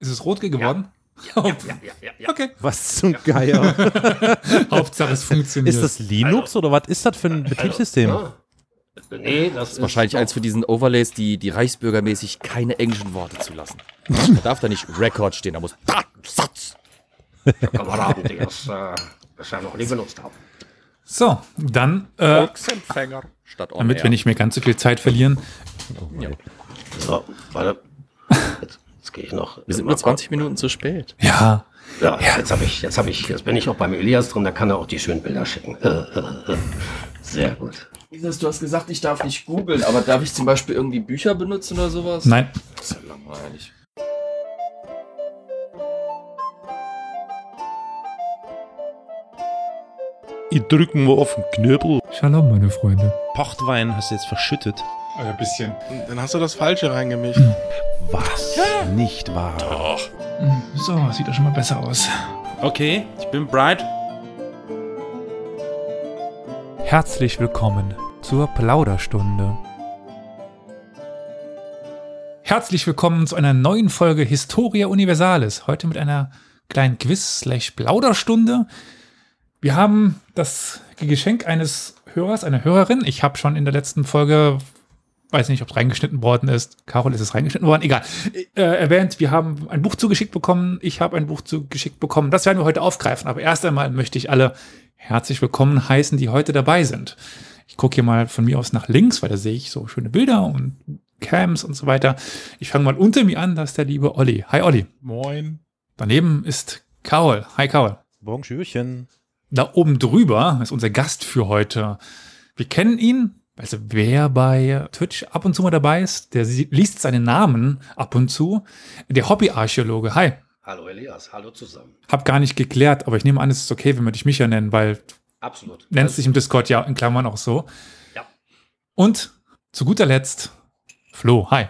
Ist es rot geworden? Ja, ja, ja, ja, ja. Okay. Was zum Geier. Hauptsache es funktioniert. ist das Linux oder was ist das für ein Betriebssystem? Ja. Nee, das, ist Wahrscheinlich eins für diesen Overlays, die, die reichsbürgermäßig keine englischen Worte zulassen. Da darf da nicht Record stehen, da muss Datensatz. Kameraden, die das äh, bisher noch nie benutzt haben. so, dann, äh, statt damit wir nicht mehr ganz so viel Zeit verlieren. So, warte. Jetzt, gehe ich noch. Wir sind nur 20 Minuten zu spät. Ja, Ja, jetzt habe ich, jetzt habe ich, jetzt bin ich auch beim Elias drin, da kann er auch die schönen Bilder schicken. Sehr gut. Du hast gesagt, ich darf nicht googeln, aber darf ich zum Beispiel irgendwie Bücher benutzen oder sowas? nein. Das ist ja langweilig. Ich drücken wir auf den Knöbel. Shalom, meine Freunde. Pochtwein hast du jetzt verschüttet. Ein bisschen. Dann hast du das Falsche reingemischt. Was? Nicht wahr. So, sieht doch schon mal besser aus. Okay, ich bin bright. Herzlich willkommen zur Plauderstunde. Herzlich willkommen zu einer neuen Folge Historia Universalis. Heute mit einer kleinen Quiz-Plauderstunde. Wir haben das Geschenk eines Hörers, einer Hörerin. Ich habe schon in der letzten Folge, weiß nicht, ob es reingeschnitten worden ist. Carol, ist es reingeschnitten worden? Egal. Äh, erwähnt, wir haben ein Buch zugeschickt bekommen. Ich habe ein Buch zugeschickt bekommen. Das werden wir heute aufgreifen. Aber erst einmal möchte ich alle herzlich willkommen heißen, die heute dabei sind. Ich gucke hier mal von mir aus nach links, weil da sehe ich so schöne Bilder und Cams und so weiter. Ich fange mal unter mir an, das ist der liebe Olli. Hi Olli. Moin. Daneben ist Carol. Hi Carol. Bonjourchen. Da oben drüber ist unser Gast für heute. Wir kennen ihn, also wer bei Twitch ab und zu mal dabei ist, der liest seinen Namen ab und zu. Der Hobbyarchäologe. Hi. Hallo Elias, hallo zusammen. Hab gar nicht geklärt, aber ich nehme an, es ist okay, wenn wir dich Micha nennen, weil Absolut. nennt sich im Discord ja in Klammern auch so. Ja. Und zu guter Letzt Flo. Hi.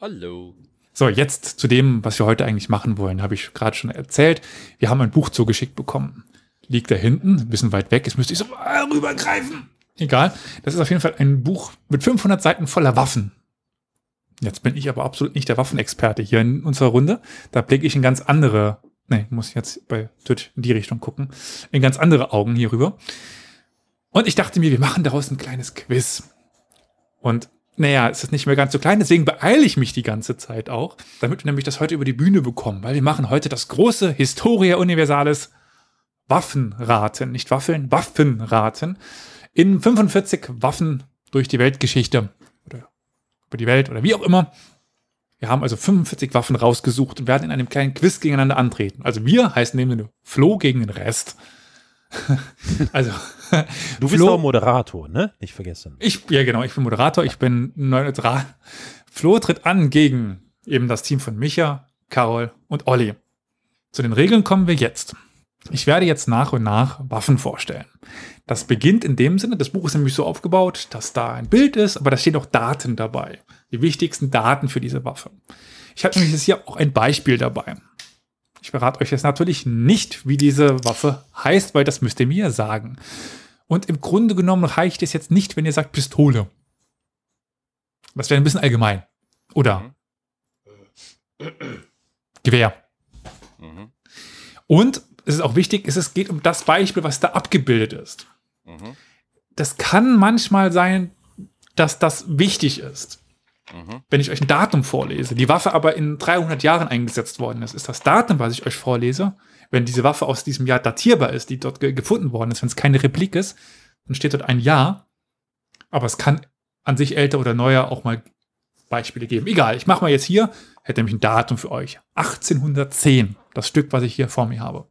Hallo. So, jetzt zu dem, was wir heute eigentlich machen wollen, habe ich gerade schon erzählt. Wir haben ein Buch zugeschickt bekommen. Liegt da hinten, ein bisschen weit weg. Jetzt müsste ich so rübergreifen. Egal. Das ist auf jeden Fall ein Buch mit 500 Seiten voller Waffen. Jetzt bin ich aber absolut nicht der Waffenexperte hier in unserer Runde. Da blicke ich in ganz andere, nee, muss jetzt bei Twitch in die Richtung gucken, in ganz andere Augen hier rüber. Und ich dachte mir, wir machen daraus ein kleines Quiz. Und naja, es ist nicht mehr ganz so klein, deswegen beeile ich mich die ganze Zeit auch, damit wir nämlich das heute über die Bühne bekommen, weil wir machen heute das große Historia Universalis Waffenraten, nicht Waffeln, Waffenraten in 45 Waffen durch die Weltgeschichte oder über die Welt oder wie auch immer. Wir haben also 45 Waffen rausgesucht und werden in einem kleinen Quiz gegeneinander antreten. Also wir heißen in dem Sinne Flo gegen den Rest. also Du bist Flo- auch Moderator, ne? Nicht vergessen. ich, ja genau, ich bin Moderator, ich bin neutral. Flo tritt an gegen eben das Team von Micha, Carol und Olli. Zu den Regeln kommen wir jetzt. Ich werde jetzt nach und nach Waffen vorstellen. Das beginnt in dem Sinne, das Buch ist nämlich so aufgebaut, dass da ein Bild ist, aber da stehen auch Daten dabei. Die wichtigsten Daten für diese Waffe. Ich habe nämlich jetzt hier auch ein Beispiel dabei. Ich verrate euch jetzt natürlich nicht, wie diese Waffe heißt, weil das müsst ihr mir sagen. Und im Grunde genommen reicht es jetzt nicht, wenn ihr sagt Pistole. Das wäre ein bisschen allgemein. Oder Gewehr. Mhm. Und es ist auch wichtig, es geht um das Beispiel, was da abgebildet ist. Mhm. Das kann manchmal sein, dass das wichtig ist. Mhm. Wenn ich euch ein Datum vorlese, die Waffe aber in 300 Jahren eingesetzt worden ist, ist das Datum, was ich euch vorlese, wenn diese Waffe aus diesem Jahr datierbar ist, die dort ge gefunden worden ist, wenn es keine Replik ist, dann steht dort ein Jahr. Aber es kann an sich älter oder neuer auch mal Beispiele geben. Egal, ich mache mal jetzt hier, hätte nämlich ein Datum für euch. 1810, das Stück, was ich hier vor mir habe.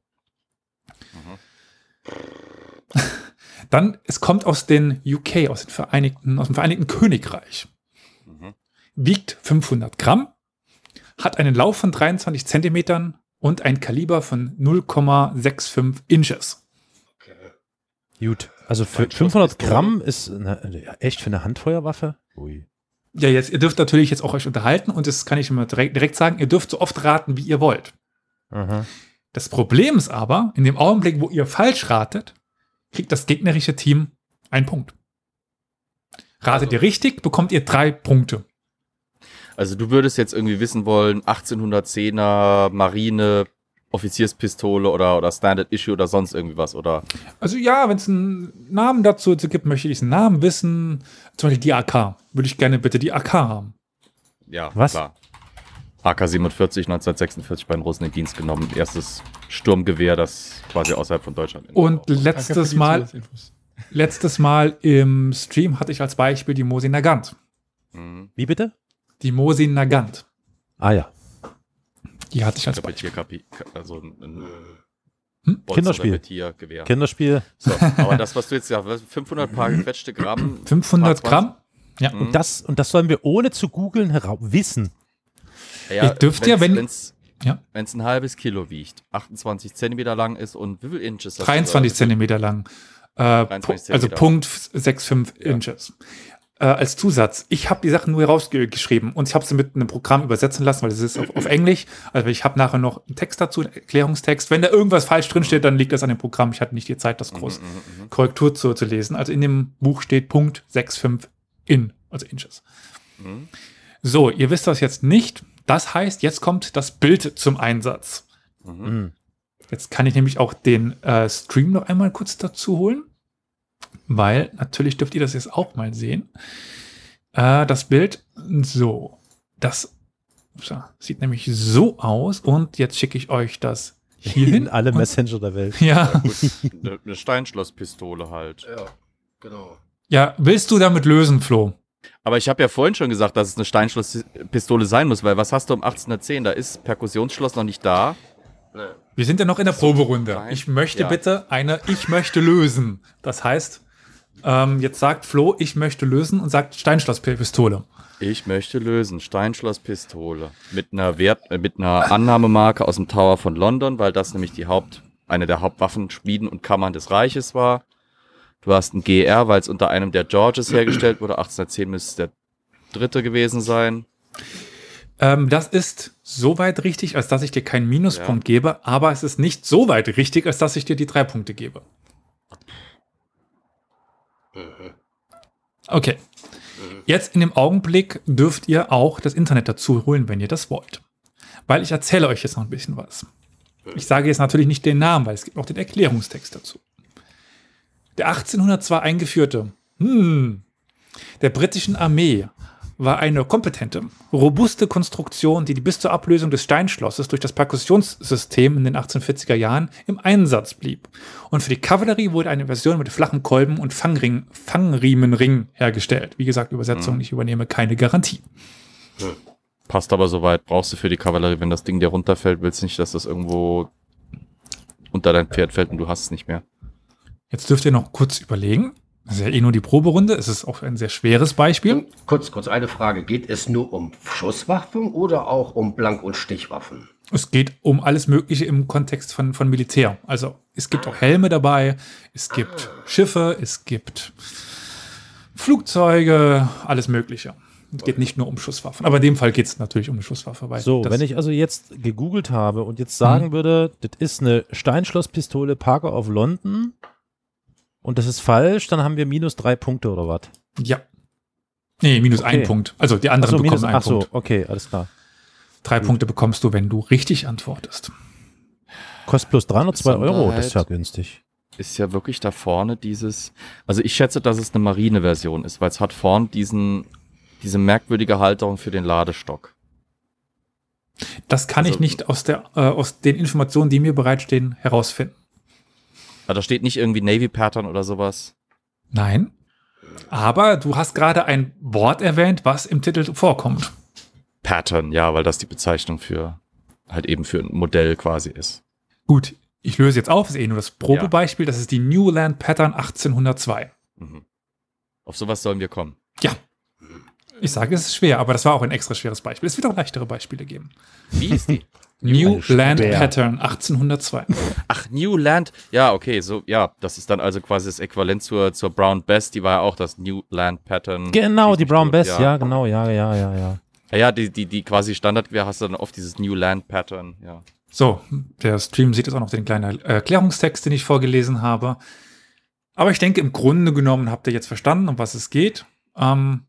Dann, es kommt aus den UK, aus, den Vereinigten, aus dem Vereinigten Königreich. Mhm. Wiegt 500 Gramm, hat einen Lauf von 23 Zentimetern und ein Kaliber von 0,65 Inches. Gut. Also für Ein Schuss 500 Pistole. Gramm ist eine, echt für eine Handfeuerwaffe? Ui. Ja, jetzt, ihr dürft natürlich jetzt auch euch unterhalten und das kann ich immer direkt, direkt sagen, ihr dürft so oft raten, wie ihr wollt. Aha. Das Problem ist aber, in dem Augenblick, wo ihr falsch ratet, kriegt das gegnerische Team einen Punkt. Ratet Also- ihr richtig, bekommt ihr drei Punkte. Also du würdest jetzt irgendwie wissen wollen, 1810er Marine, Offizierspistole oder, oder Standard Issue oder sonst irgendwie was, oder? Also ja, wenn es einen Namen dazu gibt, möchte ich diesen Namen wissen. Zum Beispiel die AK. Würde ich gerne bitte die AK haben. Ja, Was? klar. AK-47, 1946 bei den Russen in Dienst genommen. Erstes Sturmgewehr, das quasi außerhalb von Deutschland. Und letztes Mal, letztes Mal im Stream hatte ich als Beispiel die Mosin Nagant. Mhm. Wie bitte? Die Mosin Nagant. Ah ja. Die hatte ich als Beispiel. also ein, ein Hm? Kinderspiel. Repetiergewehr. Kinderspiel. So, aber das, was du jetzt ja, 500 paar gequetschte Gramm. 500 Paar Gramm? Ja. Mhm. Und das, und das sollen wir ohne zu googeln wissen. Ja, Ihr dürft ja, wenn- Wenn's, Ja. wenn's ein halbes Kilo wiegt, 28 Zentimeter lang ist und wie viel Inches? hast du 23 da? Zentimeter lang. Äh, 23 pu- also Zentimeter. Punkt 65 Inches. Äh, als Zusatz. Ich habe die Sachen nur rausgeschrieben und ich habe sie mit einem Programm übersetzen lassen, weil es ist auf, auf Englisch. Also ich habe nachher noch einen Text dazu, einen Erklärungstext. Wenn da irgendwas falsch drinsteht, dann liegt das an dem Programm. Ich hatte nicht die Zeit, das groß Mhm, Korrektur zu, zu lesen. Also in dem Buch steht Punkt 65 in, also Inches. Mhm. So, ihr wisst das jetzt nicht. Das heißt, jetzt kommt das Bild zum Einsatz. Mhm. Jetzt kann ich nämlich auch den äh, Stream noch einmal kurz dazu holen, weil natürlich dürft ihr das jetzt auch mal sehen. Äh, das Bild, so, das ups, sieht nämlich so aus und jetzt schicke ich euch das hier In hin. alle Messenger der Welt. Ja, Gut, eine, eine Steinschlosspistole halt. Ja, genau. ja, willst du damit lösen, Flo? Aber ich habe ja vorhin schon gesagt, dass es eine Steinschlosspistole sein muss, weil was hast du um 1810? Da ist Perkussionsschloss noch nicht da. Wir sind ja noch in der Proberunde. Ich möchte Ja. bitte eine Ich möchte lösen. Das heißt, ähm, jetzt sagt Flo, ich möchte lösen und sagt Steinschlosspistole. Ich möchte lösen. Steinschlosspistole. Mit einer Wert, äh, mit einer Annahmemarke aus dem Tower von London, weil das nämlich die Haupt, eine der Hauptwaffenschmieden und Kammern des Reiches war. Du hast ein GR, weil es unter einem der Georges hergestellt wurde. 1810 müsste es der dritte gewesen sein. Ähm, das ist so weit richtig, als dass ich dir keinen Minuspunkt gebe, aber es ist nicht so weit richtig, als dass ich dir die drei Punkte gebe. Mhm. Okay. Jetzt in dem Augenblick dürft ihr auch das Internet dazu holen, wenn ihr das wollt. Weil ich erzähle euch jetzt noch ein bisschen was. Ich sage jetzt natürlich nicht den Namen, weil es gibt auch den Erklärungstext dazu. Der 1802 eingeführte, hm, der britischen Armee war eine kompetente, robuste Konstruktion, die bis zur Ablösung des Steinschlosses durch das Perkussionssystem in den 1840er Jahren im Einsatz blieb. Und für die Kavallerie wurde eine Version mit flachen Kolben und Fangring, Fangriemenring hergestellt. Wie gesagt, Übersetzung, ich übernehme keine Garantie. Passt aber soweit. Brauchst du für die Kavallerie, wenn das Ding dir runterfällt, willst du nicht, dass das irgendwo unter dein Pferd fällt und du hast es nicht mehr. Jetzt dürft ihr noch kurz überlegen. Das ist ja eh nur die Proberunde. Es ist auch ein sehr schweres Beispiel. Kurz, kurz eine Frage. Geht es nur um Schusswaffen oder auch um Blank- und Stichwaffen? Es geht um alles Mögliche im Kontext von, von Militär. Also es gibt auch Helme dabei, es gibt Schiffe, es gibt Flugzeuge, alles Mögliche. Es geht nicht nur um Schusswaffen. Aber in dem Fall geht es natürlich um eine Schusswaffe. Weil So, wenn ich also jetzt gegoogelt habe und jetzt sagen würde, das ist eine Steinschlosspistole Parker of London und das ist falsch, dann haben wir minus drei Punkte oder was? Ja. Nee, minus Okay. ein Punkt. Also die anderen Achso, bekommen minus, einen ach so, Punkt. okay, alles klar. Drei Punkte bekommst du, wenn du richtig antwortest. Kostet plus 302 Euro, das ist ja günstig. Ist ja wirklich da vorne dieses. Also ich schätze, dass es eine Marine-Version ist, weil es hat vorne diesen, diese merkwürdige Halterung für den Ladestock. Das kann ich Also- nicht aus, der, äh, aus den Informationen, die mir bereitstehen, herausfinden. Aber da steht nicht irgendwie Navy Pattern oder sowas. Nein. Aber du hast gerade ein Wort erwähnt, was im Titel vorkommt. Pattern, ja, weil das die Bezeichnung für halt eben für ein Modell quasi ist. Gut, ich löse jetzt auf, das ist eh nur das Probebeispiel. Das ist die Newland Pattern 1802. Mhm. Auf sowas sollen wir kommen. Ja. Ich sage, es ist schwer, aber das war auch ein extra schweres Beispiel. Es wird auch leichtere Beispiele geben. Wie ist die? Newland schwer. Pattern 1802. Ach, New Land. Ja, okay, so, ja, das ist dann also quasi das Äquivalent zur, zur Brown Bess, die war ja auch das New Land Pattern. Genau, die Brown Bess, ja. genau, ja, ja, ja, ja. Ja, ja, die, die, die quasi Standardgewehr hast du dann oft dieses New Land Pattern, ja. So, der Stream sieht jetzt auch noch den kleinen Erklärungstext, den ich vorgelesen habe. Aber ich denke, im Grunde genommen habt ihr jetzt verstanden, um was es geht. Ähm,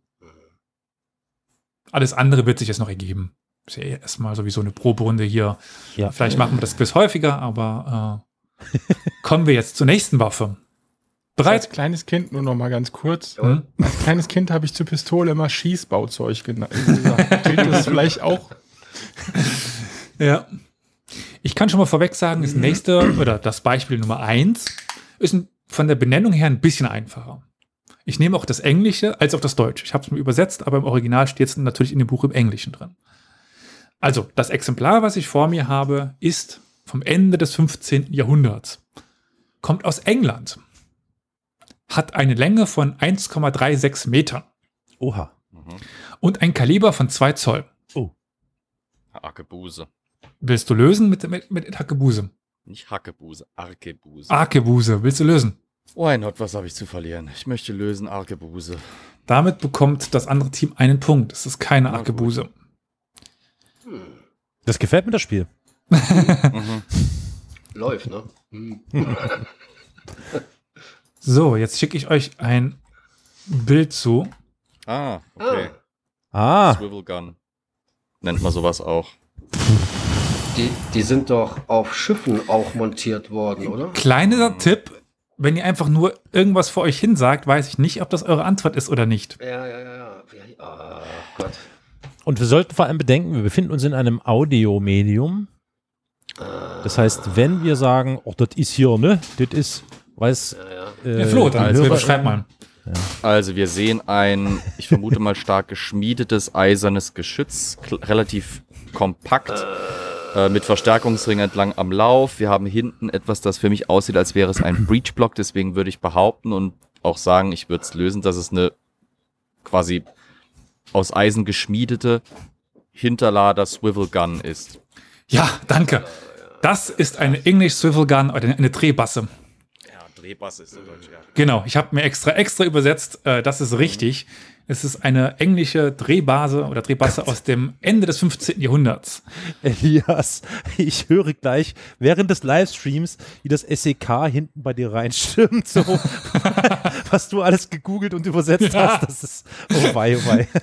Alles andere wird sich jetzt noch ergeben. Ist ja erstmal sowieso eine Proberunde hier. Ja. Vielleicht machen wir das Quiz häufiger, aber äh, kommen wir jetzt zur nächsten Waffe. Bereit? Als kleines Kind nur noch mal ganz kurz. Hm? Als kleines Kind habe ich zur Pistole immer Schießbauzeug gena- gesagt. Gilt das vielleicht auch? Ja. Ich kann schon mal vorweg sagen, das nächste oder das Beispiel Nummer eins ist ein, von der Benennung her ein bisschen einfacher. Ich nehme auch das Englische als auch das Deutsche. Ich habe es mir übersetzt, aber im Original steht es natürlich in dem Buch im Englischen drin. Also, das Exemplar, was ich vor mir habe, ist vom Ende des 15. Jahrhunderts. Kommt aus England. Hat eine Länge von 1,36 Metern Oha. und ein Kaliber von 2 Zoll. Arkebuse. Willst du lösen mit, mit, mit Hackebuse? Nicht Hackebuse, Arkebuse. Arkebuse, willst du lösen? Why not? Was habe ich zu verlieren? Ich möchte lösen, Arkebuse. Damit bekommt das andere Team einen Punkt. Es ist keine. Arkebuse. Das gefällt mir das Spiel. Mhm. Läuft, ne? So, jetzt schicke ich euch ein Bild zu. Ah, okay. Ah, Swivel Gun. Nennt man sowas auch. Die, die sind doch auf Schiffen auch montiert worden, oder? Kleiner Tipp, wenn ihr einfach nur irgendwas vor euch hin sagt, weiß ich nicht, ob das eure Antwort ist oder nicht. Ja, ja, ja, ja. Ah, Gott. und wir sollten vor allem bedenken, wir befinden uns in einem Audiomedium. Das heißt, wenn wir sagen, oh, das ist hier, ne? Das ist, weiß. Äh, Ja, Flo, dann Hörer- beschreib mal. Also wir sehen ein, ich vermute mal stark geschmiedetes eisernes Geschütz, relativ kompakt, äh, mit Verstärkungsring entlang am Lauf. Wir haben hinten etwas, das für mich aussieht, als wäre es ein Breachblock. Deswegen würde ich behaupten und auch sagen, ich würde es lösen, dass es eine quasi aus Eisen geschmiedete Hinterlader Swivel Gun ist. Ja, danke. Das ist eine English Swivel Gun oder eine Drehbasse. Ja, Drehbass ist in Deutsch, ja. Genau, ich habe mir extra extra übersetzt. Äh, das ist richtig. Es ist eine englische Drehbase oder Drehbasse aus dem Ende des 15. Jahrhunderts. Elias, ich höre gleich während des Livestreams, wie das SEK hinten bei dir reinstürmt, so was du alles gegoogelt und übersetzt Ja. hast. Das ist, oh wei, oh wei.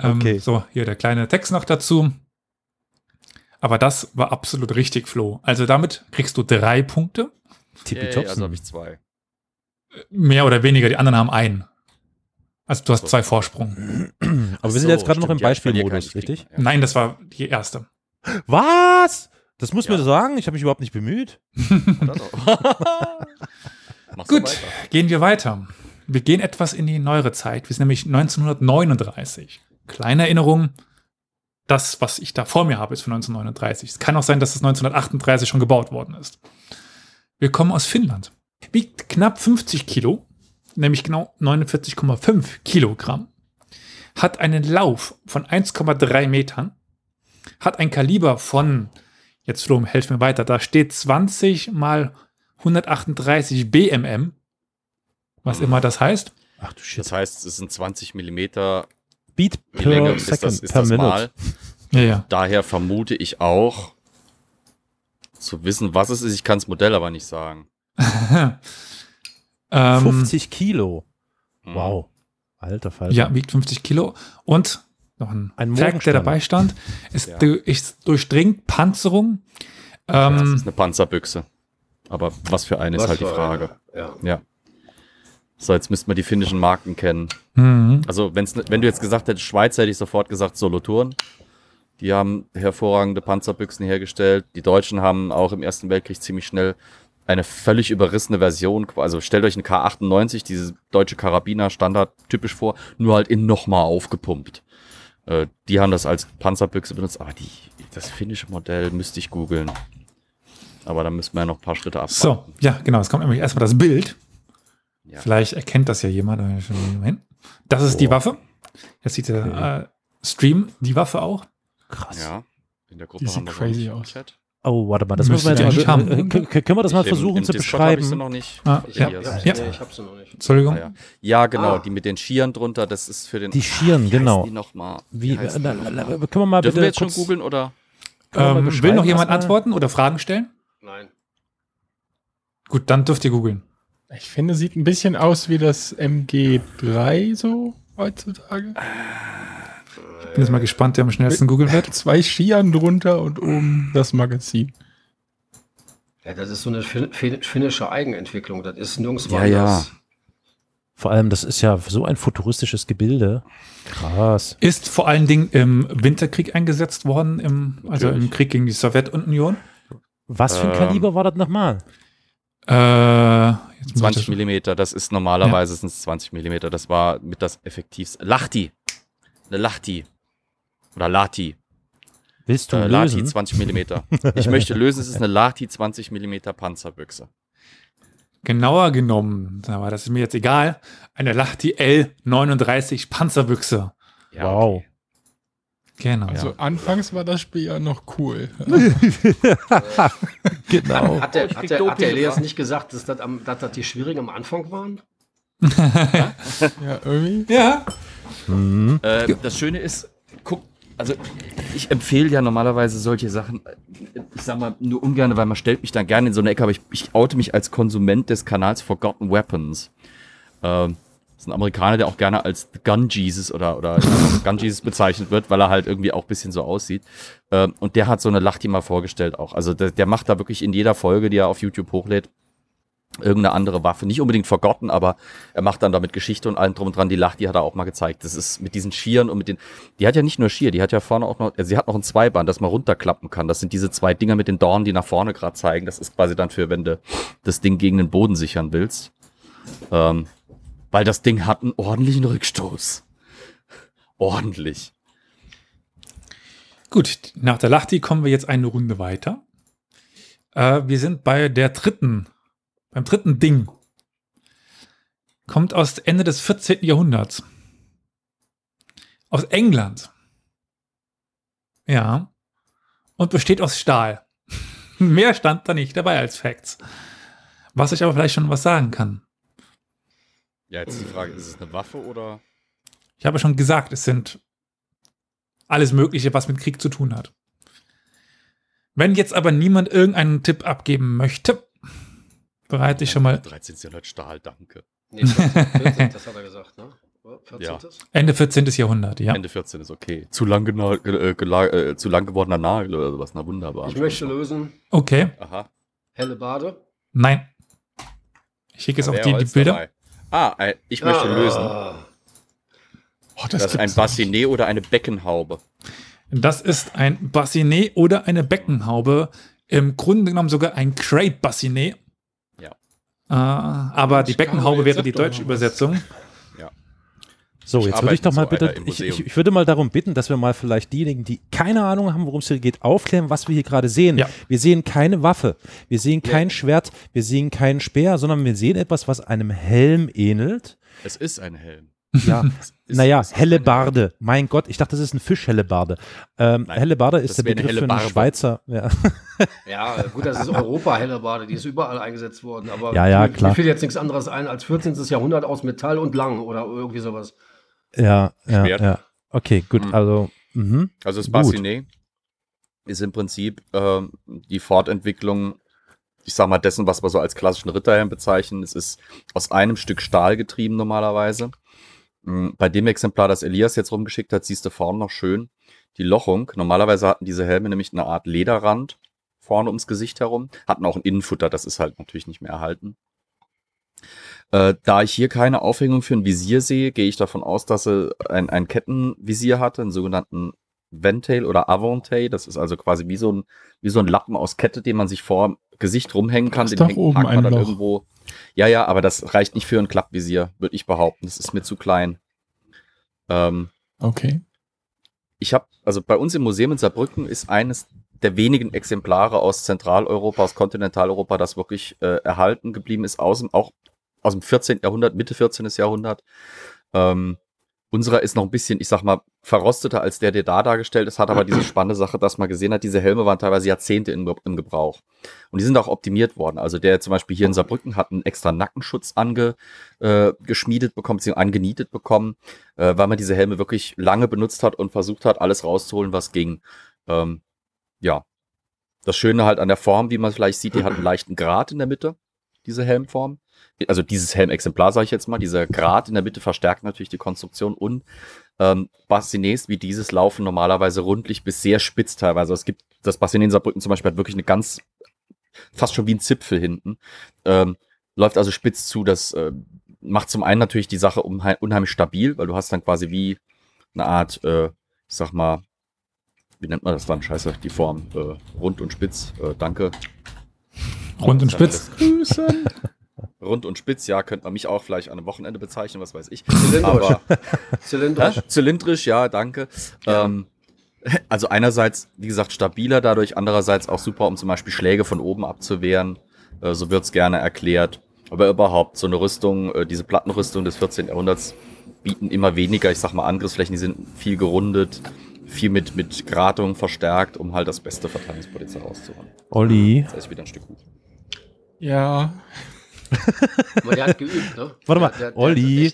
Ähm, Okay. So, hier der kleine Text noch dazu. Aber das war absolut richtig, Flo. Also damit kriegst du drei Punkte. Tippi Yay, Topsen. also habe ich zwei. Mehr oder weniger, die anderen haben einen. Also du hast zwei Vorsprung. Aber wir sind So, jetzt gerade noch im Beispielmodus, richtig? Ja. Nein, das war die erste. Was? Das muss mir Ja. sagen, ich habe mich überhaupt nicht bemüht. Gut, weiter? gehen wir weiter. Wir gehen etwas in die neuere Zeit. Wir sind nämlich 1939. Kleine Erinnerung, das, was ich da vor mir habe, ist von 1939. Es kann auch sein, dass es 1938 schon gebaut worden ist. Wir kommen aus Finnland. Wiegt knapp 50 Kilo, nämlich genau 49,5 Kilogramm. Hat einen Lauf von 1,3 Metern. Hat ein Kaliber von, jetzt Flo, helf mir weiter, da steht 20 mal 138 BMM. Was immer das heißt. Ach du Shit. Das heißt, es sind 20 Millimeter Beat die Länge per ist second, das, ist per das minute. Mal. Ja, ja. Daher vermute ich auch, zu wissen, was es ist. Ich kann das Modell aber nicht sagen. ähm, 50 Kilo. Hm. Wow. Alter Falter. Ja, wiegt 50 Kilo. Und noch ein, Ein Fact, der dabei stand, es Ja. es durchdringt Panzerung. Das Ähm, ist eine Panzerbüchse. Aber was für eine ist Was halt die Frage. eine? Ja. So, jetzt müssten wir die finnischen Marken kennen. mhm. Also, wenn's, ne- wenn du jetzt gesagt hättest, Schweiz, hätte ich sofort gesagt Solothurn. Die haben hervorragende Panzerbüchsen hergestellt. Die Deutschen haben auch im Ersten Weltkrieg ziemlich schnell eine völlig überrissene Version. Also stellt euch eine K98, diese deutsche Karabiner Standard typisch vor, nur halt in nochmal aufgepumpt. Äh, die haben das als Panzerbüchse benutzt, aber die, das finnische Modell müsste ich googeln. Aber da müssen wir ja noch ein paar Schritte abwarten. So, ja, genau. Es kommt nämlich erstmal das Bild. Ja. Vielleicht erkennt das ja jemand. Das ist die Waffe. Jetzt sieht der äh, Stream die Waffe auch. Krass. Ja, in der Gruppe Die sieht haben wir crazy aus. Chat. Oh, warte mal, das müssen wir jetzt mal, haben. äh, können, können wir das mal Im- versuchen im zu Discord hab ich sie beschreiben? noch nicht. Ah, Ich, ja, ja, ja. Nee, ich hab sie noch nicht. Entschuldigung. Ah, ja. ja, genau, Ah. die mit den Skiern drunter, das ist für den. Die Schieren, Wie genau. Die noch mal? Wie, heißen äh, die noch na, mal? na, können wir mal Dürfen bitte wir jetzt schon kurz- googeln oder? Ähm, will beschreiben noch jemand antworten oder Fragen stellen? Nein. Gut, dann dürft ihr googeln. Ich finde, sieht ein bisschen aus wie das MG3 so heutzutage. Bin jetzt mal gespannt, der am schnellsten googeln wird. Zwei Skiern drunter und oben das Magazin. Ja, das ist so eine fin fin finnische Eigenentwicklung. Das ist nirgendwo Ja, ja. anders. Vor allem, das ist ja so ein futuristisches Gebilde. Krass. Ist vor allen Dingen im Winterkrieg eingesetzt worden, im, also im Krieg gegen die Sowjetunion. Was für ein Ähm. Kaliber war das nochmal? Äh, jetzt muss ich 20 das- Millimeter, das ist normalerweise sind es 20 Millimeter. Das war mit das effektivste. Lachti. Eine Lachti. Oder Lati. Willst du Äh, Lati lösen? 20 Millimeter. Ich möchte lösen, es ist eine Lati 20 Millimeter Panzerbüchse. Genauer genommen, aber das ist mir jetzt egal, eine Lachti L39 Panzerbüchse. Ja, Wow. okay. Genau. Also anfangs war das Spiel ja noch cool. Genau. Hat der, hat der, hat der Elias nicht gesagt, dass das, am, dass das die schwierigen am Anfang waren? ja, irgendwie. ja. Mhm. Äh, das Schöne ist, guck, also ich empfehle ja normalerweise solche Sachen, äh, ich sag mal nur ungern, weil man stellt mich dann gerne in so eine Ecke, aber ich, ich oute mich als Konsument des Kanals Forgotten Weapons. Ähm, das ist ein Amerikaner, der auch gerne als Gun Jesus oder, oder Gun Jesus bezeichnet wird, weil er halt irgendwie auch ein bisschen so aussieht. Ähm, und der hat so eine Lachti mal vorgestellt auch. Also der, der macht da wirklich in jeder Folge, die er auf YouTube hochlädt, irgendeine andere Waffe. Nicht unbedingt Forgotten, aber er macht dann damit Geschichte und allem drum und dran. Die Lachti hat er auch mal gezeigt. Das ist mit diesen Schieren und mit den, die hat ja nicht nur Schier, die hat ja vorne auch noch, also sie hat noch ein Zweiband, das man runterklappen kann. Das sind diese zwei Dinger mit den Dornen, die nach vorne gerade zeigen. Das ist quasi dann für, wenn du das Ding gegen den Boden sichern willst. Ähm, weil das Ding hat einen ordentlichen Rückstoß. Ordentlich. Gut, nach der Lachti kommen wir jetzt eine Runde weiter. Äh, wir sind bei der dritten, beim dritten Ding. Kommt aus Ende des 14. Jahrhunderts. Aus England. Ja. Und besteht aus Stahl. Mehr stand da nicht dabei als Facts. Was ich aber vielleicht schon was sagen kann. Ja, jetzt die Frage, ist es eine Waffe oder? Ich habe schon gesagt, es sind alles Mögliche, was mit Krieg zu tun hat. Wenn jetzt aber niemand irgendeinen Tipp abgeben möchte, bereite ich schon mal 13. Jahrhundert Stahl, danke. Nee, 14, 14, das hat er gesagt, ne? Oder 14. Ja. Ende 14. Jahrhundert, ja. Ende 14 ist okay. Zu lang, äh, äh, zu lang gewordener Nagel oder sowas. Na wunderbar. Ich möchte lösen, Okay, Aha. helle Bade. nein. Ich schicke jetzt auch die, die Bilder. dabei. Ah, äh, ich möchte lösen. Ah, Oh, Das ist ein Bassinet oder eine Beckenhaube. Das ist ein Bassinet oder eine Beckenhaube. Im Grunde genommen sogar ein Crate Bassinet. Ja. Äh, aber die Beckenhaube wäre die deutsche. Übersetzung. So, Ich jetzt würde ich doch mal so bitte, ich, ich, ich würde mal darum bitten, dass wir mal vielleicht diejenigen, die keine Ahnung haben, worum es hier geht, aufklären, was wir hier gerade sehen. Ja. Wir sehen keine Waffe, wir sehen kein Schwert, wir sehen keinen Speer, sondern wir sehen etwas, was einem Helm ähnelt. Es ist ein Helm. Ja, naja, es ist helle eine- Barde. Mein Gott, ich dachte, das ist ein Fischhellebarde. Ähm, Nein, Hellebarde ist der eine Begriff helle für eine Barbe. Schweizer. Ja. Ja, gut, das ist Europa, helle Bade, die ist überall eingesetzt worden. Aber Ja, ja, mir, klar. mir fällt jetzt nichts anderes ein als 14. Jahrhundert aus Metall und lang oder irgendwie sowas. Ja, ja, Schwert. ja. Okay, gut, Mhm. also, mhm. Also das. Bassinet ist im Prinzip ähm, die Fortentwicklung, ich sag mal, dessen, was wir so als klassischen Ritterhelm bezeichnen. Es ist aus einem Stück Stahl getrieben normalerweise. Mm, Bei dem Exemplar, das Elias jetzt rumgeschickt hat, siehst du vorne noch schön die Lochung. Normalerweise hatten diese Helme nämlich eine Art Lederrand vorne ums Gesicht herum, hatten auch ein Innenfutter, das ist halt natürlich nicht mehr erhalten. Äh, da ich hier keine Aufhängung für ein Visier sehe, gehe ich davon aus, dass er ein, ein Kettenvisier hatte, einen sogenannten Ventail oder Aventail. Das ist also quasi wie so ein, wie so ein Lappen aus Kette, den man sich vor Gesicht rumhängen kann. Den hängt, oben man ein dann Loch. irgendwo. Ja, ja, aber das reicht nicht für ein Klappvisier, würde ich behaupten. Das ist mir zu klein. Ähm, Okay. ich habe, also bei uns im Museum in Saarbrücken ist eines der wenigen Exemplare aus Zentraleuropa, aus Kontinentaleuropa, das wirklich äh, erhalten geblieben ist, aus dem, auch aus dem 14. Jahrhundert, Mitte 14. Jahrhundert. Ähm, unserer ist noch ein bisschen, ich sag mal, verrosteter als der, der da dargestellt ist, hat aber diese spannende Sache, dass man gesehen hat, diese Helme waren teilweise Jahrzehnte im, im Gebrauch. Und die sind auch optimiert worden. Also der zum Beispiel hier in Saarbrücken hat einen extra Nackenschutz ange, äh, bekommen, beziehungsweise angenietet bekommen, äh, weil man diese Helme wirklich lange benutzt hat und versucht hat, alles rauszuholen, was ging. Ähm, ja. Das Schöne halt an der Form, wie man vielleicht sieht, die hat einen leichten Grat in der Mitte. diese Helmform. Also dieses Helmexemplar, sage ich jetzt mal, dieser Grat in der Mitte verstärkt natürlich die Konstruktion und ähm, Bassinets wie dieses laufen normalerweise rundlich bis sehr spitz teilweise. Es gibt das Bassinet in Saarbrücken zum Beispiel hat wirklich eine ganz, fast schon wie ein Zipfel hinten. Ähm, läuft also spitz zu. Das äh, macht zum einen natürlich die Sache unheim unheimlich stabil, weil du hast dann quasi wie eine Art, äh, ich sag mal, wie nennt man das dann? Scheiße, die Form. Äh, rund und spitz. Äh, danke. Rund und spitz. Grüßen. Rund und spitz, ja, könnte man mich auch vielleicht an einem Wochenende bezeichnen, was weiß ich. Zylindrisch. Aber Zylindrisch. Hä? Zylindrisch, ja, danke. Ähm, also einerseits, wie gesagt, stabiler dadurch, andererseits auch super, um zum Beispiel Schläge von oben abzuwehren. Äh, so wird's gerne erklärt. Aber überhaupt, so eine Rüstung, äh, diese Plattenrüstung des 14. Jahrhunderts bieten immer weniger, ich sag mal, Angriffsflächen, die sind viel gerundet, viel mit, mit Gratung verstärkt, um halt das beste Verteidigungspotenzial rauszuholen. Olli, Das ist wieder ein Stück Kuchen. Ja, Aber der hat geübt, ne? Warte mal, Der- der- der Olli.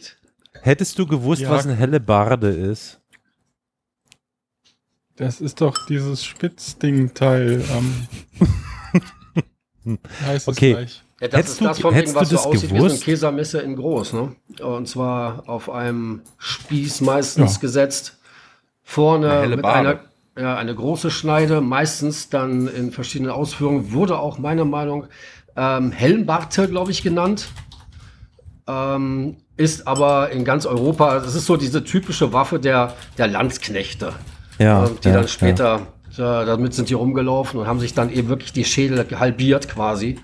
hättest du gewusst, Ja. was eine helle Barde ist? das ist doch dieses Spitzding-Teil. Ähm, heißt es Okay. gleich. Ja, das Hättest ist du- das von wegen, was so das aussieht wie so ein gewusst? Käsermesser in groß, ne? Und zwar auf einem Spieß meistens Ja. gesetzt. Vorne Eine mit einer ja, eine große Schneide, meistens dann in verschiedenen Ausführungen, wurde auch meiner Meinung ähm, Helmbarte, glaube ich, genannt. Ähm, ist aber in ganz Europa, das ist so diese typische Waffe der, der Landsknechte. Ja, Ähm, die ja, dann später, äh, damit sind die rumgelaufen und haben sich dann eben wirklich die Schädel halbiert quasi,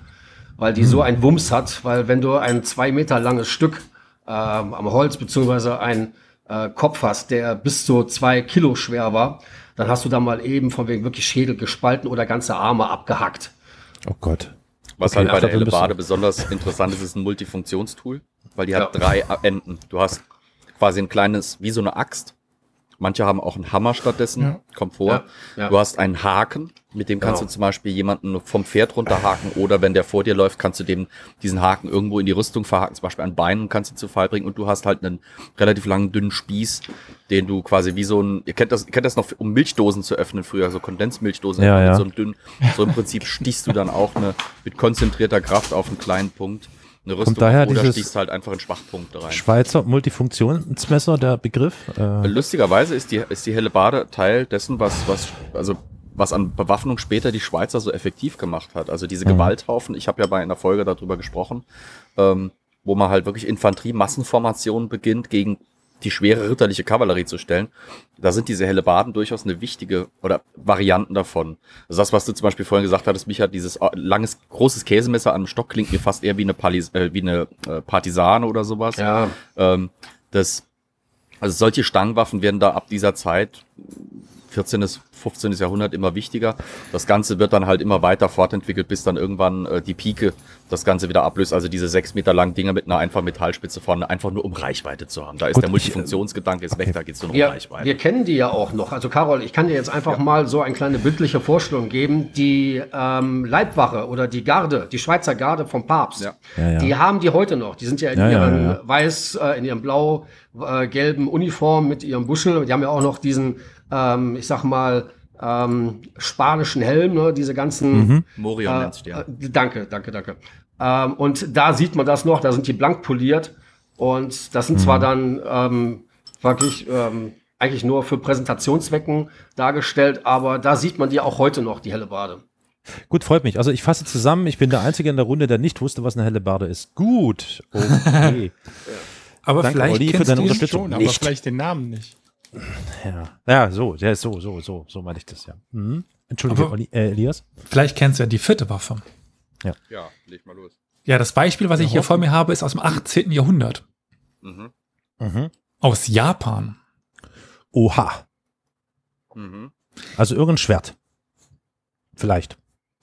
weil die Hm. so einen Wumms hat, weil wenn du ein zwei Meter langes Stück ähm, am Holz beziehungsweise ein äh, Kopf hast, der bis zu zwei Kilo schwer war, dann hast du da mal eben von wegen wirklich Schädel gespalten oder ganze Arme abgehackt. Oh Gott. Was Okay, halt bei der Hellebade besonders interessant ist, ist ein Multifunktionstool, weil die Ja. hat drei Enden. Du hast quasi ein kleines, wie so eine Axt. Manche haben auch einen Hammer stattdessen, Ja. kommt vor. Ja, ja. Du hast einen Haken, mit dem kannst Genau. du zum Beispiel jemanden vom Pferd runterhaken oder wenn der vor dir läuft, kannst du dem diesen Haken irgendwo in die Rüstung verhaken, zum Beispiel an Beinen kannst du zu Fall bringen und du hast halt einen relativ langen, dünnen Spieß, den du quasi wie so ein, ihr kennt das, ihr kennt das noch, um Milchdosen zu öffnen früher, so Kondensmilchdosen, Ja, mit ja. so einem dünnen, so im Prinzip stichst du dann auch eine, mit konzentrierter Kraft auf einen kleinen Punkt eine Rüstung daher auf oder dieses- halt einfach in Schwachpunkte rein. Schweizer Multifunktionsmesser, der Begriff. Äh, Lustigerweise ist die, ist die helle Bade Teil dessen, was, was, also, was an Bewaffnung später die Schweizer so effektiv gemacht hat. Also diese Mhm. Gewalthaufen, ich habe ja bei einer Folge darüber gesprochen, ähm, wo man halt wirklich Infanterie-Massenformationen beginnt, gegen die schwere ritterliche Kavallerie zu stellen. Da sind diese Hellebarden durchaus eine wichtige oder Varianten davon. Also das, was du zum Beispiel vorhin gesagt hattest, mich hat dieses äh, langes, großes Käsemesser an einem Stock klingt mir fast eher wie eine, Palis äh, wie eine äh, Partisane oder sowas. Ja, Ähm, das, also solche Stangenwaffen werden da ab dieser Zeit, 14. bis 15. Jahrhundert, immer wichtiger. Das Ganze wird dann halt immer weiter fortentwickelt, bis dann irgendwann äh, die Pike das Ganze wieder ablöst. Also diese sechs Meter langen Dinger mit einer einfachen Metallspitze vorne, einfach nur um Reichweite zu haben. Da ist Gut, der ich, Multifunktionsgedanke ist weg, da geht es nur noch um wir, Reichweite. wir kennen die ja auch noch. Also Carol, ich kann dir jetzt einfach mal so eine kleine bildliche Vorstellung geben. Die ähm, Leibwache oder die Garde, die Schweizer Garde vom Papst, Ja. Ja, ja. die haben die heute noch. Die sind ja in Ja, ja, ihren ja, ja. weiß, äh, in ihrem blau-gelben Uniform mit ihrem Buschel. Die haben ja auch noch diesen, ähm, ich sag mal, ähm, spanischen Helm, ne? diese ganzen Mhm. Morion Äh, nennt sich der. äh, danke, danke, danke. Ähm, und da sieht man das noch, da sind die blank poliert. Und das sind Mhm. zwar dann ähm, wirklich ähm, eigentlich nur für Präsentationszwecken dargestellt, aber da sieht man die auch heute noch, die helle Bade. Gut, freut mich. Also ich fasse zusammen, ich bin der Einzige in der Runde, der nicht wusste, was eine helle Barde ist. Gut. Okay. Aber Danke, vielleicht Olli, für kennst deine du Unterstützung. Schon, aber Nicht. vielleicht den Namen nicht. Ja. ja, so, ja, so, so, so, so meine ich das ja. Mhm. Entschuldige, Aber- Olli, äh, Elias. Vielleicht kennst du ja die vierte Waffe. Ja, leg mal los. Ja, das Beispiel, was ich hier vor mir habe, ist aus dem 18. Jahrhundert. Mhm. Mhm. Aus Japan. Oha. Mhm. Also irgendein Schwert. Vielleicht.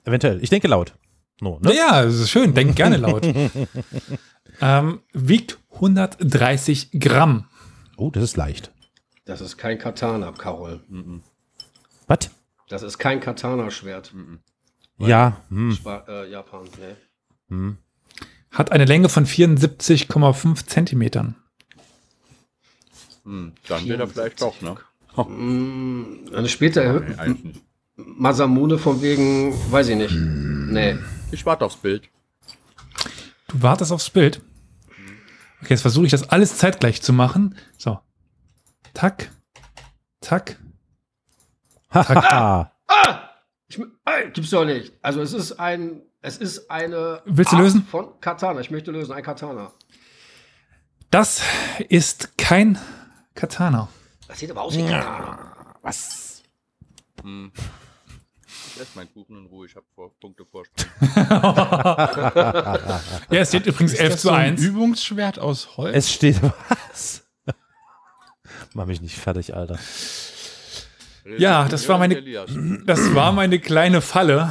Eventuell. Ich denke laut. No, ne? Naja, das ist schön, denk gerne laut. ähm, wiegt 130 Gramm. Oh, das ist leicht. Das ist kein Katana, Carol. Mhm. Was? Das ist kein Katana-Schwert. Mhm. Ja. Hm. Äh, Japan, ne. Hm. Hat eine Länge von 74,5 Zentimetern. Mhm. Dann wird er vielleicht doch, ne? Mm, eine später Nee, eigentlich nicht. Masamune von wegen, weiß ich nicht. Nee. Ich warte aufs Bild. Du wartest aufs Bild. Okay, jetzt versuche ich das alles zeitgleich zu machen. So. Tack. Tack. Haha. Ich, äh, gibt's doch nicht. Also es ist ein, es ist eine Willst du Art lösen? von Katana. Ich möchte lösen, ein Katana. Das ist kein Katana. Das sieht aber aus wie Katana. Was? Hm. Ich esse meinen Kuchen in Ruhe, ich habe vor Punkte Vorsprung. Ja, es steht übrigens Ist 11 das zu so ein 1. Übungsschwert aus Holz? Es steht was? Mach mich nicht fertig, Alter. Ja, das war meine-. Das war meine kleine Falle.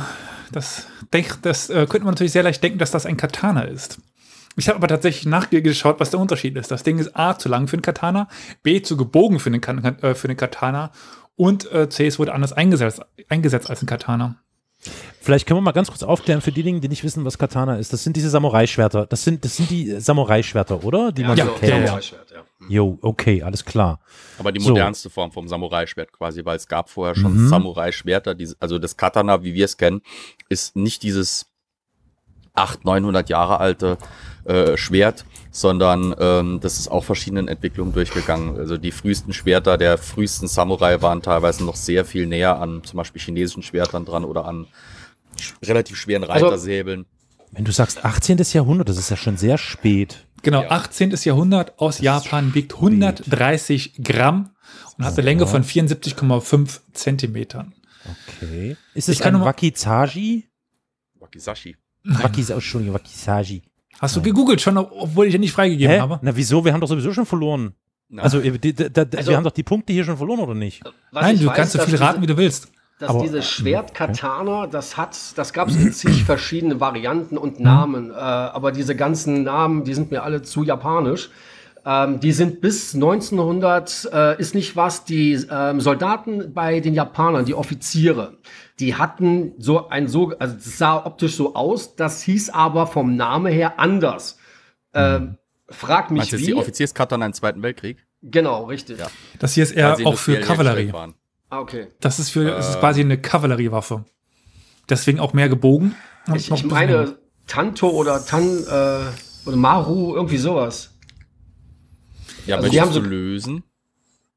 Das, denk, das äh, könnte man natürlich sehr leicht denken, dass das ein Katana ist. Ich habe aber tatsächlich nachgeschaut, was der Unterschied ist. Das Ding ist A, zu lang für einen Katana, B, zu gebogen für einen, Kan- äh, für einen Katana und äh, C, es wurde anders eingesetzt, eingesetzt als ein Katana. Vielleicht können wir mal ganz kurz aufklären für diejenigen, die nicht wissen, was Katana ist. Das sind diese Samurai-Schwerter. Das sind, das sind die Samurai-Schwerter, oder? Die man Ja, so ja, kennt. ja. Ja. Jo, okay, alles klar. Aber die So. modernste Form vom Samurai-Schwert quasi, weil es gab vorher schon Mhm. Samurai-Schwerter. Also das Katana, wie wir es kennen, ist nicht dieses 800, 900 Jahre alte äh, Schwert, sondern ähm, das ist auch verschiedenen Entwicklungen durchgegangen. Also die frühesten Schwerter der frühesten Samurai waren teilweise noch sehr viel näher an zum Beispiel chinesischen Schwertern dran oder an relativ schweren Also- Reitersäbeln. Wenn du sagst 18. Jahrhundert, das ist ja schon sehr spät. Genau, Ja. 18. Jahrhundert aus Japan, wiegt 130 Gramm und hat eine Länge von 74,5 Zentimetern. Okay. Ist es Ich ein Wakizashi? Wakizashi. Wakis, oh, Entschuldigung, Wakizashi. Hast du gegoogelt schon, obwohl ich dir nicht freigegeben Hä? habe? Na wieso? Wir haben doch sowieso schon verloren. Also, äh, die, die, die, Also- wir haben doch die Punkte hier schon verloren, oder nicht? Nein, du weiß, kannst so viel raten, wie du willst. Dass Aber- dieses Schwert Katana, das hat, das gab es in zig verschiedene Varianten und Namen, äh, aber diese ganzen Namen, die sind mir alle zu japanisch. Ähm, die sind bis 1900 äh, ist nicht was. Die ähm, Soldaten bei den Japanern, die Offiziere, die hatten so ein so, also es sah optisch so aus. Das hieß aber vom Name her anders. Ähm, frag mich Meinst wie. die Offizierskatana im Zweiten Weltkrieg? genau, richtig. Ja. Das hier ist eher auch für Kavallerie. waren. Ah, okay. Das ist für, es ist Äh. quasi eine Kavalleriewaffe. Deswegen auch mehr gebogen. Ich, ich meine Tanto oder Tan äh, oder Maru, irgendwie sowas. Ja, Also die möchtest haben so- lösen?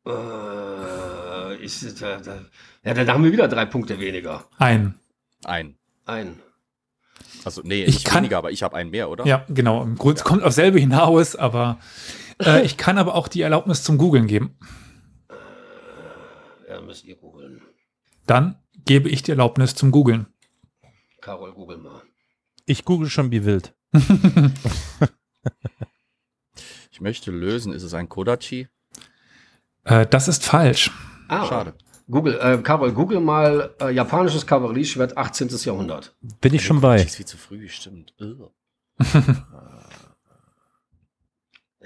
Äh, ich, da, da, ja, dann haben wir wieder drei Punkte weniger. Ein. Ein. Ein. Also, nee, Ich kann- weniger, aber ich habe einen mehr, oder? Ja, genau. Im Grunde es kommt auf selbe hinaus, aber äh, ich kann aber auch die Erlaubnis zum Googeln geben. Ja, müsst ihr googeln. Dann gebe ich die Erlaubnis zum Googeln. Carol, google mal. Ich google schon wie wild. Ich möchte lösen. Ist es ein Kodachi? Äh, das ist falsch. Ah, Schade. Google, äh, Carol, google mal äh, japanisches Kavallerieschwert 18. Jahrhundert. Bin ich schon Kodachi bei. ist viel zu früh, stimmt.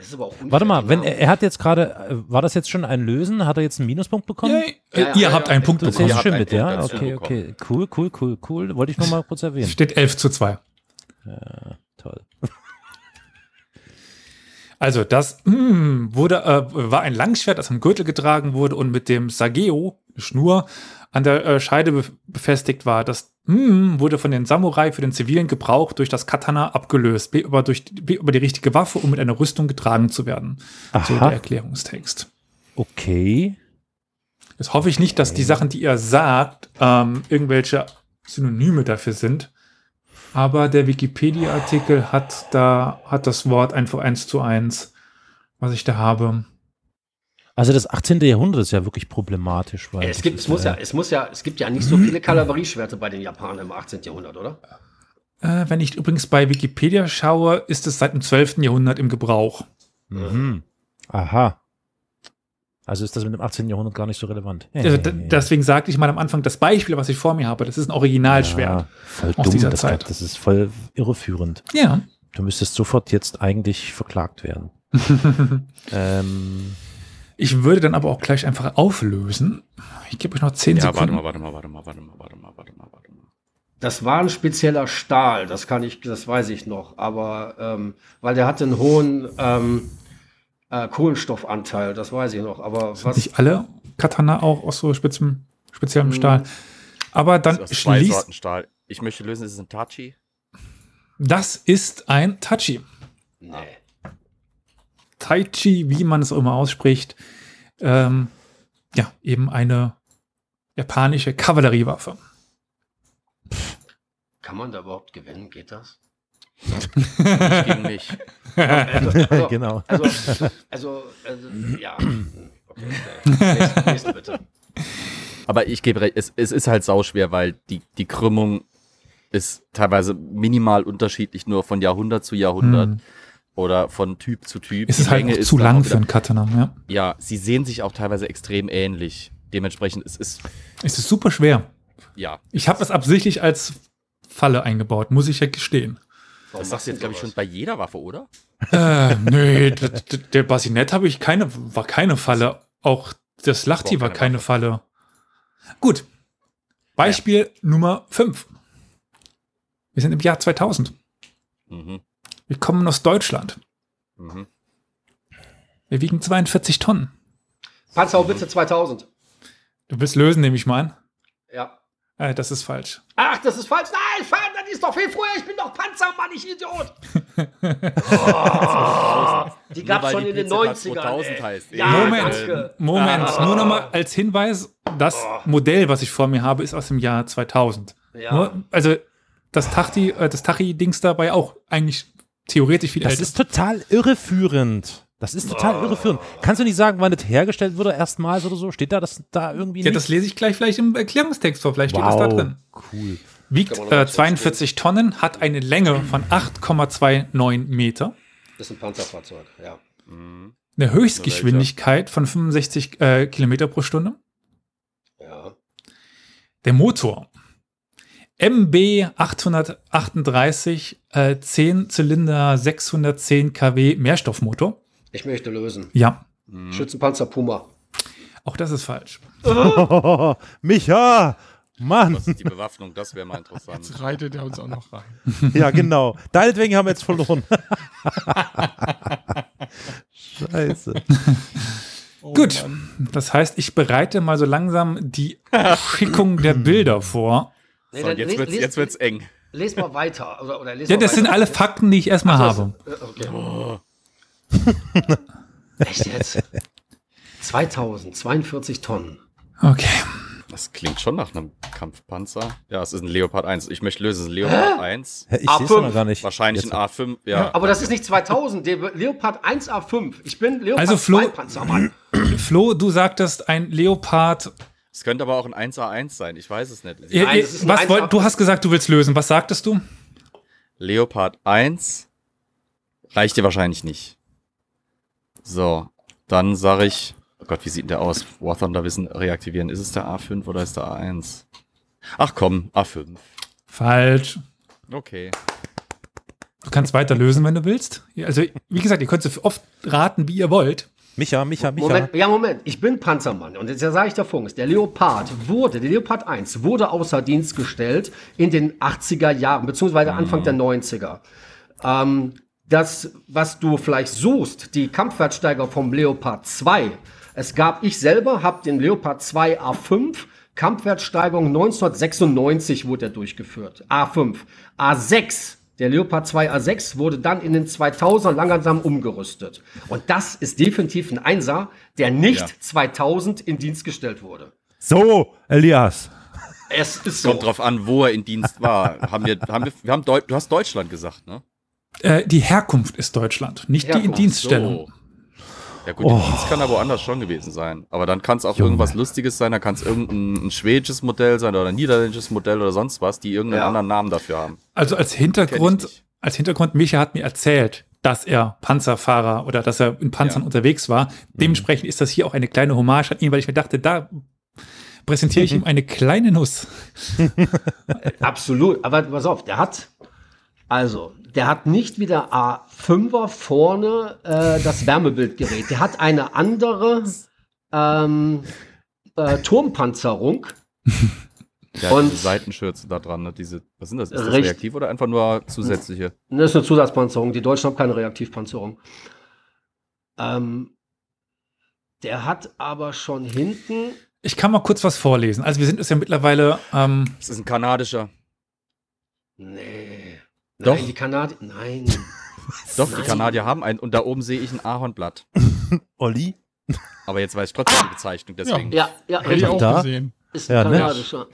Das ist aber auch unfair, Warte mal, wenn er, er hat jetzt gerade, äh, war das jetzt schon ein Lösen? Hat er jetzt einen Minuspunkt bekommen? Äh, Ja, ja, ihr ja, habt ja. einen Punkt bekommen. einen mit, ja? Okay, okay. Cool, cool, cool, cool. Wollte ich noch mal kurz erwähnen. Es steht 11 zu 2. Toll. Also das mm, wurde, äh, war ein Langschwert, das am Gürtel getragen wurde und mit dem Sageo, Schnur, an der äh, Scheide bef- befestigt war. Das mm, wurde von den Samurai für den zivilen Gebrauch durch das Katana abgelöst, B über, durch, B über die richtige Waffe, um mit einer Rüstung getragen zu werden. So der Aha, Erklärungstext. okay. Jetzt hoffe ich nicht, dass die Sachen, die ihr sagt, ähm, irgendwelche Synonyme dafür sind. Aber der Wikipedia-Artikel hat da, hat das Wort einfach eins zu eins, was ich da habe. Also das 18. Jahrhundert ist ja wirklich problematisch. Weil es gibt, es muss ja, es muss ja, es gibt ja nicht so viele Kavallerieschwerter bei den Japanern im 18. Jahrhundert, oder? Äh, wenn ich übrigens bei Wikipedia schaue, ist es seit dem 12. Jahrhundert im Gebrauch. Mhm. Aha. Also ist das mit dem 18. Jahrhundert gar nicht so relevant. Also, deswegen sagte ich mal am Anfang, das Beispiel, was ich vor mir habe, das ist ein Originalschwert. Ja, voll aus dumm. dieser das, Zeit. das ist voll irreführend. Ja. Du müsstest sofort jetzt eigentlich verklagt werden. ähm, Ich würde dann aber auch gleich einfach auflösen. Ich gebe euch noch 10 Ja, warte Sekunden. mal, warte mal, warte mal, warte mal, warte mal, warte mal, warte mal. Das war ein spezieller Stahl, das kann ich, das weiß ich noch, aber ähm, weil der hatte einen hohen ähm, äh, Kohlenstoffanteil, das weiß ich noch. Aber was? Nicht alle Katana auch aus so spitzem, speziellem Mhm. Zwei. Aber dann Das ist aus zwei schließt. Sorten Stahl. Ich möchte lösen, ist es ein Tachi? Das ist ein Tachi. Nee. Taichi, wie man es auch immer ausspricht. Ähm, ja, eben eine japanische Kavalleriewaffe. Kann man da überhaupt gewinnen? Geht das? Nicht gegen mich. Also, also, genau. Also, also, also ja. Okay. Nächste, nächste bitte. Aber ich gebe recht, es, es ist halt sauschwer, weil die, die Krümmung ist teilweise minimal unterschiedlich, nur von Jahrhundert zu Jahrhundert Hm. Oder von Typ zu Typ. Es ist halt Länge zu lang für einen Katana. Ja. Ja, sie sehen sich auch teilweise extrem ähnlich. Dementsprechend es ist Es ist super schwer. ja. Ich habe es absichtlich als Falle eingebaut, muss ich ja gestehen. Warum Das sagst du jetzt, glaube ich, schon bei jeder Waffe, oder? Äh, nee, der Basinett habe ich keine, war keine Falle. Auch das Lachti War keine Falle. Gut. Beispiel Nummer 5. Wir sind im Jahr 2000. Mhm. Wir kommen aus Deutschland. Mhm. Wir wiegen 42 Tonnen. Panzerhaubitze 2000. Du willst lösen, nehme ich mal an. Ja. Äh, das ist falsch. Ach, das ist falsch. Nein, Vater, die ist doch viel früher. Ich bin doch Panzermann, ich Idiot. Oh, die gab es Nur schon in den die PZ 90ern. 2000 ey. heißt. Ja, Moment, danke. Moment. Nur noch mal als Hinweis, das Modell, was ich vor mir habe, ist aus dem Jahr 2000. Ja. Nur, also das Tachi, äh, das Tachi-Dings dabei auch eigentlich theoretisch viel Das älter. ist total irreführend. Das ist total irreführend. Kannst du nicht sagen, wann das hergestellt wurde, erstmals oder so? Steht da das da irgendwie ja, nicht? das lese ich gleich vielleicht im Erklärungstext vor. Vielleicht steht das da drin. Cool. Wiegt äh, mal 42 Tonnen, hat eine Länge von 8,29 Meter, Das ist ein Panzerfahrzeug, ja. Mhm. eine Höchstgeschwindigkeit von 65 äh, Kilometer pro Stunde. Ja. Der Motor. MB 838, äh, 10 Zylinder, 610 kW Mehrstoffmotor. Ich möchte lösen. Ja, Mhm. Schützenpanzer Puma. auch das ist falsch. Oh, Micha! Mann! Was ist die Bewaffnung? Das wäre mal interessant. Jetzt reitet er uns auch noch rein. Ja, genau. Deinetwegen haben wir jetzt verloren. Scheiße. Oh Gut, Mann. das heißt, ich bereite mal so langsam die Schickung der Bilder vor. Nee, So, jetzt les- jetzt wird's eng. Les mal weiter. Oder, oder les Ja, mal das sind weiter. alle Fakten, die ich erstmal habe. äh, Okay. Echt jetzt? 2000, 42 Tonnen. Okay. Das klingt schon nach einem Kampfpanzer. Ja, es ist ein Leopard 1. Ich möchte lösen, es ist ein Leopard 1. Hä, Ich A5. sehe es noch gar nicht. Wahrscheinlich Jetzt- ein A5, ja. Aber das ist nicht 2000, der Leopard 1A5. Ich bin Leopard Also, Flo- 2 Panzermann. Flo, du sagtest ein Leopard. Es könnte aber auch ein 1A1 sein, ich weiß es nicht. Ja, Nein, ein was 1A. wollt, du hast gesagt, du willst lösen. Was sagtest du? Leopard 1 reicht dir wahrscheinlich nicht. So, dann sage ich, oh Gott, wie sieht denn der aus? War Thunder Wissen reaktivieren. Ist es der A5 oder ist der A1? Ach komm, A5. Falsch. Okay. Du kannst weiter lösen, wenn du willst. Also, wie gesagt, ihr könnt so oft raten, wie ihr wollt. Micha, Micha, Micha. Moment, ja, Moment. Ich bin Panzermann. Und jetzt sage ich der Funks. Der Leopard wurde, der Leopard 1 wurde außer Dienst gestellt in den 80er Jahren, beziehungsweise Anfang der 90er. Ähm, das, was du vielleicht suchst, die Kampfwertsteiger vom Leopard 2. Es gab, ich selber habe den Leopard 2 A5, Kampfwertsteigerung 1996 wurde er durchgeführt. A5. A6 der Leopard 2 A6 wurde dann in den 2000 langsam umgerüstet. Und das ist definitiv ein Einser, der nicht Ja. 2000 in Dienst gestellt wurde. So, Elias. Es ist so. Kommt drauf an, wo er in Dienst war. haben wir, haben wir, wir haben Deu du hast Deutschland gesagt, ne? Äh, die Herkunft ist Deutschland, nicht die Herkunft, Indienststellung. So. Ja gut, der Dienst kann aber woanders schon gewesen sein. Aber dann kann es auch irgendwas Lustiges sein, dann kann es irgendein ein schwedisches Modell sein oder ein niederländisches Modell oder sonst was, die irgendeinen Ja. anderen Namen dafür haben. Also als Hintergrund, als Hintergrund, Micha hat mir erzählt, dass er Panzerfahrer oder dass er in Panzern Ja. unterwegs war. Dementsprechend ist das hier auch eine kleine Hommage an ihn, weil ich mir dachte, da präsentiere ich ihm eine kleine Nuss. Absolut. Aber pass auf, der hat, also, der hat nicht wie der A5er vorne äh, das Wärmebildgerät. Der hat eine andere ähm, äh, Turmpanzerung. Der hat Und- diese Seitenschürze da dran, ne? Diese, was sind das? Ist das Richtig. reaktiv oder einfach nur zusätzliche? Das ist eine Zusatzpanzerung. Die Deutschen haben keine Reaktivpanzerung. Ähm, der hat aber schon hinten. Ich kann mal kurz was vorlesen. Also wir sind es ja mittlerweile, ähm, Das ist ein kanadischer. Nee. Doch. Nein, die Kanadier. Nein. Doch, die Nein. Kanadier haben einen und da oben sehe ich ein Ahornblatt. Olli? Aber jetzt weiß ich trotzdem die Bezeichnung, deswegen. Ja, ja, Hätte ich richtig. auch Da? gesehen. Ist ein Ja, ne? kanadischer.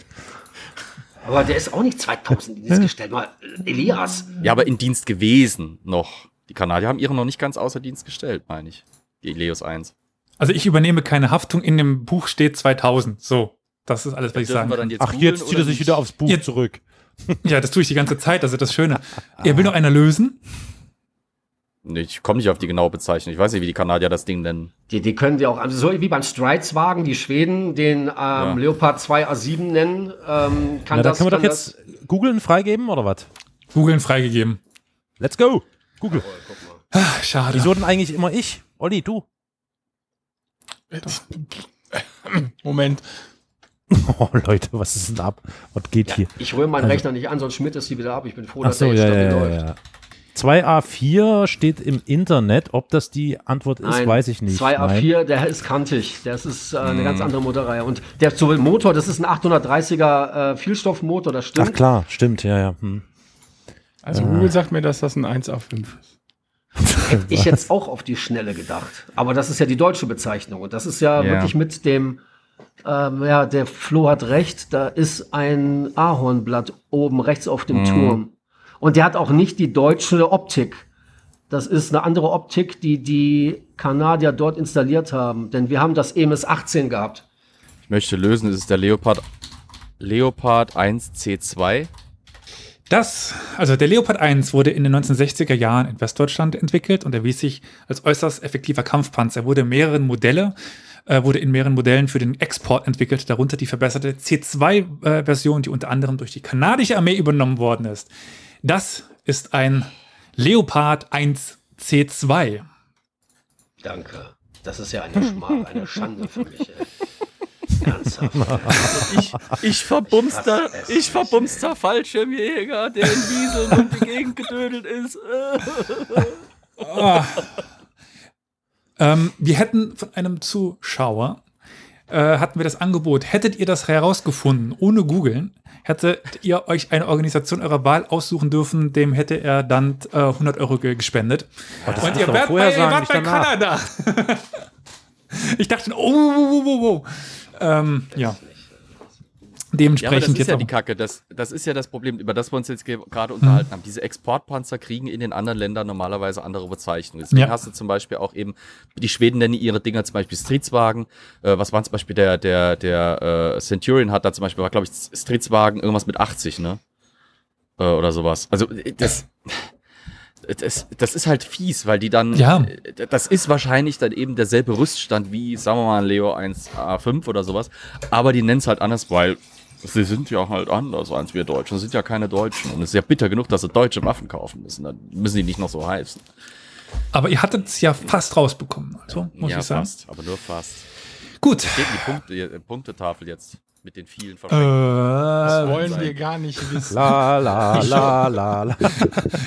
Aber der ist auch nicht 2000 in Dienst gestellt. Mal, Elias. Ja, aber in Dienst gewesen noch. Die Kanadier haben ihren noch nicht ganz außer Dienst gestellt, meine ich. Die Leos 1. Also ich übernehme keine Haftung. In dem Buch steht 2000. So, das ist alles, was ich Dürfen sagen kann. Ach, jetzt zieht er sich nicht? wieder aufs Buch Jetzt- zurück. Ja, das tue ich die ganze Zeit. Also das Schöne. Ihr will noch einer lösen? Ich komme nicht auf die genaue Bezeichnung. Ich weiß nicht, wie die Kanadier das Ding nennen. Die, die können wir auch, also so wie beim Strides-Wagen, die Schweden den ähm, Leopard 2 A7 nennen. Ähm, kann Na, da das, können wir doch jetzt googeln freigeben oder was? Googeln freigegeben. Let's go. Google. Ah, schade. Wieso denn eigentlich immer ich? Olli, du. Moment. Oh, Leute, was ist denn ab? Was geht hier? Ich rühre meinen Rechner nicht an, sonst schmiert es die wieder ab. Ich bin froh, dass so, der ja, jetzt ja, ja, läuft. ja. 2A4 steht im Internet. Ob das die Antwort ist, Nein, weiß ich nicht. 2A4, der ist kantig. Das ist äh, eine ganz andere Motorreihe. Und der so Motor, das ist ein 830er äh, Vielstoffmotor, das Nein. stimmt. Ach klar, stimmt, ja, ja. Hm. Also Google sagt mir, dass das ein 1A5 ist. Hätte ich jetzt auch auf die Schnelle gedacht. Aber das ist ja die deutsche Bezeichnung. Und das ist ja, Ja. wirklich mit dem, ähm, ja, der Flo hat recht, da ist ein Ahornblatt oben rechts auf dem Turm. Und der hat auch nicht die deutsche Optik. Das ist eine andere Optik, die die Kanadier dort installiert haben. Denn wir haben das EMS 18 gehabt. Ich möchte lösen, es ist der Leopard, Leopard 1 C2. Das, also der Leopard 1 wurde in den 1960er Jahren in Westdeutschland entwickelt und erwies sich als äußerst effektiver Kampfpanzer. Er wurde in mehreren Modelle, äh, wurde in mehreren Modellen für den Export entwickelt, darunter die verbesserte C2-Version, die unter anderem durch die kanadische Armee übernommen worden ist. Das ist ein Leopard 1 C2. Danke. Das ist ja eine Schmach, eine Schande für mich. Ey. Ernsthaft. Ich, ich verbumster, ich verbumster Fallschirmjäger, der in Wieseln und die Gegend gedödelt ist. Ähm, wir hätten von einem Zuschauer, äh, hatten wir das Angebot, hättet ihr das herausgefunden, ohne googeln, hättet ihr euch eine Organisation eurer Wahl aussuchen dürfen, dem hätte er dann äh, 100 Euro ge- gespendet. das Und ihr vorher bei, sagen, wart bei. Kanada. ich dachte, oh, oh, oh, oh, oh. Ähm, ja. Ja, aber das Dementsprechend ist ja die Kacke. Das, das ist ja das Problem, über das wir uns jetzt ge- gerade unterhalten haben. Diese Exportpanzer kriegen in den anderen Ländern normalerweise andere Bezeichnungen. Deswegen Ja. hast du zum Beispiel auch eben, die Schweden nennen ihre Dinger zum Beispiel Streetswagen. Äh, was waren zum Beispiel der, der, der äh, Centurion hat da zum Beispiel, war glaube ich Streetswagen irgendwas mit 80, ne? Äh, oder sowas. Also äh, das. Das, das ist halt fies, weil die dann, Ja. äh, das ist wahrscheinlich dann eben derselbe Rüststand wie, sagen wir mal, Leo 1A5 oder sowas, aber die nennen es halt anders, weil sie sind ja halt anders als wir Deutschen, sind ja keine Deutschen und es ist ja bitter genug, dass sie deutsche Waffen kaufen müssen, dann müssen die nicht noch so heißen. Aber ihr hattet es ja fast rausbekommen, also muss ja, ich sagen. fast, aber nur fast. Gut. Steht die Punkte, äh, Punktetafel jetzt mit den vielen Äh, Verstecken. Wollen wir gar nicht wissen. La, la, la, la, la.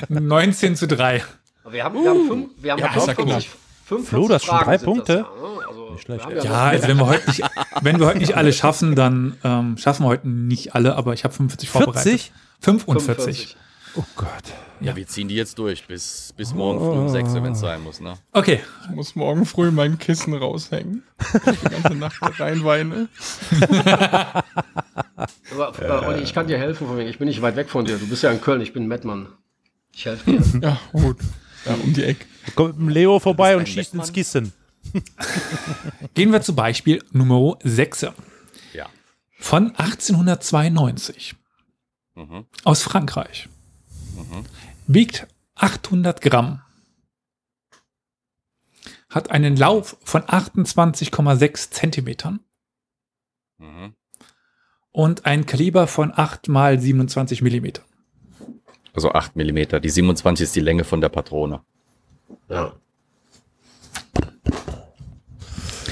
19 zu 3. Wir haben, wir haben, fünf, wir haben Ja, ist ja 45, 45 Flo, das sind Fragen drei sind Punkte. Das, ja, ne? also, Nicht schlecht. haben Ja, also wenn wir heute nicht, wenn wir heute nicht alle schaffen, dann ähm, schaffen wir heute nicht alle, aber ich habe 45 vorbereitet. 40? 45. 45. Oh Gott. Ja, wir ziehen die jetzt durch, bis, bis morgen früh um 6 Uhr, wenn es sein muss, ne? Okay, Ich muss morgen früh mein Kissen raushängen. Die ganze Nacht reinweine. Aber, äh, Olli, ich kann dir helfen, von wegen. ich bin nicht weit weg von dir. Du bist ja in Köln, ich bin Mettmann. Ich helfe dir. Ja, gut. Ja, um die Ecke. Kommt mit dem Leo vorbei und ein schießt Bettmann? ins Kissen. gehen wir zu Beispiel Nummer 6 Ja. von 1892 Mhm. aus Frankreich. Wiegt 800 Gramm. Hat einen Lauf von 28,6 Zentimetern Mhm. und ein Kaliber von 8 mal 27 Millimeter. Also 8 mm. Die 27 ist die Länge von der Patrone. Ja.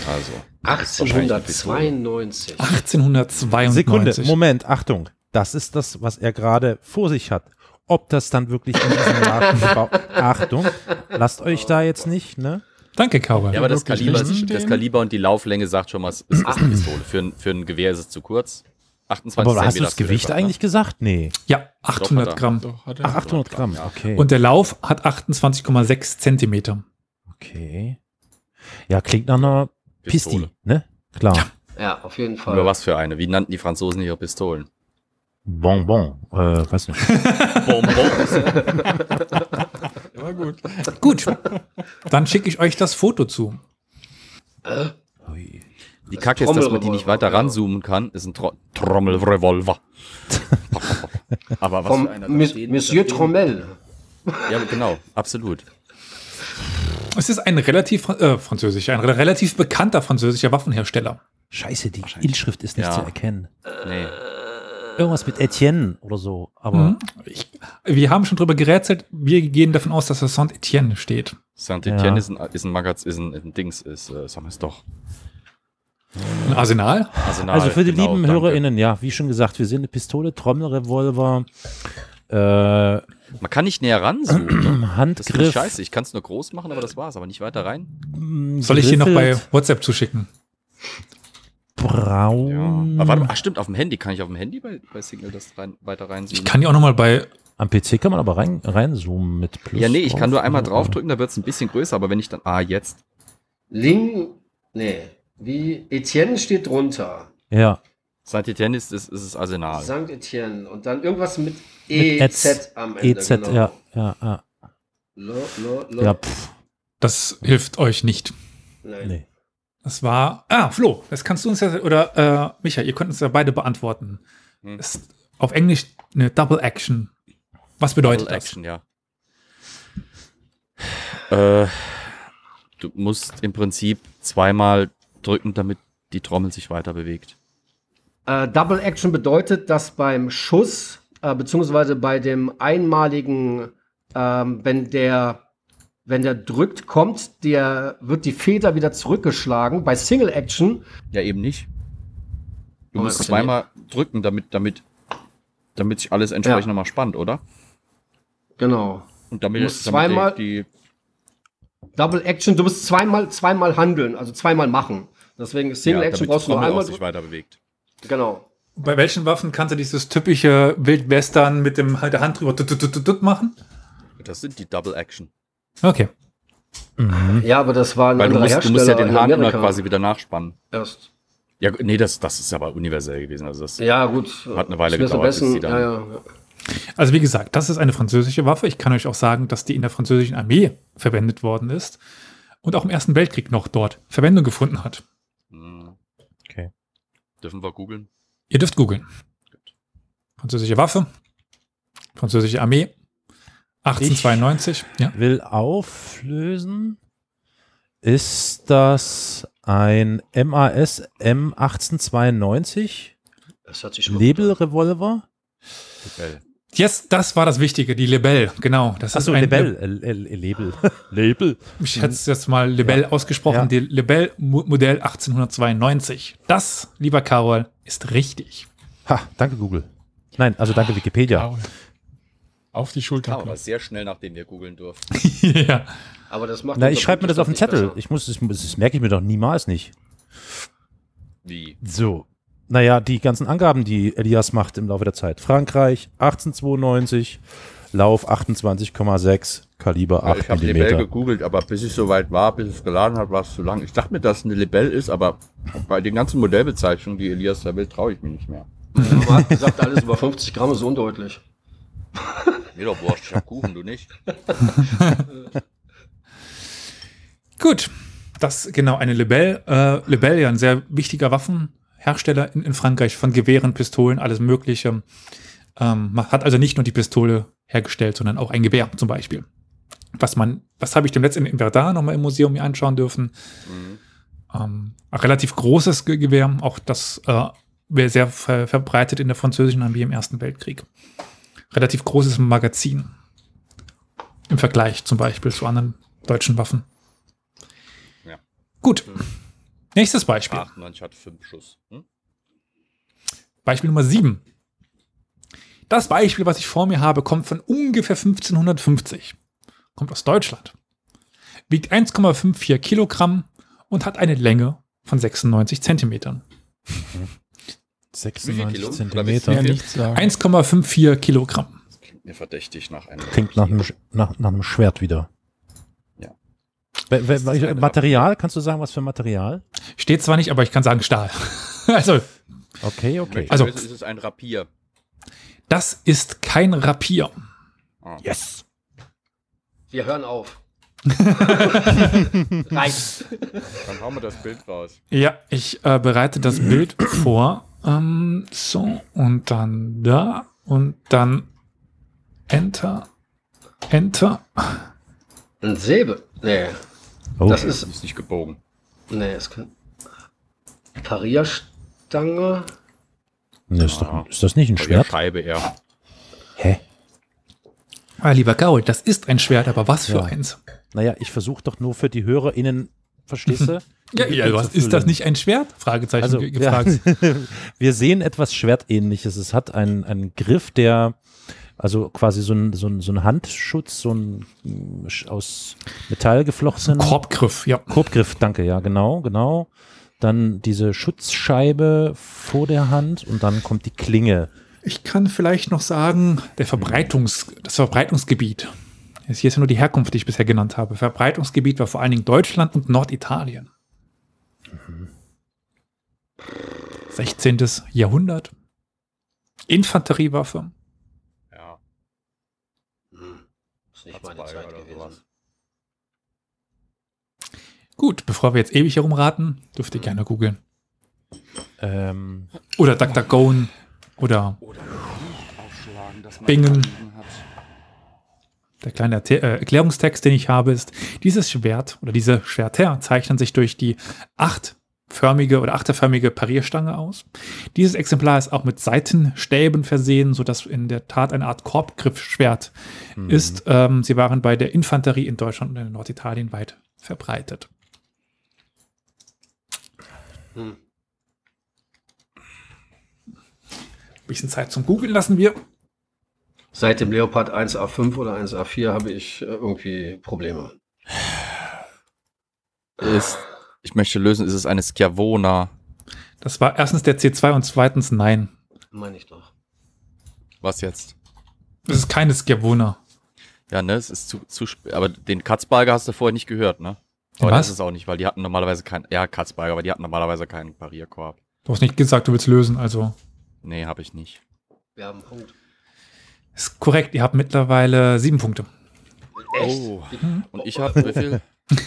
Also. das ist wahrscheinlich eine Pistole. 1892. 1892. Sekunde, Moment, Achtung. Das ist das, was er gerade vor sich hat. Ob das dann wirklich in diesem Laden gebaut Achtung, lasst euch da jetzt nicht, ne? Danke, Kaura. Ja, aber das Kaliber, das? Kaliber und die Lauflänge sagt schon mal, es ist, ist eine Pistole. Für, ein- für ein Gewehr ist es zu kurz. 28 Aber hast du das Gewicht gesagt, ne? eigentlich gesagt? Nee. Ja, 800 Doch. Gramm. Doch. Ach, 800 Gramm, okay. Und der Lauf hat 28,6 Zentimeter. okay. Ja, klingt nach einer Pisti, Pistole. ne? Klar. Ja, auf jeden Fall. Über was für eine? Wie nannten die Franzosen ihre Pistolen? Bonbon, äh, weiß nicht. Bonbons. Ja, gut. Gut, dann schicke ich euch das Foto zu. Ui. Die Das Kacke ist, dass man die nicht weiter ranzoomen kann. Ist ein Tro Trommelrevolver. Aber was Vom für einer da Miss- steht, Monsieur stehen- Trommel. Ja, genau, absolut. Es ist ein relativ äh, französischer, ein relativ bekannter französischer Waffenhersteller. Scheiße, die Inschrift ist nicht Ja. zu erkennen. Nee. Irgendwas mit Etienne oder so, aber Mhm. Ich, wir haben schon drüber gerätselt. Wir gehen davon aus, dass das Saint-Etienne steht. Saint-Etienne Ja. ist ein, ist ein Magaz, ist ein, ein Dings, ist, äh, sagen wir es doch. Ein Arsenal. Arsenal, Also für die genau, lieben danke. HörerInnen, ja, wie schon gesagt, wir sind eine Pistole, Trommelrevolver, äh, Man kann nicht näher ranzoomen. ne? Das ist Handgriff. scheiße. Ich kann es nur groß machen, aber das war's. Aber nicht weiter rein. m, Soll ich dir noch bei WhatsApp zuschicken? braun. Ja. Aber warte mal, ach stimmt, auf dem Handy. Kann ich auf dem Handy bei, bei Signal das rein, weiter Ich reinzoomen? kann die auch noch mal bei. Am PC kann man aber rein, reinzoomen mit Plus. ja, nee, ich kann nur einmal drauf. draufdrücken, da wird es ein bisschen größer. Aber wenn ich dann, ah, jetzt. Ling, nee, wie Etienne steht drunter. Ja, Saint-Etienne ist, ist, ist das Arsenal. St. Etienne und dann irgendwas mit EZ, am Ende. EZ, genau. ja, ja, ja. Lo, lo, lo. Ja, pff, Das hilft euch nicht. Nein. nee. Das war. Ah, Flo, das kannst du uns ja. Oder äh, Micha, ihr könnt uns ja beide beantworten. Hm. Ist auf Englisch eine Double Action. Was bedeutet Double das? Action, ja. Äh, du musst im Prinzip zweimal drücken, damit die Trommel sich weiter bewegt. Äh, Double Action bedeutet, dass beim Schuss, äh, beziehungsweise bei dem einmaligen, ähm, wenn der, wenn der drückt, kommt, der, wird die Feder wieder zurückgeschlagen. Bei Single Action, Ja, eben nicht. Du musst zweimal drücken, damit, damit, damit sich alles entsprechend Ja. nochmal spannt, oder? genau. Und damit, Du musst damit zweimal- die, Double Action, du musst zweimal, zweimal handeln, also zweimal machen. Deswegen Single ja, Action brauchst du nur auch einmal. sich weiter bewegt. Genau. Bei welchen Waffen kannst du dieses typische Wildwestern mit dem halt der Hand drüber tut, tut, tut, tut machen? Das sind die Double Action. Okay. Mhm. Ja, aber das war ein Weil du musst, du musst ja den Hahn immer quasi wieder nachspannen. erst. Ja, nee, das, das ist aber universell gewesen. Also das, Ja, gut. Hat eine Weile gedauert, bis besten- die dann- ja, ja. Also wie gesagt, das ist eine französische Waffe. Ich kann euch auch sagen, dass die in der französischen Armee verwendet worden ist und auch im Ersten Weltkrieg noch dort Verwendung gefunden hat. Okay. Dürfen wir googeln? Ihr dürft googeln. Französische Waffe, französische Armee, 1892. Ja. Will auflösen. Ist das ein MAS M1892 Das hat sich schon Labelrevolver? Well. Yes, das war das Wichtige, die Lebel, genau. Das Achso, ein Label. Äh, äh, Label. Label. Ich hätte es jetzt mal Lebel ausgesprochen, Ja. die Lebel Mo- Modell 1892. Das, lieber Carol, ist richtig. Ha, danke Google. Nein, also danke Wikipedia. Au. Auf die Schulter. Aber sehr schnell, nachdem wir googeln durften. ja. Aber das macht Na, ich schreibe mir das auf den Zettel. besser. Ich muss, das, das merke ich mir doch niemals nicht. Wie? So. Naja, die ganzen Angaben, die Elias macht im Laufe der Zeit. Frankreich 1892, Lauf 28,6, Kaliber Ja, 8 ich habe Lebel gegoogelt, aber bis ich soweit war, bis es geladen hat, war es zu lang. Ich dachte mir, dass es eine Lebel ist, aber bei den ganzen Modellbezeichnungen, die Elias da will, traue ich mir nicht mehr. Man hat gesagt, alles über 50 Gramm ist undeutlich. Mir doch wurscht, ich hab Kuchen, du nicht. Gut. Das, genau, eine Lebel. Äh, Lebel, ja, ein sehr wichtiger Waffenhersteller in, in Frankreich von Gewehren, Pistolen, alles Mögliche. Ähm, man hat also nicht nur die Pistole hergestellt, sondern auch ein Gewehr zum Beispiel. Was man, was habe ich dem letzten in Verdun nochmal im Museum mir anschauen dürfen. Mhm. Ähm, ein relativ großes Ge Gewehr, auch das äh, wäre sehr ver verbreitet in der französischen Armee im Ersten Weltkrieg. Relativ großes Magazin. Im Vergleich zum Beispiel zu anderen deutschen Waffen. Ja. Gut. Nächstes Beispiel. 98 hat fünf Schuss. Hm? Beispiel Nummer 7. Das Beispiel, was ich vor mir habe, kommt von ungefähr 1550. Kommt aus Deutschland. Wiegt 1,54 Kilogramm und hat eine Länge von 96 Zentimetern. 96 Kilo? Zentimeter. Ja, nichts sagen. 1,54 Kilogramm. Klingt mir verdächtig nach einem. Klingt nach einem, nach, nach einem Schwert wieder. Ja. Wer- wer- Das ist eine Material, kannst du sagen, was für Material? Steht zwar nicht, aber ich kann sagen Stahl. also, Okay, okay. Also- Also ist es ein Rapier. das ist kein Rapier. Yes. Wir hören auf. Reicht. Dann hauen wir das Bild raus. Ja, ich äh, bereite das Bild vor. Ähm, so, und dann da und dann Enter. Enter. Ein Säbel. Nee, Oh, das ist. ist nicht gebogen. Nee, es kann. Parierstange. nee, ist, doch, ist das nicht ein Schwert? Scheibe eher. Hä? Ah, lieber Gaul, das ist ein Schwert, aber was für Ja. eins? Naja, ich versuche doch nur für die HörerInnen, verstehst du? Ja, ja was, ist das nicht ein Schwert? Fragezeichen Also, ge- ja, gefragt. wir sehen etwas Schwertähnliches. Es hat einen, einen Griff, der, also quasi so ein, so ein, so ein Handschutz, so ein aus Metall geflochtenen Korbgriff, ja. Korbgriff, danke, ja, genau, genau. Dann diese Schutzscheibe vor der Hand und dann kommt die Klinge. Ich kann vielleicht noch sagen, der Verbreitungs, das Verbreitungsgebiet. Hier ist ja nur die Herkunft, die ich bisher genannt habe. Verbreitungsgebiet war vor allen Dingen Deutschland und Norditalien. 16. Jahrhundert. Infanteriewaffe. Ja. Hm. Ist nicht meine Zeit oder gewesen. sowas. Gut, bevor wir jetzt ewig herumraten, dürft ihr gerne googeln. Ähm, Oder DuckDuckGo oder Aufschlagen, dass man Bingen. Der kleine äh, Erklärungstext, den ich habe, ist, dieses Schwert oder diese Schwerter zeichnen sich durch die achtförmige oder achterförmige Parierstange aus. Dieses Exemplar ist auch mit Seitenstäben versehen, sodass in der Tat eine Art Korbgriffschwert ist. Ähm, sie waren bei der Infanterie in Deutschland und in Norditalien weit verbreitet. Hm. Bisschen Zeit zum Googeln lassen wir. Seit dem Leopard 1A5 oder 1A4 habe ich äh, irgendwie Probleme. Ist, ich möchte lösen, ist es eine Schiavona. Das war erstens der C2 und zweitens nein. Meine ich doch. Was jetzt? Das ist keine Schiavona. Ja, ne, es ist zu, zu spät. Aber den Katzbalger hast du vorher nicht gehört, ne? Aber Was? das ist es auch nicht, weil die hatten normalerweise keinen, ja, Katzbalger, aber die hatten normalerweise keinen Parierkorb. Du hast nicht gesagt, du willst lösen, also Nee, habe ich nicht. Wir haben einen Punkt. ist korrekt. Ihr habt mittlerweile sieben Punkte. Echt? Oh. Und ich habe, wie viel?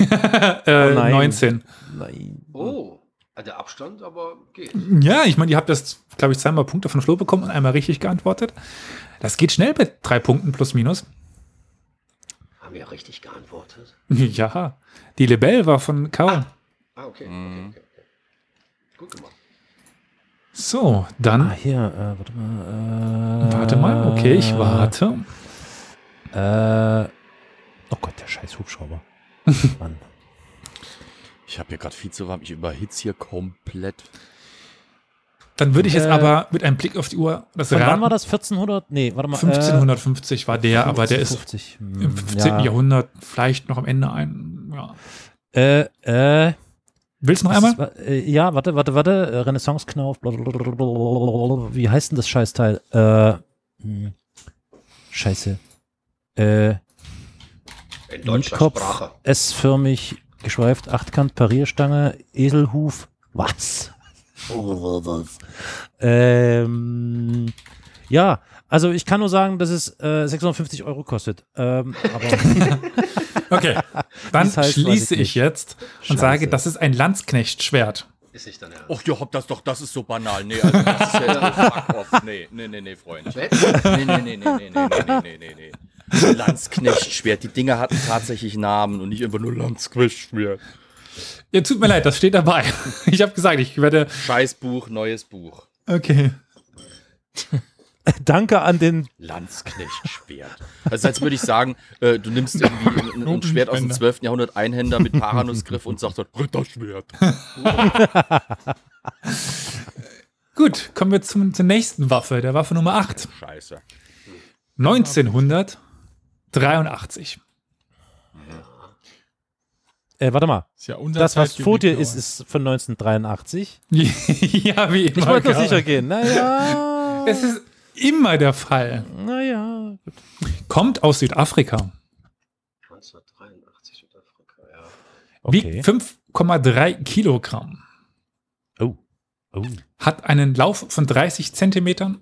äh, Oh nein. 19. nein. Oh. Ah, Der Abstand aber geht. Ja, ich meine, ihr habt das, glaube ich, zweimal Punkte von Flo bekommen und einmal richtig geantwortet. Das geht schnell mit drei Punkten plus minus. Haben wir richtig geantwortet? Ja, die Lebel war von Kaul. Ah, okay. Mhm. okay, okay, okay. Gut gemacht. So, Ah, dann, hier, äh, warte mal. Äh, warte mal. Okay, ich warte. Äh, oh Gott, der scheiß Hubschrauber. Mann. Ich habe hier gerade viel zu warm. Ich überhitze hier komplett. Dann würde ich jetzt Äh, aber mit einem Blick auf die Uhr das Von wann raten. war das? 1400? Nee, warte mal. 1550 war der, aber der ist 1550. Hm, im 15. ja. Jahrhundert vielleicht noch am Ende ein. Ja. Äh, äh, Willst du noch einmal? ist- äh, ja, warte, warte, warte. Äh, Renaissance-Knauf. Wie heißt denn das Scheißteil? Äh, hm, scheiße. Äh, In deutscher Niedkopf, Sprache. S-förmig geschweift, Achtkant, Parierstange, Eselhuf. Was? ähm, ja, also ich kann nur sagen, dass es äh, 650 Euro kostet. Ähm, aber Okay, dann heißt, ich schließe ich nicht. jetzt und Scheiße. sage, das ist ein Landsknechtschwert. Ist nicht dein Ernst. Och, ja, hab das doch, das ist so banal. Nee, also das ist ja fuck off. Nee, nee, nee, nee, Freund. Wett? Nee, nee, nee, nee, nee, nee, nee, nee, nee, nee. Landsknechtschwert. Die Dinger hatten tatsächlich Namen und nicht einfach nur Landsknechtschwert. Ja, tut mir leid, das steht dabei. Ich habe gesagt, ich werde. Scheißbuch, neues Buch. Okay. danke an den. Landsknechtschwert. Also als würde ich sagen, äh, du nimmst irgendwie ein, ein Schwert aus dem 12. Jahrhundert Einhänder mit Paranussgriff und sagst dort Ritterschwert. Gut, kommen wir zum, zur nächsten Waffe, der Waffe Nummer 8. Scheiße. 1983. Äh, warte mal. Ist ja unser Das, was vor dir ist, ist von 1983. ja, wie immer. Ich wollte nur sicher gehen. Naja. Es ist immer der Fall. Naja. Kommt aus Südafrika. 1983 Südafrika, ja. Okay. Wiegt 5,3 Kilogramm. Oh. Oh. Hat einen Lauf von 30 Zentimetern.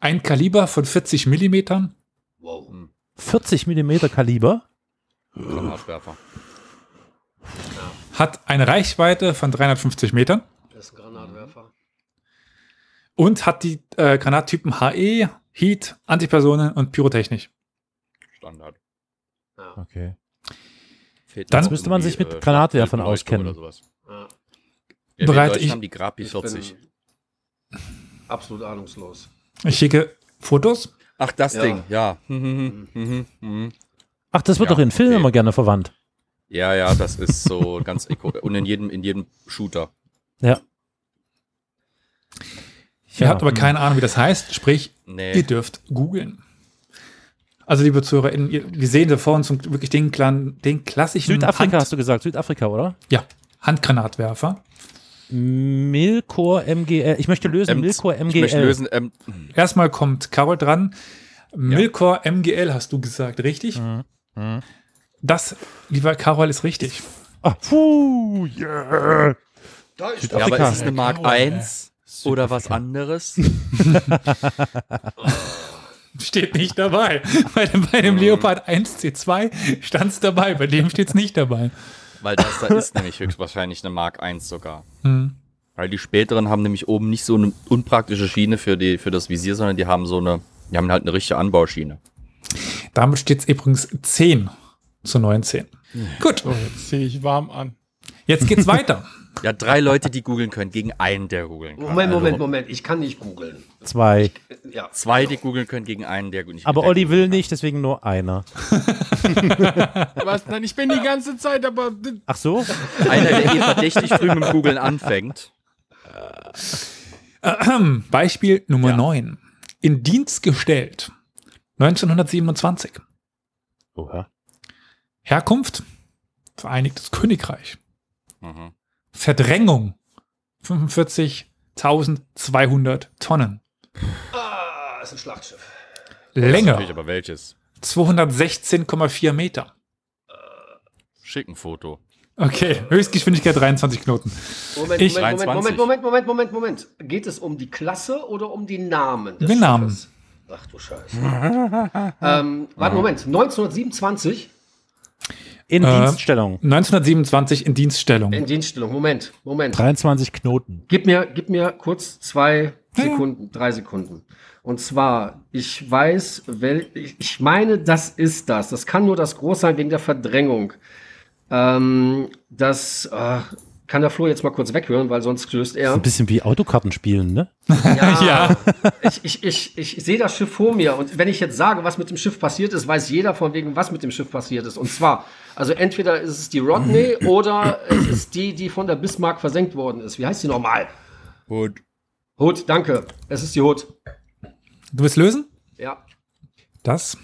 Ein Kaliber von 40 Millimetern. Wow. 40 Millimeter Kaliber. Granatwerfer. Hat eine Reichweite von 350 Metern. Das ist ein Granatwerfer. Und hat die äh, Granattypen HE, Heat, Antipersonen und Pyrotechnik. Standard. Ja. Okay. Fehlt Dann müsste man sich mit Granatwerfern Schlachtfeldbeleuchtung auskennen. Oder sowas. Ja. Ja, Bereit, ich- haben die Grapi Ich 40. bin absolut ahnungslos. Ich schicke Fotos. Ach, das Ja. Ding, ja. Mhm, mhm, mhm. Ach, das wird Ja, doch in Filmen okay. immer gerne verwandt. Ja, ja, das ist so ganz iko und in jedem, in jedem Shooter. Ja. Ihr habt aber keine Ahnung, wie das heißt. Sprich, Nee. ihr dürft googeln. Also, liebe ZuhörerInnen, wir sehen da vor uns so wirklich den, den klassischen Südafrika Hand, hast du gesagt, Südafrika, oder? ja, Handgranatwerfer. Milcor MGL. Ich möchte lösen, M- Milcor Ich möchte MGL. lösen, ähm, Erstmal kommt Carol dran. Milcor MGL hast du gesagt, richtig? Mhm. Mhm. Das, lieber Carol, ist richtig. Ah, puh, yeah. Da ist ja, aber ist es eine Mark Genau, 1 oder was anderes? Steht nicht dabei. Bei dem, bei dem Leopard 1C2 stand es dabei, bei dem steht es nicht dabei. Weil das da ist nämlich höchstwahrscheinlich eine Mark 1 sogar. Hm. Weil die späteren haben nämlich oben nicht so eine unpraktische Schiene für, die, für das Visier, sondern die haben so eine, die haben halt eine richtige Anbauschiene. Damit steht es übrigens 10 zu 19. Gut, So, jetzt sehe ich warm an. Jetzt geht's weiter. Ja, drei Leute, die googeln können, gegen einen, der googeln kann. Moment, Also Moment, Moment. Ich kann nicht googeln. Zwei. Ja. Zwei, die googeln können, gegen einen, der nicht Aber Olli will nicht, deswegen nur einer. Was? Nein, ich bin die ganze Zeit, aber Ach so? kann. Einer, der eh verdächtig früh mit dem Googeln anfängt. Ahem. Beispiel Nummer Ja. 9. In Dienst gestellt. 1927. Oha. Herkunft? Vereinigtes Königreich. Mhm. Verdrängung? 45.200 Tonnen. Ah, ist ein Schlachtschiff. Länge? Aber welches? 216,4 Meter. Schick ein Foto. Okay, Höchstgeschwindigkeit 23 Knoten. Moment, Ich- Moment, Moment, 23. Moment, Moment, Moment, Moment, Moment. Geht es um die Klasse oder um die Namen des Den Namen. Ach du Scheiße. ähm, warte, Moment. 1927 In Äh, Dienststellung. 1927 in Dienststellung. in Dienststellung. Moment, Moment. 23 Knoten. Gib mir, gib mir kurz zwei Sekunden, drei Sekunden. Und zwar, ich weiß, wel, ich, ich meine, das ist das. Das kann nur das Groß sein wegen der Verdrängung. Ähm, das äh, kann der Flo jetzt mal kurz weghören, weil sonst löst er. Ein bisschen wie Autokarten spielen, ne? Ja, Ja. ich, ich, ich, ich sehe das Schiff vor mir und wenn ich jetzt sage, was mit dem Schiff passiert ist, weiß jeder von wegen, was mit dem Schiff passiert ist. Und zwar, also entweder ist es die Rodney oder es ist die, die von der Bismarck versenkt worden ist. Wie heißt die nochmal? Gut. Hood, danke. Es ist die Hood. Du willst lösen? Ja. Das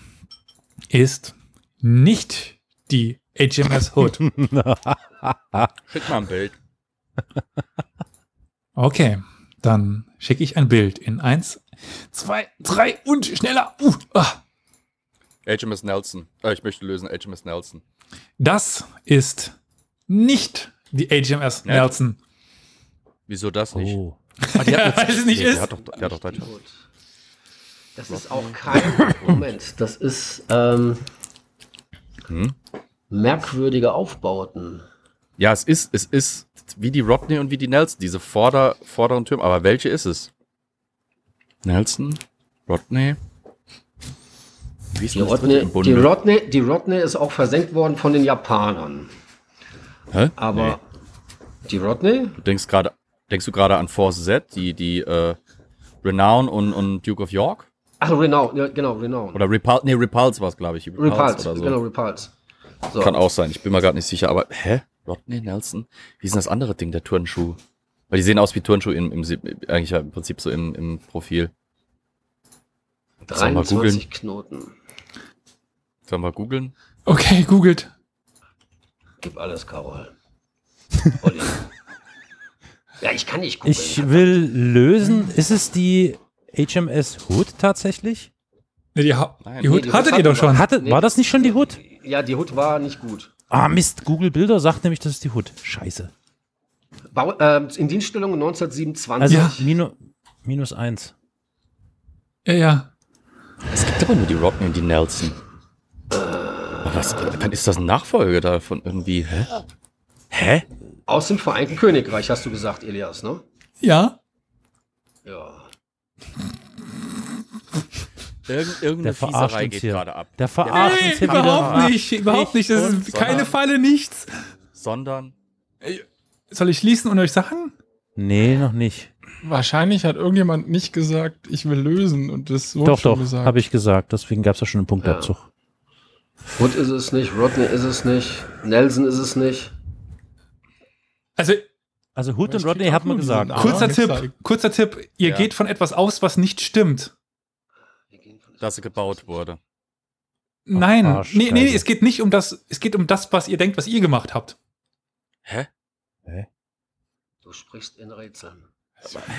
ist nicht die HMS Hood. Schick mal ein Bild. Okay, dann schicke ich ein Bild in eins, zwei, drei und schneller. Uh, ah. HMS Nelson. Äh, ich möchte lösen, HMS Nelson. Das ist nicht die HMS Ja. Nelson. Wieso das nicht? Oh. Ah, die hat Weil es nicht die ist. Hat doch, die hat doch Deutsch. Das ist auch kein. Moment, das ist ähm, Hm? merkwürdige Aufbauten. Ja, es ist, es ist wie die Rodney und wie die Nelson, diese Vorder, vorderen Türme. Aber welche ist es? Nelson? Rodney? Wie ist Die Rodney, die, Rodney, die Rodney ist auch versenkt worden von den Japanern. Hä? Aber die Rodney? Du denkst gerade, denkst du gerade an Force Z, die, die, äh, Renown und, und Duke of York? Ach, Renown, ja, genau, Renown. Oder Repulse, nee, Repulse war es, glaube ich. Repulse, Repulse, oder so. genau, Repulse. So. Kann auch sein, ich bin mir gerade nicht sicher, aber, hä? Rodney Nelson? Wie ist denn das andere Ding, der Turnschuh? Weil die sehen aus wie Turnschuh im, im, eigentlich ja im Prinzip so im, im Profil. Sollen wir 23 Knoten. Sollen wir googeln? Okay, googelt. Gib alles, Carol. Ja, ich kann nicht gucken. Ich will lösen. Ist es die HMS Hood tatsächlich? Nee, die, ha Nein. die Nee, Hut die hattet ihr doch schon. Hatte, Nee. War das nicht schon die Hood? Ja, die Hut war nicht gut. Ah, Mist. Google Bilder sagt nämlich, das ist die Hood. Scheiße. Bau, ähm, in Dienststellung 1927. Also Ja. minu, minus eins. Ja, ja. Es gibt aber nur die Rodney und die Nelson. Aber was, dann ist das ein Nachfolger davon irgendwie, hä? Hä? Aus dem Vereinten Königreich, hast du gesagt, Elias, ne? Ja. Ja. Irgend, Der irgendeine verarscht Fieserei geht hier. gerade ab. Der verarscht Nee, uns hier überhaupt nicht. Überhaupt nicht. Das ist Sondern- keine Falle, nichts. Sondern, Soll ich schließen und euch sagen? Nee, noch nicht. Wahrscheinlich hat irgendjemand nicht gesagt, ich will lösen und das wurde doch, doch, gesagt. habe ich gesagt. Deswegen gab es ja schon einen Punktabzug. Hood ist es nicht, Rodney ist es nicht, Nelson ist es nicht. Also, Also Hood und Rodney hat man gesagt. kurzer Tipp. Kurzer Tipp. Ihr Ja. geht von etwas aus, was nicht stimmt. Dass sie gebaut wurde. Nein. Arsch, nee, nee, es geht nicht um das, es geht um das, was ihr denkt, was ihr gemacht habt. Hä? Du sprichst in Rätseln.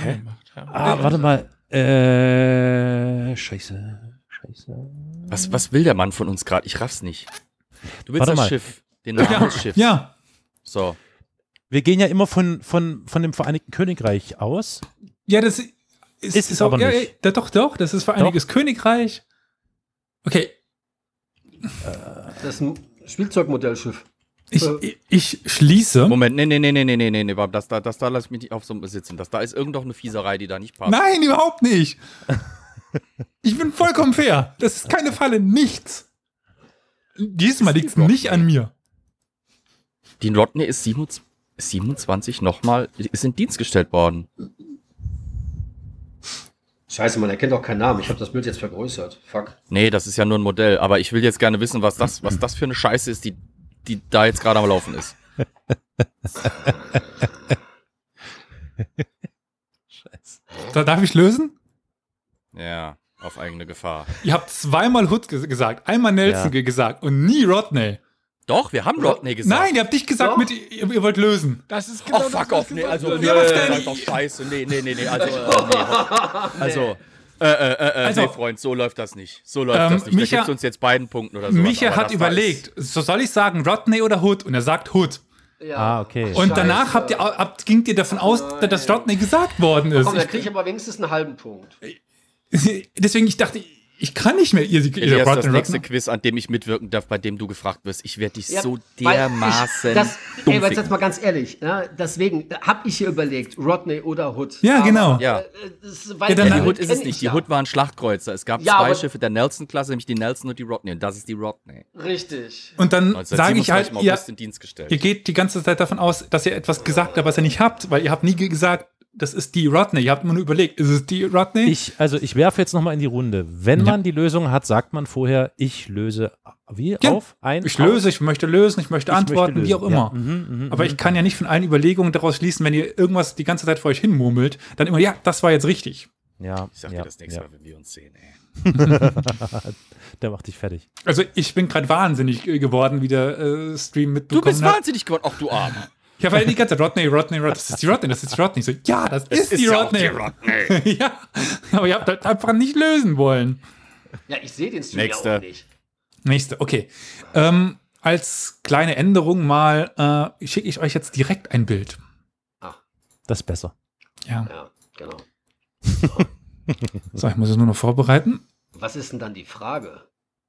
Hä? Ja. Ah, warte mal. Äh, scheiße. Scheiße. Was, was will der Mann von uns gerade? Ich raff's nicht. Du willst Warte das mal. Schiff, den Namen Ja, des Schiffs. ja. So. Wir gehen ja immer von, von, von dem Vereinigten Königreich aus. Ja, das ist, Ist es auch- aber ja, nicht. Ja, doch, doch, das ist Vereinigtes Königreich. Okay, Das ist ein Spielzeugmodellschiff. ich, Äh. ich, ich schließe. Moment, nee, nee, nee, nee, nee, nee, nee, nee, das da, das da lass ich mich nicht auf so sitzen. Das da ist irgend doch eine Fieserei, die da nicht passt. Nein, überhaupt nicht. Ich bin vollkommen fair. Das ist keine Falle, nichts. Diesmal liegt es nicht an mir. Die Rodney ist 27, 27 nochmal, ist in Dienst gestellt worden. Scheiße, man erkennt auch keinen Namen. Ich habe das Bild jetzt vergrößert. Fuck. Nee, das ist ja nur ein Modell, aber ich will jetzt gerne wissen, was das, was das für eine Scheiße ist, die, die da jetzt gerade am Laufen ist. Da darf ich lösen? Ja, auf eigene Gefahr. Ihr habt zweimal Hood ges gesagt, einmal Nelson Ja. ge- gesagt und nie Rodney. Doch, wir haben Rodney gesagt. Nein, ihr habt nicht gesagt, mit, ihr, ihr wollt lösen. Das ist Oh, genau fuck das, off, was nee, also, nee, das ist doch scheiße, nee, nee, nee, nee, also, äh, nee. Also, äh, äh, äh, Also- nee, Freund, so läuft das nicht. So läuft Ähm, das nicht. Micha- da gibt's uns jetzt beiden Punkten oder so. Micha hat überlegt, so soll ich sagen Rodney oder Hood? Und er sagt Hood. Ja. Ah, okay. Und danach habt ihr, habt, gingt ihr davon aus, dass Rodney gesagt worden ist. Komm, da kriege ich aber wenigstens einen halben Punkt. Deswegen, ich dachte, ich kann nicht mehr ihr, ihr Elias, das Rodney, nächste. Quiz, an dem ich mitwirken darf, bei dem du gefragt wirst. Ich werde dich Ja, so dermaßen Ich, das, dumm ey, weil ficken. jetzt mal ganz ehrlich, ne, deswegen habe ich hier überlegt, Rodney oder Hood. Ja, genau. Ja. Äh, das, Ja, dann- die Hood ist es ich nicht. Die ja. Hood war ein Schlachtkreuzer. Es gab Ja, zwei aber- Schiffe der Nelson-Klasse, nämlich die Nelson und die Rodney. Und das ist die Rodney. Richtig. Und dann sage ich 1927 halt, ihr, August in Dienst gestellt. ihr geht die ganze Zeit davon aus, dass ihr etwas gesagt habt, was ihr nicht habt, weil ihr habt nie ge- gesagt, das ist die Rodney. Ihr habt immer nur überlegt, ist es die Rodney? Ich, also ich werfe jetzt nochmal in die Runde. Wenn Ja. man die Lösung hat, sagt man vorher, ich löse wie Ja, auf ein. ich auf, löse, ich möchte lösen, ich möchte ich antworten, möchte wie auch immer. Ja. Mhm, mhm, Aber mhm. ich kann ja nicht von allen Überlegungen daraus schließen, wenn ihr irgendwas die ganze Zeit vor euch hinmurmelt, dann immer, ja, das war jetzt richtig. Ja, Ich sag ja, dir das nächste ja. Mal, wenn wir uns sehen, ey. Der macht dich fertig. Also ich bin gerade wahnsinnig äh, geworden, wie der äh, Stream Du mitbekommen bist hat. wahnsinnig geworden. Ach, du Arm. Ich habe halt die ganze Zeit Rodney, Rodney, Rodney, das ist die Rodney, das ist die Rodney. So, ja, das ist, die ja auch Rodney. die Rodney. ja, aber ihr habt halt einfach nicht lösen wollen. Ja, ich sehe den Stream Nächste. ja auch nicht. Nächste, okay. Ähm, als kleine Änderung mal äh, schicke ich euch jetzt direkt ein Bild. Das ist besser. Ja, Ja, genau. so, ich muss es nur noch vorbereiten. Was ist denn dann die Frage?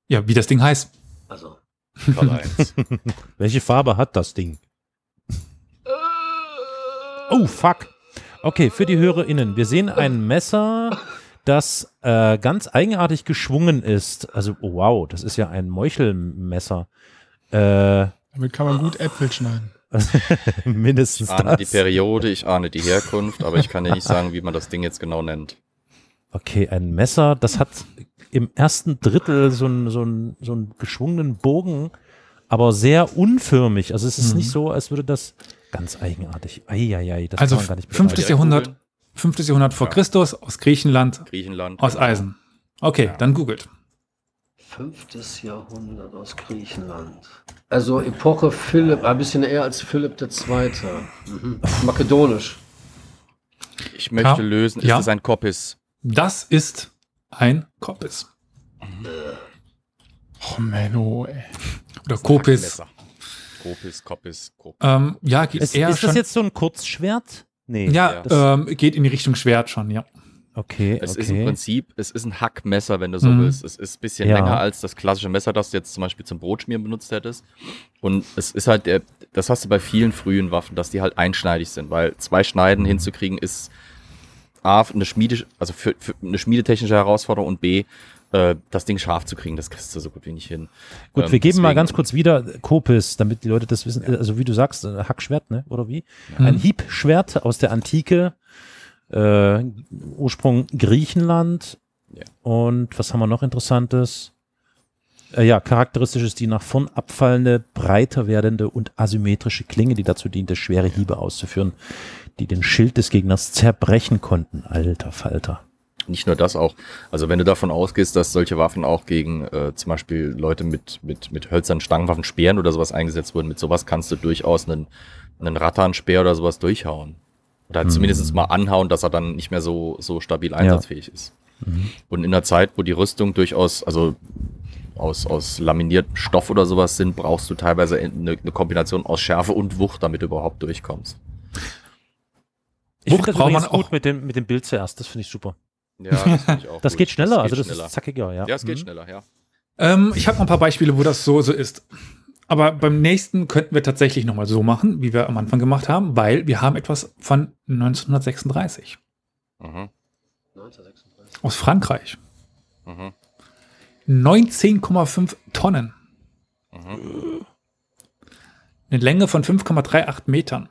Ja, wie das Ding heißt. Also. Welche Farbe hat das Ding? Oh, fuck. Okay, für die HörerInnen. Wir sehen ein Messer, das äh, ganz eigenartig geschwungen ist. Also, oh, wow, das ist ja ein Meuchelmesser. Äh, Damit kann man gut Äpfel schneiden. mindestens Ich ahne die das. Periode, ich ahne die Herkunft, aber ich kann dir nicht sagen, wie man das Ding jetzt genau nennt. Okay, ein Messer, das hat im ersten Drittel so einen so einen- so einen geschwungenen Bogen, aber sehr unförmig. Also es ist Mhm. nicht so, als würde das ganz eigenartig. Eieiei, das Also kann man gar nicht fünftes beschreiben. Jahrhundert, googeln. 5. Jahrhundert vor Ja. Christus aus Griechenland Griechenland. aus genau. Eisen. Okay, Ja. dann googelt. Fünftes Jahrhundert aus Griechenland. Also Epoche Philipp, ein bisschen eher als Philipp II. Mhm. Makedonisch. Ich möchte Ja. lösen, ist Ja. es ein Kopis? Das ist ein Kopis. Oh, Menno, ey. Oder Kopis. Kopis, Kopis, Kopis. Ähm, ja, geht Ist, eher ist schon. das jetzt so ein Kurzschwert? Nee. ja, Ja. ähm, geht in die Richtung Schwert schon, ja. Okay, Es ist im okay. Prinzip, es ist ein Hackmesser, wenn du so Mhm. willst. Es ist ein bisschen Ja. länger als das klassische Messer, das du jetzt zum Beispiel zum Brotschmieren benutzt hättest. Und es ist halt, der, das hast du bei vielen frühen Waffen, dass die halt einschneidig sind, weil zwei Schneiden hinzukriegen ist A, eine Schmiede, also für, für eine schmiedetechnische Herausforderung und B, äh, das Ding scharf zu kriegen, das kriegst du so gut wie nicht hin. Gut, Ähm, wir geben mal deswegen- ganz kurz wieder Kopis, damit die Leute das wissen. Also wie du sagst, ein Hackschwert, ne? Oder wie? Ein Hiebschwert aus der Antike, äh, Ursprung Griechenland. Ja. Und was haben wir noch Interessantes? Äh, ja, charakteristisch ist die nach vorn abfallende, breiter werdende und asymmetrische Klinge, die dazu diente, schwere Hiebe auszuführen, die den Schild des Gegners zerbrechen konnten. Alter Falter. Nicht nur das auch. Also wenn du davon ausgehst, dass solche Waffen auch gegen äh, zum Beispiel Leute mit, mit, mit hölzernen Stangenwaffen, Speeren oder sowas eingesetzt wurden, mit sowas kannst du durchaus einen, einen Rattan-Speer oder sowas durchhauen. Oder Hm. zumindest mal anhauen, dass er dann nicht mehr so, so stabil einsatzfähig ist. Mhm. Und in der Zeit, wo die Rüstung durchaus, also aus, aus laminiertem Stoff oder sowas sind, brauchst du teilweise eine, eine Kombination aus Schärfe und Wucht, damit du überhaupt durchkommst. Ich Wucht finde das braucht man übrigens gut auch. mit dem, mit dem Bild zuerst, das finde ich super. Ja, das, finde ich auch Das gut. geht schneller, also geht das schneller. ist zackiger, ja. Ja, es geht Mhm. schneller, ja. Ähm, ich habe noch ein paar Beispiele, wo das so, so ist. Aber beim nächsten könnten wir tatsächlich nochmal so machen, wie wir am Anfang gemacht haben, weil wir haben etwas von 1936 Mhm. 1936. aus Frankreich. Mhm. 19,5 Tonnen. Mhm. Eine Länge von 5,38 Metern.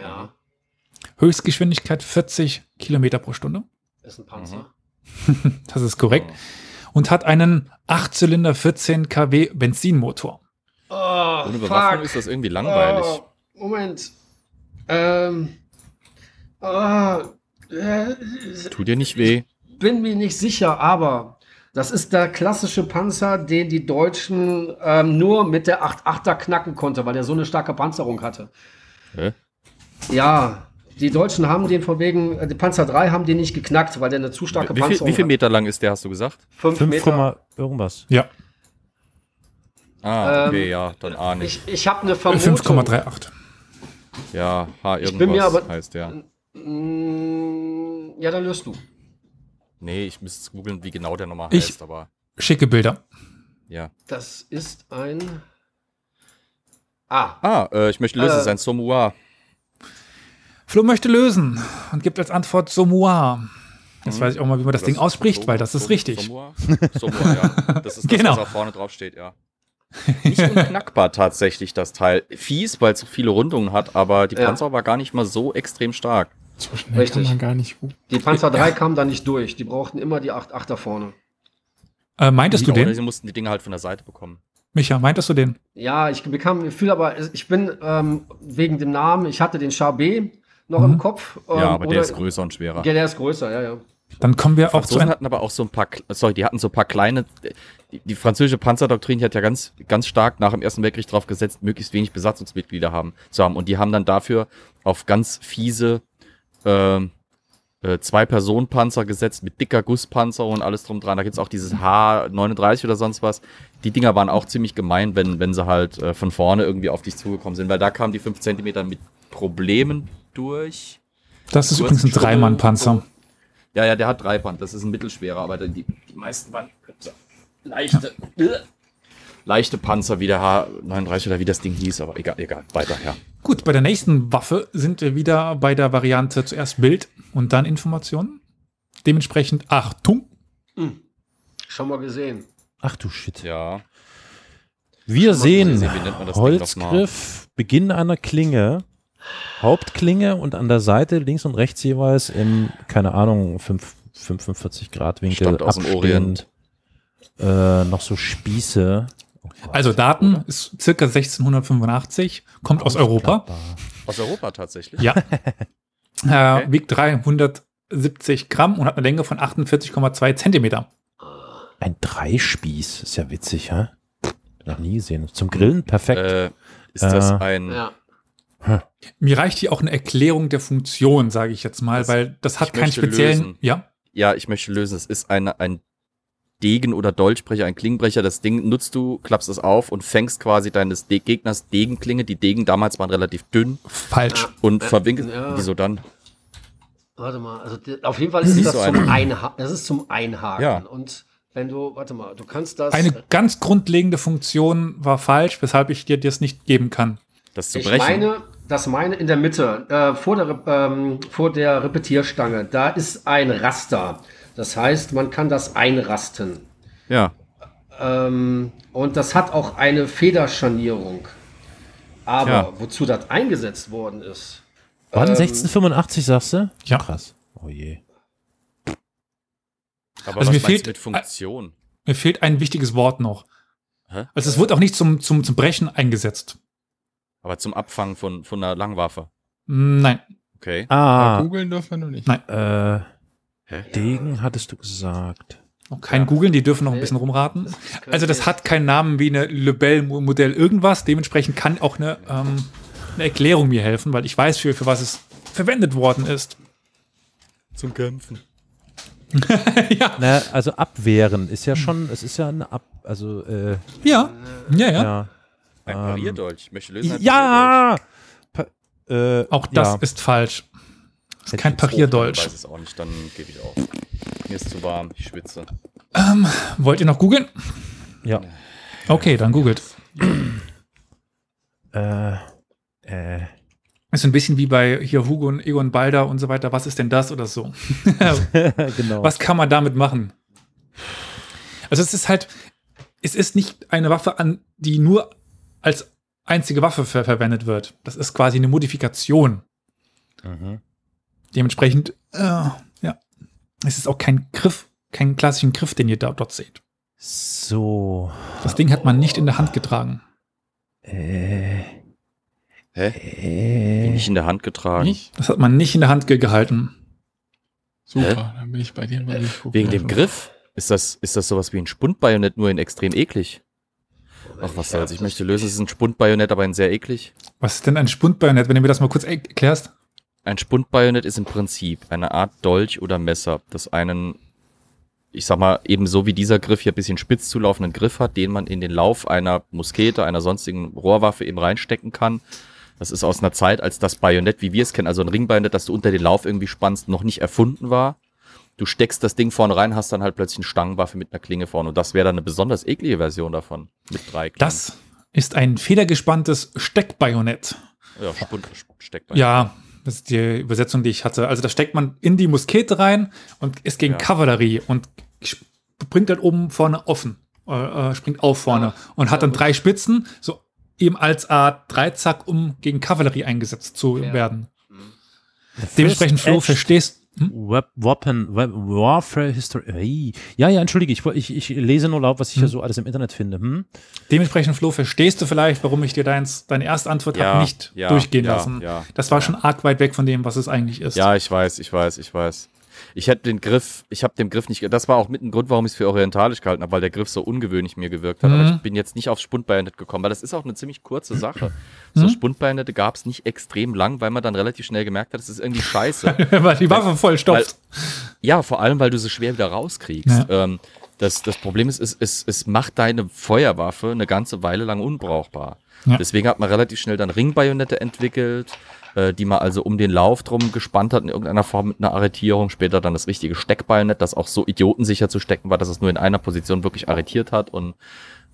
Ja, Höchstgeschwindigkeit 40 Kilometer pro Stunde. Ist ein Panzer. Das ist korrekt. Und hat einen 8-Zylinder 14 kW Benzinmotor. Oh, Ohne Bewaffnung ist das irgendwie langweilig. Oh, Moment. Ähm. Oh, äh, Tut dir nicht weh. bin mir nicht sicher, aber das ist der klassische Panzer, den die Deutschen ähm, nur mit der 8.8er knacken konnte, weil der so eine starke Panzerung hatte. Hä? Ja, die Deutschen haben den von wegen, äh, die Panzer 3 haben den nicht geknackt, weil der eine zu starke Wie viel, Panzerung wie viel hat. Meter lang ist der, hast du gesagt? Fünf 5, Meter. irgendwas. Ja, Ah, okay, Ähm, ja, dann A nicht. Ich, ich habe eine Vermutung. 5,38. Ja, H irgendwas bin mir aber- heißt der. Mm, Ja, dann löst du. Nee, ich müsste googeln, wie genau der nochmal Ich- heißt, aber Schicke Bilder. ja. Das ist ein. Ah, Ah, äh, ich möchte lösen, Äh, es ist ein Somoir. Flo möchte lösen und gibt als Antwort Somoir. Jetzt weiß ich auch mal, wie man das Ding ausspricht, weil das ist richtig. Somoir? Somoir, ja. Das ist das, Genau. was auch vorne drauf steht, ja. Nicht unknackbar tatsächlich, das Teil. Fies, weil es so viele Rundungen hat, aber die Ja. Panzer war gar nicht mal so extrem stark. So schnell Richtig. kann man gar nicht gut. die Panzer 3 kamen da nicht durch. Die brauchten immer die 8.8er vorne. Äh, meintest du Oder den? sie mussten die Dinge halt von der Seite bekommen. Micha, meintest du den? Ja, ich bekam ein Gefühl, aber ich bin ähm, wegen dem Namen, ich hatte den Char B noch im Kopf. ähm, ja, aber der oder- ist größer und schwerer. Ja, der ist größer, ja, ja. Dann kommen wir auch zu einem. hatten aber auch so ein paar, sorry, die hatten so ein paar kleine, die, die französische Panzerdoktrin die hat ja ganz, ganz stark nach dem Ersten Weltkrieg drauf gesetzt, möglichst wenig Besatzungsmitglieder haben, zu haben. Und die haben dann dafür auf ganz fiese ähm, äh, Zwei-Personen-Panzer gesetzt mit dicker Gusspanzer und alles drum dran. Da gibt's auch dieses H39 oder sonst was. Die Dinger waren auch ziemlich gemein, wenn, wenn sie halt äh, von vorne irgendwie auf dich zugekommen sind, weil da kamen die 5 Zentimeter mit Problemen durch. Das ist übrigens ein Dreimann-Panzer. Ja, ja, der hat drei Band. Das ist ein mittelschwerer, aber die, die meisten waren leichte, leichte Panzer wie der H39 oder wie das Ding hieß, aber egal, egal. Weiter, ja. Gut, bei der nächsten Waffe sind wir wieder bei der Variante zuerst Bild und dann Informationen. Dementsprechend Achtung. Schon mal gesehen. Ach du Shit. Ja. Wir sehen gesehen, wie nennt man das Ding Holzgriff, Beginn einer Klinge, Hauptklinge und an der Seite links und rechts jeweils im, keine Ahnung, 5, 45 Grad Winkel Stammt aus dem Orient. Äh, noch so Spieße. Oh. Also Daten ist circa 1685, kommt aus Europa. Aus Europa tatsächlich. Ja. äh, Wiegt 370 Gramm und hat eine Länge von 48,2 Zentimeter. Ein Dreispieß, ist ja witzig, hä? Noch nie gesehen. Zum Grillen perfekt. Äh, ist das Äh, ein. Ja. Mir reicht hier auch eine Erklärung der Funktion, sage ich jetzt mal, Das- weil das hat ich keinen speziellen. lösen. Ja, Ja, ich möchte lösen. Es ist eine, ein Degen- oder Dolchbrecher, ein Klingenbrecher. Das Ding nutzt du, klappst es auf und fängst quasi deines De Gegners Degenklinge. Die Degen damals waren relativ dünn falsch. und Äh, verwinkelt. ja. Wieso dann? Warte mal, also auf jeden Fall ist Nicht das so zum ein- Einhaken. Das ist zum Einhaken. Ja. Und wenn du, warte mal, du kannst das. Eine ganz grundlegende Funktion war falsch, weshalb ich dir das nicht geben kann. Das zu ich brechen. meine, das meine in der Mitte, äh, vor, der, ähm, vor der Repetierstange, da ist ein Raster. Das heißt, man kann das einrasten. ja. Ähm, und das hat auch eine Federscharnierung. Aber Ja. wozu das eingesetzt worden ist, Wann? ähm, 1685, sagst du? Ja. Krass. Oh je. Aber Also was mir fehlt- mit Funktion? Mir fehlt ein wichtiges Wort noch. Hä? Also es wird auch nicht zum, zum, zum Brechen eingesetzt. Aber zum Abfangen von, von einer Langwaffe. Nein. Okay. Ah, Googeln dürfen wir noch nicht. Nein. äh, Hä? Degen hattest du gesagt. Noch kein googeln, die dürfen noch ein bisschen rumraten. Also das hat keinen Namen wie eine Lebel-Modell irgendwas. Dementsprechend kann auch eine, ähm, eine Erklärung mir helfen, weil ich weiß, für, für was es verwendet worden ist. Zum Kämpfen. ja. Na, also abwehren ist ja schon, es ist ja eine Ab, also, äh, Ja. Ja, ja. ja. Ein Ähm, Parierdolch. Ich möchte lösen. ein Ja! Pa äh, Auch das ja. ist falsch. Das ist kein ich Parierdolch. Ich weiß es auch nicht, dann gebe ich auf. Mir ist zu warm, ich schwitze. Ähm, wollt ihr noch googeln? Ja. Okay, dann googelt. Äh, äh, Ist so ein bisschen wie bei hier Hugo und Egon Balder und so weiter. Was ist denn das oder so? genau. Was kann man damit machen? Also es ist halt, es ist nicht eine Waffe, an, die nur als einzige Waffe ver verwendet wird. Das ist quasi eine Modifikation. Mhm. Dementsprechend, äh, ja, es ist auch kein Griff, keinen klassischen Griff, den ihr da dort seht. So. Das Ding hat man nicht in der Hand getragen. Äh, Hä? äh, Nicht in der Hand getragen. Nicht? Das hat man nicht in der Hand ge gehalten. Super, dann bin ich bei dir, gucke. Wegen dem Griff? Ist das, ist das sowas wie ein Spundbajonett, nur in extrem eklig? Ach, was soll's. Ich möchte lösen, es ist ein Spundbajonett, aber ein sehr eklig. Was ist denn ein Spundbajonett, wenn du mir das mal kurz er- erklärst? Ein Spundbajonett ist im Prinzip eine Art Dolch oder Messer, das einen, ich sag mal, ebenso wie dieser Griff hier ein bisschen spitz zulaufenden Griff hat, den man in den Lauf einer Muskete, einer sonstigen Rohrwaffe eben reinstecken kann. Das ist aus einer Zeit, als das Bajonett, wie wir es kennen, also ein Ringbajonett, das du unter den Lauf irgendwie spannst, noch nicht erfunden war. Du steckst das Ding vorne rein, hast dann halt plötzlich eine Stangenwaffe mit einer Klinge vorne. Und das wäre dann eine besonders eklige Version davon. Mit drei Klingen. Das ist ein federgespanntes Steckbajonett. Ja, Spund, Steckbein. Ja, das ist die Übersetzung, die ich hatte. Also da steckt man in die Muskete rein und ist gegen Ja. Kavallerie und springt dann oben vorne offen, äh, äh, springt auf vorne und hat dann drei Spitzen, so eben als Art Dreizack, um gegen Kavallerie eingesetzt zu Ja. werden. Dementsprechend, Flo, verstehst Web Weapon, Web Warfare History. Ey. Ja, ja, entschuldige, ich, ich, ich lese nur laut, was ich hier so alles im Internet finde. Hm? Dementsprechend, Flo, verstehst du vielleicht, warum ich dir deins, deine erste Antwort Ja, habe nicht ja, durchgehen ja, lassen. ja, das war ja. schon arg weit weg von dem, was es eigentlich ist. Ja, ich weiß, ich weiß, ich weiß. Ich hätte den Griff, ich habe dem Griff nicht, das war auch mit ein Grund, warum ich es für orientalisch gehalten habe, weil der Griff so ungewöhnlich mir gewirkt hat. Aber Mhm. ich bin jetzt nicht aufs Spundbajonett gekommen, weil das ist auch eine ziemlich kurze Sache. So Mhm. Spundbajonette gab es nicht extrem lang, weil man dann relativ schnell gemerkt hat, es ist irgendwie scheiße. Weil die Waffe voll stopft. ja, vor allem, weil du sie schwer wieder rauskriegst. Ähm, das, das Problem ist, es, es, es macht deine Feuerwaffe eine ganze Weile lang unbrauchbar. Ja. Deswegen hat man relativ schnell dann Ringbajonette entwickelt, äh, die man also um den Lauf drum gespannt hat in irgendeiner Form mit einer Arretierung. Später dann das richtige Steckbajonett, das auch so idiotensicher zu stecken war, dass es nur in einer Position wirklich arretiert hat und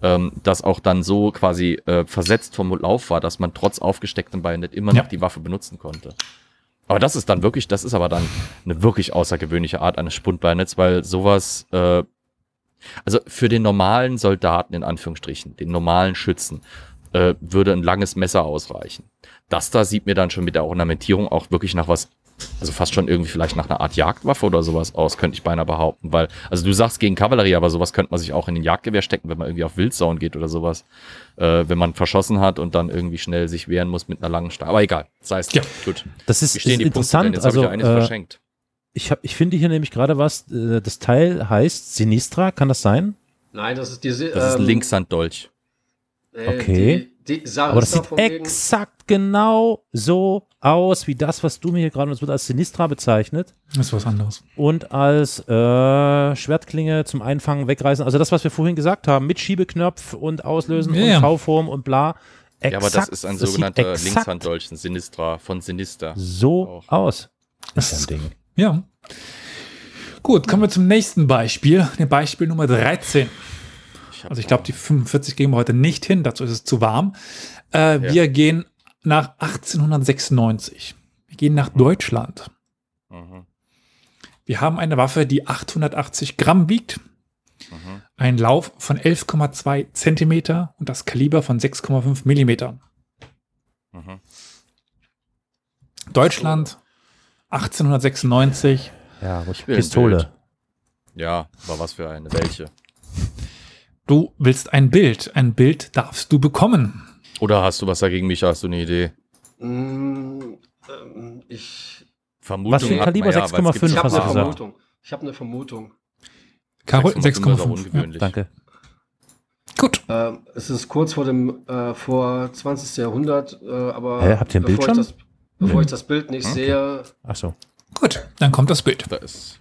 ähm, das auch dann so quasi äh, versetzt vom Lauf war, dass man trotz aufgestecktem Bajonett immer Ja. noch die Waffe benutzen konnte. Aber das ist dann wirklich, das ist aber dann eine wirklich außergewöhnliche Art eines Spundbajonetts, weil sowas, äh, also für den normalen Soldaten in Anführungsstrichen, den normalen Schützen, äh, würde ein langes Messer ausreichen. Das da sieht mir dann schon mit der Ornamentierung auch wirklich nach was, also fast schon irgendwie vielleicht nach einer Art Jagdwaffe oder sowas aus, könnte ich beinahe behaupten, weil, also du sagst gegen Kavallerie, aber sowas könnte man sich auch in den Jagdgewehr stecken, wenn man irgendwie auf Wildsauen geht oder sowas, äh, wenn man verschossen hat und dann irgendwie schnell sich wehren muss mit einer langen Stange. Aber egal, sei es Ja. gut. Das ist, ist Punkte interessant. Jetzt also, habe ich ja eines äh, verschenkt. ich, hab, ich finde hier nämlich gerade was, äh, das Teil heißt Sinistra, kann das sein? Nein, das ist diese. Das ist ähm, Linkshanddolch. äh, Okay. Die, die Aber das sieht exakt genau so aus wie das, was du mir hier gerade, das wird als Sinistra bezeichnet Das ist was anderes. und als äh, Schwertklinge zum Einfangen, Wegreißen. Also das, was wir vorhin gesagt haben, mit Schiebeknopf und Auslösen Ja, und ja. V-Form und bla. Exakt, Ja, aber das ist ein sieht sogenannter Linkshanddolch, ein Sinistra von Sinister. So Auch. aus. Das Das ist ein Ding. Ja. Gut, kommen wir zum nächsten Beispiel. Dem Beispiel Nummer 13. hab Also ich glaube, die 45 gehen wir heute nicht hin, dazu ist es zu warm. Äh, Wir gehen nach 1896. Wir gehen nach Deutschland. Mhm. Wir haben eine Waffe, die 880 Gramm wiegt, Mhm. einen Lauf von 11,2 Zentimeter und das Kaliber von 6,5 Millimeter. Mhm. Deutschland 1896. Ja, Pistole. Ja, aber was für eine? Welche? Du willst ein Bild. Ein Bild darfst du bekommen. Oder hast du was dagegen, Micha? Hast du eine Idee? Mm, ähm, ich Vermutung Was für ein Kaliber? ja, weil es gibt 6,5 ich habe hast du eine gesagt. Vermutung. Ich habe eine Vermutung. Carol 6,5 ist auch 6,5. Ja. Danke. Gut. Ähm, es ist kurz vor dem äh, vor 20. Jahrhundert, äh, aber Hä, habt ihr ein bevor, Bildschirm? ich das, bevor ich das Bild nicht Okay. sehe, Ach so. Gut, dann kommt das Bild. Da ist.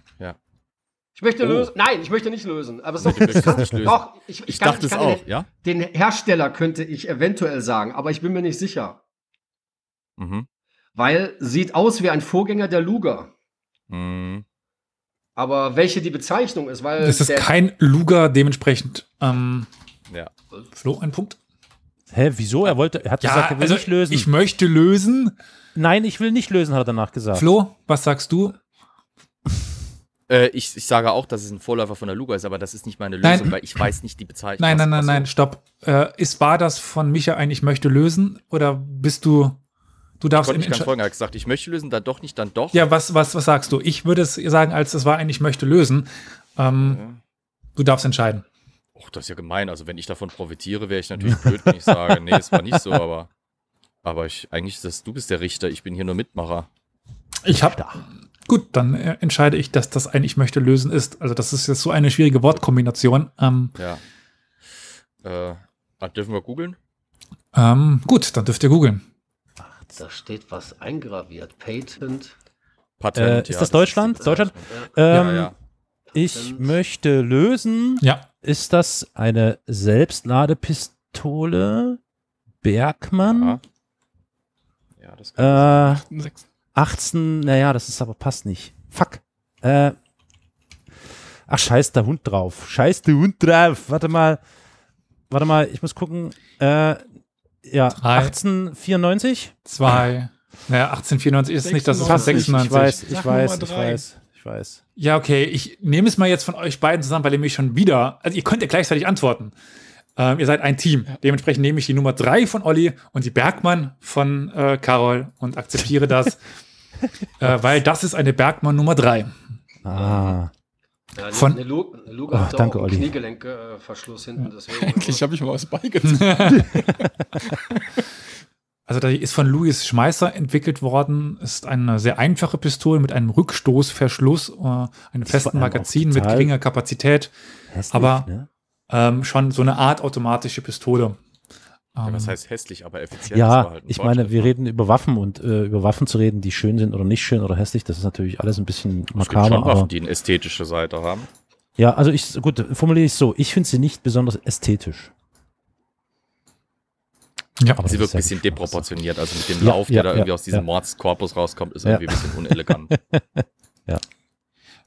Ich möchte Oh. lösen. Nein, ich möchte nicht lösen. Aber es kann, nicht lösen. Doch, ich, ich, Ich kann, dachte ich es kann auch, den, ja? den Hersteller könnte ich eventuell sagen, aber ich bin mir nicht sicher, Mhm. weil sieht aus wie ein Vorgänger der Luger. Mhm. Aber welche die Bezeichnung ist, weil Es ist kein Luger, dementsprechend ähm, Ja. Flo, ein Punkt. Hä, wieso? Er wollte, er hat gesagt, er will nicht lösen. ich möchte lösen. Nein, ich will nicht lösen, hat er danach gesagt. Flo, was sagst du? Äh, ich, ich sage auch, dass es ein Vorläufer von der Luga ist, aber das ist nicht meine Nein. Lösung, weil ich weiß nicht die Bezeichnung. Nein, nein, nein, was- nein, stopp. Äh, ist war das von Micha ein Ich möchte lösen oder bist du du darfst Konnte ich ganz folgen. Er hat gesagt, ich möchte lösen, dann doch nicht, dann doch. Ja, was was was sagst du? Ich würde es sagen, als es war ein Ich möchte lösen. Ähm, Ja. Du darfst entscheiden. Och, das ist ja gemein. Also, wenn ich davon profitiere, wäre ich natürlich blöd, wenn ich sage, nee, es war nicht so, aber. Aber ich, eigentlich ist das, du bist der Richter, ich bin hier nur Mitmacher. Ich habe Gut, dann äh, entscheide ich, dass das ein Ich möchte lösen ist. Also das ist jetzt so eine schwierige Wortkombination. Ähm, Ja. Äh, dürfen wir googeln? ähm, gut, dann dürft ihr googeln. da steht was eingraviert. Patent. Patent. Äh, ist das Deutschland? die Deutschland? Ähm, ja, ja. Ich möchte lösen. Ja, Ist das eine Selbstladepistole? Bergmann? Ja. ja, das kann Äh, 18, naja, das ist aber passt nicht. Fuck. Äh, ach, scheiß der Hund drauf. Scheiß der Hund drauf. Warte mal. Warte mal, ich muss gucken. Äh, ja, Drei. 1894? zwei. Naja, 1894 ist es nicht, das ist fast 96. 96. Ich weiß, ich Sag weiß, ich weiß, ich weiß. Ja, okay, ich nehme es mal jetzt von euch beiden zusammen, weil ihr mich schon wieder, also ihr könnt ja gleichzeitig antworten. Ähm, ihr seid ein Team. Dementsprechend nehme ich die Nummer drei von Olli und die Bergmann von äh, Carol und akzeptiere das, äh, weil das ist eine Bergmann Nummer drei. Ah. Ja, Von- eine Lu- eine Ach, hat danke, Olli. Kniegelenkverschluss hinten. Deswegen Endlich habe ich mal was beigetragen. Also da ist von Louis Schmeißer entwickelt worden, ist eine sehr einfache Pistole mit einem Rückstoßverschluss, äh, einem vor festen Magazin mit geringer Kapazität, Hässlich, Aber- ne? ähm, schon so eine Art automatische Pistole. Ja, Ähm, was heißt hässlich, aber effizient? Ja, halt ich meine, wir Fortschritt, reden über Waffen und äh, über Waffen zu reden, die schön sind oder nicht schön oder hässlich, das ist natürlich alles ein bisschen ne? Es gibt makaber. schon Waffen, Aber, die eine ästhetische Seite haben. ja, also ich, gut, formuliere ich es so, ich finde sie nicht besonders ästhetisch. ja. Aber Sie wirkt ist ein ja bisschen deproportioniert. Also mit dem Ja, Lauf, ja, der da ja, irgendwie aus diesem ja. Mordskorpus rauskommt, ist Ja. irgendwie ein bisschen unelegant.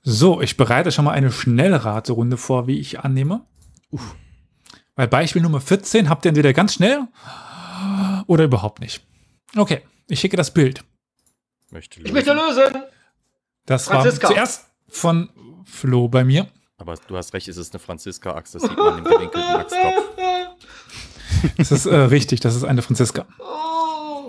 So, ich bereite schon mal eine Schnellraterunde vor, wie ich annehme. Bei Beispiel Nummer 14 habt ihr entweder ganz schnell oder überhaupt nicht. Okay, ich schicke das Bild. Möchte ich möchte lösen. Das Franziska. war zuerst von Flo bei mir. Aber du hast recht, es ist eine Franziska-Axt, das sieht man im gewinkelten Axtkopf. Das ist äh, richtig, das ist eine Franziska.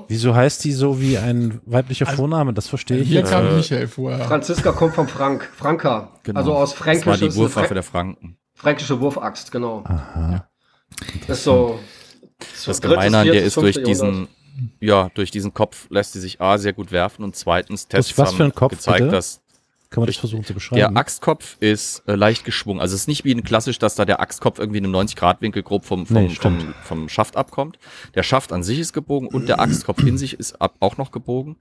Wieso heißt die so wie ein weiblicher Vorname? Das verstehe ich. Hier nicht. kam Äh, Michael vorher. Franziska kommt vom Frank. Franka. Genau. Also aus Das Fränkisch. war die Wurfwaffe der Franken. fränkische Wurfaxt, genau. Aha. Das ist so. Das drittes, Gemeine an der viertes, ist, durch Jahrhundert. diesen, ja, durch diesen Kopf lässt sie sich A sehr gut werfen und zweitens Tests was für ein haben Kopf, gezeigt, bitte? dass Kann man das versuchen zu Der beschreiben? Axtkopf ist äh, leicht geschwungen. Also es ist nicht wie ein klassisch, dass da der Axtkopf irgendwie in einem 90-Grad-Winkel grob vom, vom, Nee, vom, vom Schaft abkommt. Der Schaft an sich ist gebogen und der Axtkopf in sich ist ab, auch noch gebogen.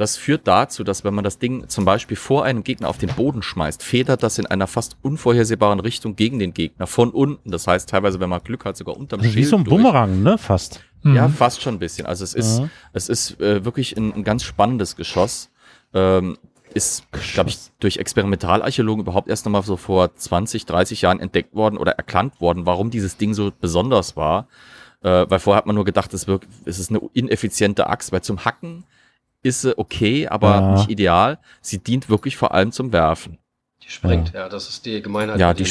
Das führt dazu, dass wenn man das Ding zum Beispiel vor einem Gegner auf den Boden schmeißt, federt das in einer fast unvorhersehbaren Richtung gegen den Gegner von unten. Das heißt teilweise, wenn man Glück hat, sogar unterm Also wie Schild so ein durch. Bumerang, ne? Fast. Ja, Mhm. fast schon ein bisschen. Also es ist, Ja. es ist äh, wirklich ein, ein ganz spannendes Geschoss. Ähm, ist, glaube ich, durch Experimentalarchäologen überhaupt erst nochmal so vor 20, 30 Jahren entdeckt worden oder erkannt worden, warum dieses Ding so besonders war. Äh, weil vorher hat man nur gedacht, es, wirkt, es ist eine ineffiziente Axt, weil zum Hacken ist sie okay, aber Ja. nicht ideal. Sie dient wirklich vor allem zum Werfen. Die springt, ja, das ist die Gemeinheit. Ja, die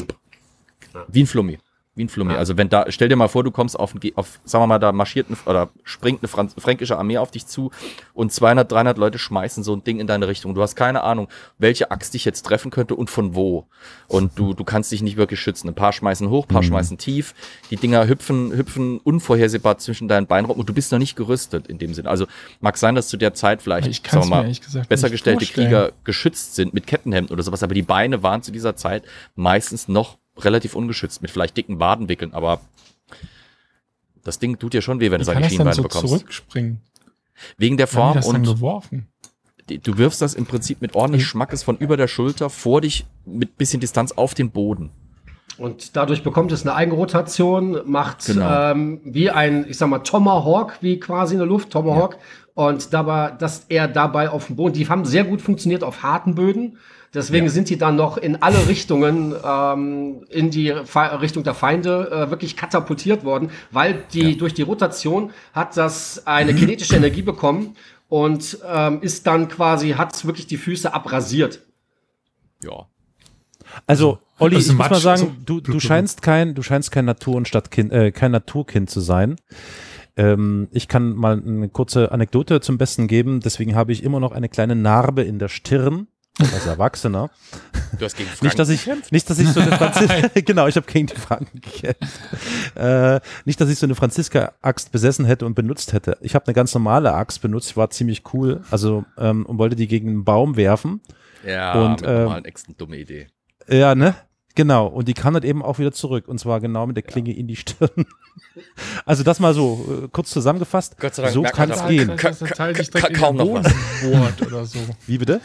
wie ein Flummi. Wie ein Flummi. Ja. Also wenn da, stell dir mal vor, du kommst auf, auf sagen wir mal, da marschiert ein, oder springt eine Franz fränkische Armee auf dich zu und 200, 300 Leute schmeißen so ein Ding in deine Richtung. Du hast keine Ahnung, welche Axt dich jetzt treffen könnte und von wo. Und du, du kannst dich nicht wirklich schützen. Ein paar schmeißen hoch, ein paar Mhm. schmeißen tief. Die Dinger hüpfen, hüpfen unvorhersehbar zwischen deinen Beinen rum und du bist noch nicht gerüstet in dem Sinne. Also mag sein, dass zu der Zeit vielleicht, sagen wir mal, besser gestellte vorstellen. Krieger geschützt sind mit Kettenhemden oder sowas, aber die Beine waren zu dieser Zeit meistens noch relativ ungeschützt mit vielleicht dicken Wadenwickeln, aber das Ding tut dir schon weh, wenn Wie du kann seine Schienbeine so bekommst. zurückspringen? Wegen der Form das und geworfen? du wirfst das im Prinzip mit ordentlich Schmackes von über der Schulter vor dich mit bisschen Distanz auf den Boden. Und dadurch bekommt es eine Eigenrotation, macht Genau. ähm, wie ein, ich sag mal, Tomahawk, wie quasi in der Luft, Tomahawk. Und dabei, dass er dabei auf dem Boden, die haben sehr gut funktioniert auf harten Böden. Deswegen Ja. sind die dann noch in alle Richtungen ähm, in die Fe Richtung der Feinde äh, wirklich katapultiert worden, weil die durch die Rotation hat das eine kinetische Energie bekommen und ähm, ist dann quasi, hat wirklich die Füße abrasiert. Ja. Also, Olli, Also ich muss mal sagen, also- du, du scheinst kein, du scheinst kein Natur- und Stadtkind, äh, kein Naturkind zu sein. Ähm, ich kann mal eine kurze Anekdote zum Besten geben. Deswegen habe ich immer noch eine kleine Narbe in der Stirn als Erwachsener. Du hast gegen Franken Nicht, dass ich, nicht, dass ich so eine Franziska, genau, ich habe gegen die Franken gekämpft. Äh, nicht, dass ich so eine Franziska-Axt besessen hätte und benutzt hätte. Ich habe eine ganz normale Axt benutzt, war ziemlich cool, also ähm, und wollte die gegen einen Baum werfen. Ja, Und, mit ähm, normalen Äxten, dumme Idee. Ja, ne? Genau. Und die kam dann eben auch wieder zurück. Und zwar genau mit der Klinge in die Stirn. Also das mal so äh, kurz zusammengefasst. Gott sei Dank so kann es gehen. Ka- direkt in kaum noch Boden bohrt oder so. Wie bitte?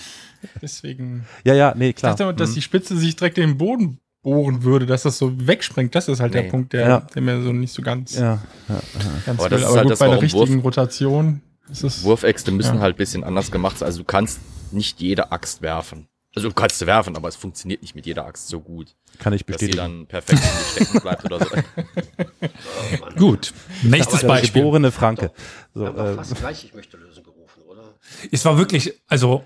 Deswegen. Ja, ja, nee, Ich klar. dachte, immer, dass Mhm. die Spitze sich direkt in den Boden bohren würde, dass das so wegspringt. Das ist halt Nee. der Punkt, der, Ja. der mir so nicht so ganz, ja, ganz Aber das will. ist Aber halt gut, das, bei der richtigen Wurf- Rotation ist es. Wurfäxte müssen Ja. halt ein bisschen anders gemacht sein. Also du kannst nicht jede Axt werfen. Also du kannst sie werfen, aber es funktioniert nicht mit jeder Axt so gut, kann ich dass sie bestätigen. dann perfekt stecken bleibt oder so. Gut, nächstes Beispiel. geborene Franke. So, Aber äh, fast gleich, ich möchte lösen gerufen, oder? Es war wirklich, also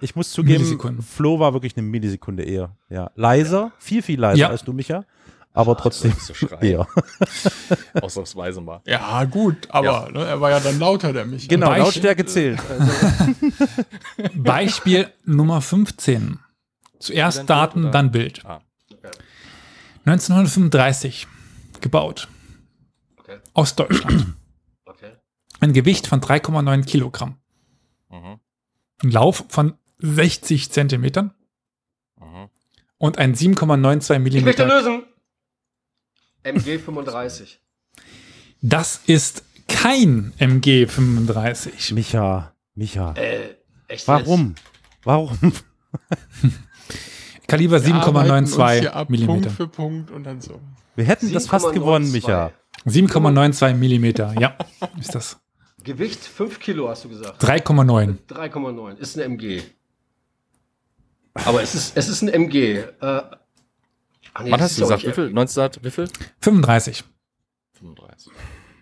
ich muss zugeben, Millisekunden. Flo war wirklich eine Millisekunde eher. Ja, leiser, viel, viel leiser Ja. als du, Micha. Aber trotzdem so schreien. eher. Ausnahmsweise mal. Ja, gut, aber Ne, er war ja dann lauter, der mich. Genau, Beispiel- Lautstärke zählt. Also, Beispiel Nummer 15. Zuerst Daten, oder? dann Bild. Ah. 1935 gebaut. Okay. Aus Deutschland. Okay. Ein Gewicht von 3,9 Kilogramm. Mhm. Ein Lauf von 60 Zentimetern Mhm. und ein 7,92 Ich möchte Millimeter. lösen. MG 35. Das ist kein MG 35. Micha, Micha. Äh, echt Warum? Warum? Kaliber Wir arbeiten uns hier 7,92 ab, Millimeter. Punkt für Punkt und dann so. Wir hätten das fast 7,92. gewonnen, Micha. 7,92 Millimeter. Ja, ist das. Gewicht 5 Kilo, hast du gesagt. 3,9. 3,9. Ist ein MG. Aber es ist, es ist ein MG. Äh, ach nee, Wann hast du gesagt? Wie viel? 19, wie viel? 35. 35.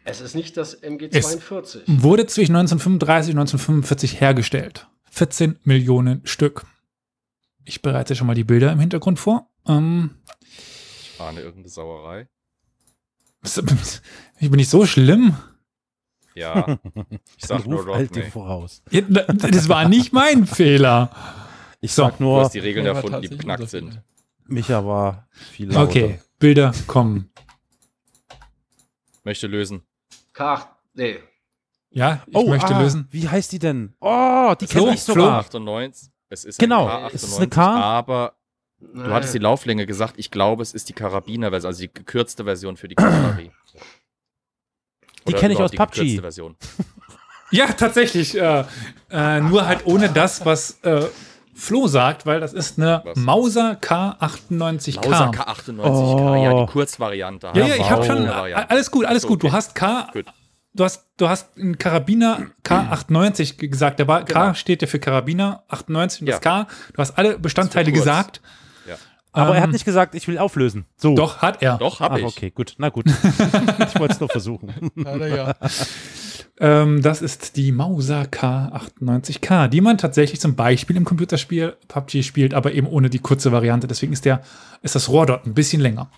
Es ist nicht das MG Es- 42. Wurde zwischen 1935 und 1945 hergestellt. 14 Millionen Stück. Ich bereite schon mal die Bilder im Hintergrund vor. Ähm, Ich ahne irgendeine Sauerei. ich bin nicht so schlimm. Ja. Ich sag nur Rodney. voraus. Das war nicht mein Fehler. Ich So, sag Du nur, hast die Regeln erfunden, die unser sind. Micha war viel lauter. Okay, Bilder kommen. Möchte lösen. K8. Nee. Ja, ich Oh, möchte ah, lösen. Wie heißt die denn? Oh, die kenne ich Flo. sogar. 98. Es ist Genau, ein K98, es ist eine K- aber du hattest die Lauflänge gesagt. Ich glaube, es ist die Karabinerversion, also die gekürzte Version für die Kavallerie. Die kenne ich aus die PUBG. gekürzte Version. Ja, tatsächlich. Äh, äh, nur halt ohne das, was äh, Flo sagt, weil das ist eine Was? Mauser K98K. Mauser K98K, Oh. ja, die Kurzvariante. ja, ja, ich habe Wow. schon. Variante. Alles gut, alles So, gut. Du okay. hast K. Gut. Du hast, du hast einen Karabiner K98 ge- gesagt. Der war, K Genau. steht ja für Karabiner 98 und Ja. das K. Du hast alle Bestandteile gesagt. Ja. Aber er hat Ähm, nicht gesagt, ich will auflösen. So. Doch, hat er. Doch, hab Ach, ich. okay, gut. Na gut. ich wollte es nur versuchen. Leider ja. Ähm, das ist die Mauser K98K, die man tatsächlich zum Beispiel im Computerspiel PUBG spielt, aber eben ohne die kurze Variante. Deswegen ist, der, ist das Rohr dort ein bisschen länger.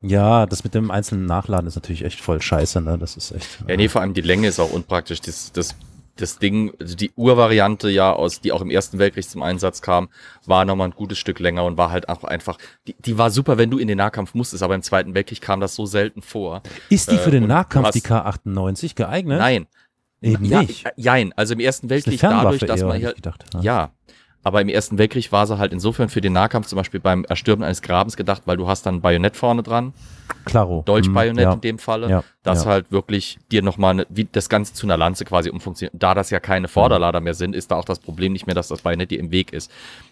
Ja, das mit dem einzelnen Nachladen ist natürlich echt voll scheiße, ne? Das ist echt. Ja, nee, vor allem die Länge ist auch unpraktisch. Das, das, das Ding, also die Urvariante ja, aus, die auch im Ersten Weltkrieg zum Einsatz kam, war nochmal ein gutes Stück länger und war halt auch einfach, die, die war super, wenn du in den Nahkampf musstest, aber im Zweiten Weltkrieg kam das so selten vor. Ist die für Äh, den Nahkampf, die K98, geeignet? Nein. Eben ja, nicht. Jein, also im Ersten Weltkrieg dadurch, dass man hier, gedacht. ja, aber im Ersten Weltkrieg war sie halt insofern für den Nahkampf zum Beispiel beim Erstürmen eines Grabens gedacht, weil du hast dann ein Bajonett vorne dran, Klaro. Dolchbajonett Hm, in dem Falle, Ja, dass ja. halt wirklich dir nochmal ne, wie das Ganze zu einer Lanze quasi umfunktioniert. Da das ja keine Vorderlader mehr sind, ist da auch das Problem nicht mehr, dass das Bajonett dir im Weg ist.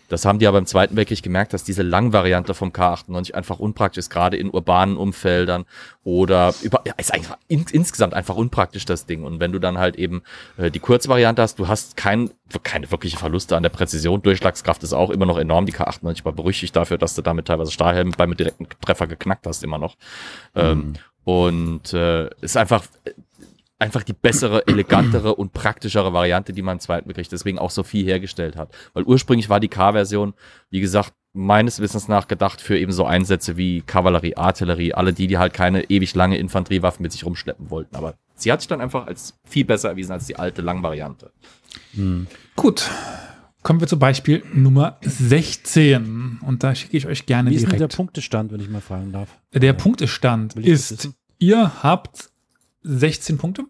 Das haben die aber im Zweiten Weltkrieg gemerkt, dass diese Langvariante vom K98 einfach unpraktisch ist, gerade in urbanen Umfeldern oder über, ja, ist einfach in, insgesamt einfach unpraktisch das Ding. Und wenn du dann halt eben äh, die Kurzvariante hast, du hast kein, keine wirkliche Verluste an der Präzision. Durchschlagskraft ist auch immer noch enorm. Die K98 war berüchtigt dafür, dass du damit teilweise Stahlhelm beim direkten Treffer geknackt hast, immer noch. Ähm, und äh, ist einfach einfach die bessere, elegantere und praktischere Variante, die man im Zweiten Weltkrieg deswegen auch so viel hergestellt hat. Weil ursprünglich war die K-Version, wie gesagt, meines Wissens nach gedacht für eben so Einsätze wie Kavallerie, Artillerie, alle die, die halt keine ewig lange Infanteriewaffen mit sich rumschleppen wollten. Aber sie hat sich dann einfach als viel besser erwiesen als die alte Langvariante. Gut. Kommen wir zu Beispiel Nummer 16. Und da schicke ich euch gerne Wie ist denn der direkt. Punktestand, wenn ich mal fragen darf? Der Punktestand ist, ihr habt 16 Punkte.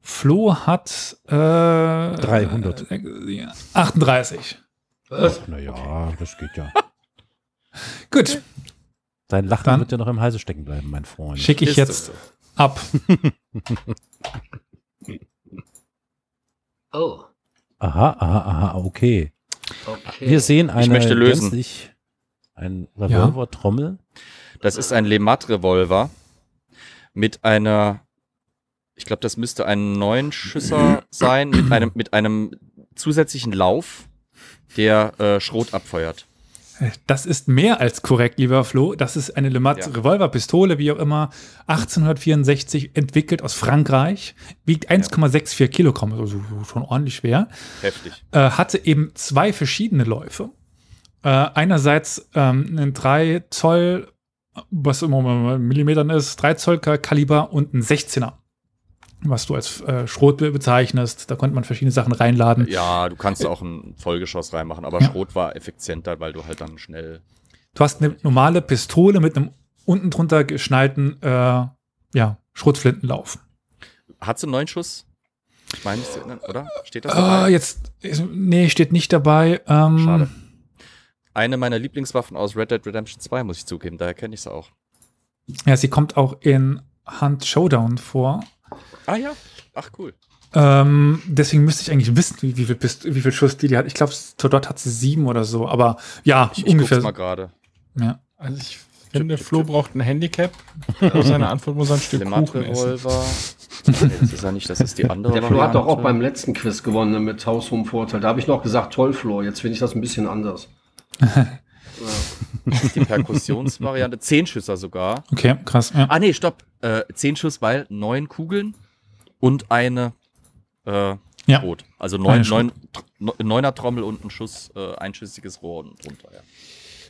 Flo hat äh, 300. äh, 38. Was? Naja, das geht ja. Gut, Dein Lachen Dann- wird ja noch im Halse stecken bleiben, mein Freund. schicke ich Ist jetzt so. ab. Oh, Aha, aha, aha, okay. okay. Wir sehen eine möchte lösen. gänzlich ein Revolver-Trommel. Das ist ein Lemat-Revolver mit einer, ich glaube, das müsste ein neun Schüsser sein, mit einem, mit einem zusätzlichen Lauf, der äh, Schrot abfeuert. Das ist mehr als korrekt, lieber Flo. Das ist eine Lemat Ja. Revolverpistole, wie auch immer, 1864 entwickelt aus Frankreich, wiegt 1,64 Kilogramm, also schon ordentlich schwer. Heftig. äh, hatte eben zwei verschiedene Läufe. Äh, einerseits ähm, einen 3 Zoll, was immer mal Millimetern ist, 3 Zoll Kaliber und ein 16er, was du als äh, Schrot be- bezeichnest. Da konnte man verschiedene Sachen reinladen. Ja, du kannst auch ein Vollgeschoss reinmachen, aber Ja. Schrot war effizienter, weil du halt dann schnell. Du hast eine normale Pistole mit einem unten drunter geschnallten äh, ja, Schrotflintenlauf. Hat sie einen neuen Schuss? Ich meine, oder? Steht das Ah, dabei? jetzt, ist- nee, steht nicht dabei. Ähm, Schade. Eine meiner Lieblingswaffen aus Red Dead Redemption 2, muss ich zugeben, daher kenne ich sie auch. Ja, sie kommt auch in Hunt Showdown vor. Ah ja. Ach cool. Ähm, deswegen müsste ich eigentlich wissen, wie, wie, viel, Pist- wie viel Schuss die, die hat. Ich glaube, dort hat sie sieben oder so, aber ja, Ich, ich ungefähr. guck's mal gerade. ja. Also ich finde, Flo braucht ein Handicap. Seine Antwort muss ein Stück Kuchen essen. Nee, das ist ja nicht, das ist die andere. Der Flo hat doch auch Variante. beim letzten Quiz gewonnen ne, mit haushohem Vorteil. Da habe ich noch gesagt, toll, Flo. Jetzt finde ich das ein bisschen anders. Die Perkussionsvariante. Zehn Schüsser sogar. Okay, krass. Ja. Ah, nee, stopp. Äh, zehn Schuss, weil neun Kugeln und eine äh, Ja. Rot. Also neun, neun, tr- neuner Trommel und ein Schuss, äh, einschüssiges Rohr drunter. Ja.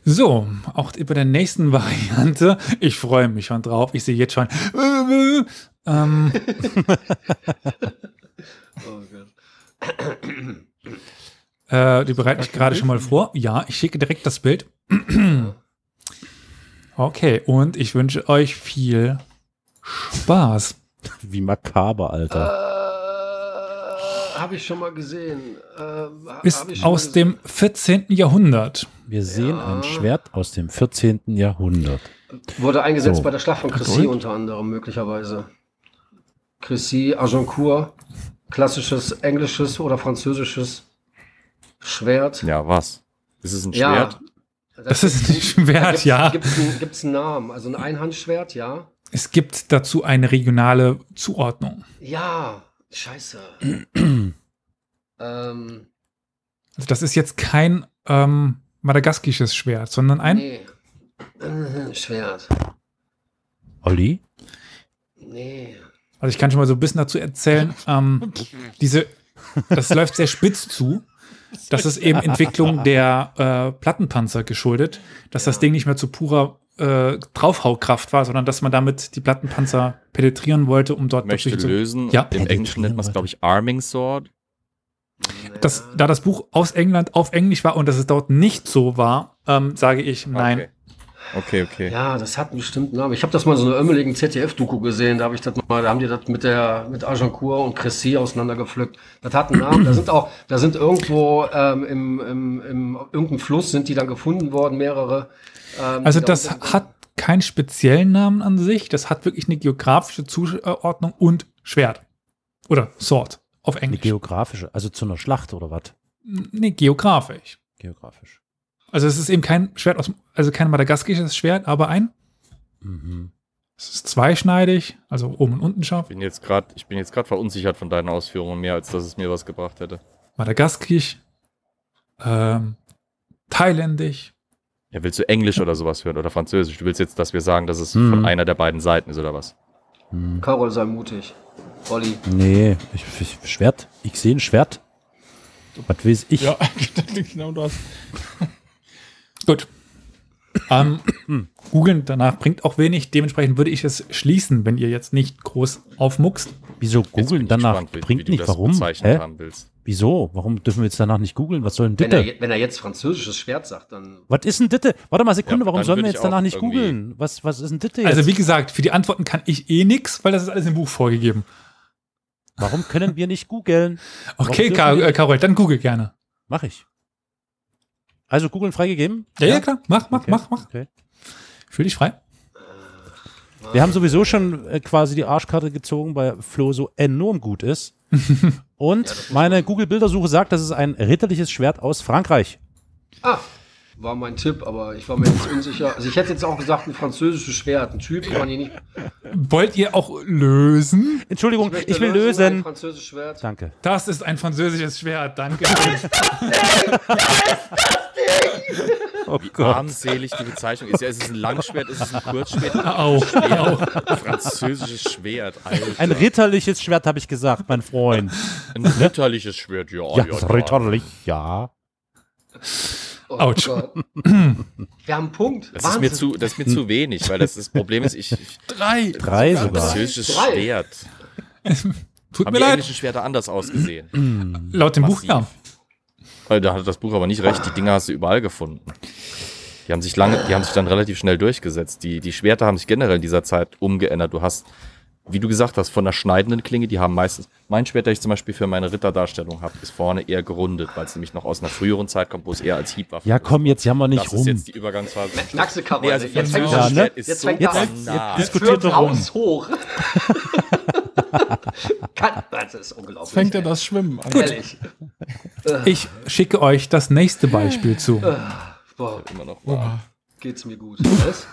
So, auch über der nächsten Variante. Ich freue mich schon drauf. Ich sehe jetzt schon. Äh, ähm, äh, die bereite ich gerade schon mal vor. Ja, ich schicke direkt das Bild. Okay, und ich wünsche euch viel Spaß. Wie makaber, Alter. Äh, habe ich schon mal gesehen. Hab Ist aus gesehen. dem 14. Jahrhundert. Wir sehen Ja. ein Schwert aus dem 14. Jahrhundert. Wurde eingesetzt So. bei der Schlacht von Crécy unter anderem, möglicherweise. Crécy, Agincourt, klassisches englisches oder französisches Schwert. Ja, was? Ist es ein Ja. Schwert? Das ist ein Schwert, ja. Gibt es einen, gibt's Namen? Also ein Einhandschwert, ja? Es gibt dazu eine regionale Zuordnung. Ja, scheiße. ähm, Also das ist jetzt kein ähm, madagaskisches Schwert, sondern ein. nee. Schwert. Olli? Nee. Also ich kann schon mal so ein bisschen dazu erzählen. Ähm, diese, das läuft sehr spitz zu. Das ist eben Entwicklung der äh, Plattenpanzer geschuldet, dass das Ding nicht mehr zu purer äh, Draufhaukraft war, sondern dass man damit die Plattenpanzer penetrieren wollte, um dort Möchte natürlich zu, lösen. Ja. Im Englischen nennt man es, glaube ich, Arming Sword. das, da das Buch aus England auf Englisch war und dass es dort nicht so war, ähm, sage ich nein. Okay, okay. okay. Ja, das hat einen bestimmten Namen. Ich habe das mal in so einer ömmeligen ZDF-Doku gesehen. Da habe ich das mal, da haben die das mit der mit Agincourt und Crécy auseinandergepflückt. Das hat einen Namen. Da sind auch, da sind irgendwo ähm, im, im, im irgendeinem Fluss sind die dann gefunden worden, mehrere. Ähm, Also das da hat keinen speziellen Namen an sich, das hat wirklich eine geografische Zuordnung und Schwert. Oder Sword auf Eine Englisch. geografische, also zu einer Schlacht oder was? Nee, geografisch. Geografisch. Also es ist eben kein Schwert aus, also kein madagaskisches Schwert, aber ein. Mhm. Es ist zweischneidig, also oben und unten scharf. Bin jetzt grad, ich bin jetzt gerade verunsichert von deinen Ausführungen, mehr als dass es mir was gebracht hätte. Madagaskisch, ähm, thailändisch. Ja, willst du Englisch oder sowas hören oder Französisch? Du willst jetzt, dass wir sagen, dass es Mhm. von einer der beiden Seiten ist oder was? Hm. Carol sei mutig. Olli. Nee, ich, ich, Schwert. Ich sehe ein Schwert. Was weiß ich? Ja, genau das. Gut. Ähm, Googeln danach bringt auch wenig. Dementsprechend würde ich es schließen, wenn ihr jetzt nicht groß aufmuckst. Wieso googeln danach? gespannt, wie- wie bringt du nicht. das Warum? Hä? haben willst. Wieso? Warum dürfen wir jetzt danach nicht googeln? Was soll denn Wenn er, Ditte? wenn er jetzt französisches Schwert sagt, dann. Was ist denn Ditte? Warte mal, Sekunde, Ja, warum sollen wir jetzt danach nicht googeln? Was, was ist denn Ditte jetzt? Also wie gesagt, für die Antworten kann ich eh nix, weil das ist alles im Buch vorgegeben. warum können wir nicht googeln? Okay, dürfen Ka wir- äh, Carol, dann google gerne. Mach ich. Also googeln freigegeben? Ja, ja, klar. Mach, mach, Okay, mach, mach. Okay. Fühl dich frei. Wir haben sowieso schon äh, quasi die Arschkarte gezogen, weil Flo so enorm gut ist. Und meine Google-Bildersuche sagt, das ist ein ritterliches Schwert aus Frankreich. Ah, war mein Tipp, aber ich war mir jetzt unsicher. Also ich hätte jetzt auch gesagt, ein französisches Schwert. Ein Typ kann man hier nicht. Wollt ihr auch lösen? Entschuldigung, ich, möchte will Ein lösen. französisches Schwert. Danke. Das ist ein französisches Schwert, danke. Oh Wie armselig die Bezeichnung ist. Ja, ist es ein Langschwert, ist es ein Kurzschwert? Au, au. Französisches Schwert, Alter. Ein ritterliches Schwert, habe ich gesagt, mein Freund. Ein ritterliches Schwert, ja. Ja, ja, ja. ritterlich, ja. Oh Autsch. Gott. Wir haben einen Punkt. Das ist, mir zu, das ist mir zu wenig, weil das, das Problem ist, ich, ich Drei. Drei sogar. französisches Drei. Schwert. Tut Haben mir die leid. englischen Schwerter anders ausgesehen? Laut dem Buch, Massiv. ja. Weil da hat das Buch aber nicht recht, die Dinger hast du überall gefunden. Die haben sich lange, die haben sich dann relativ schnell durchgesetzt. Die, die Schwerter haben sich generell in dieser Zeit umgeändert. Du hast, wie du gesagt hast, von der schneidenden Klinge, die haben meistens, mein Schwert, das ich zum Beispiel für meine Ritterdarstellung habe, ist vorne eher gerundet, weil es nämlich noch aus einer früheren Zeit kommt, wo es eher als Hiebwaffe Ja, komm, jetzt jammer nicht Das ist rum. jetzt die Übergangsphase. Nee, also jetzt fängt Ja, französisches ne? Schwert ist Jetzt so fängt Jetzt, an. banal. jetzt diskutiert doch rum. Hoch. Kann, das ist unglaublich. Fängt er das Schwimmen an. Ehrlich. Ich schicke euch das nächste Beispiel zu. Boah, Immer noch wahr. geht's mir gut. Was?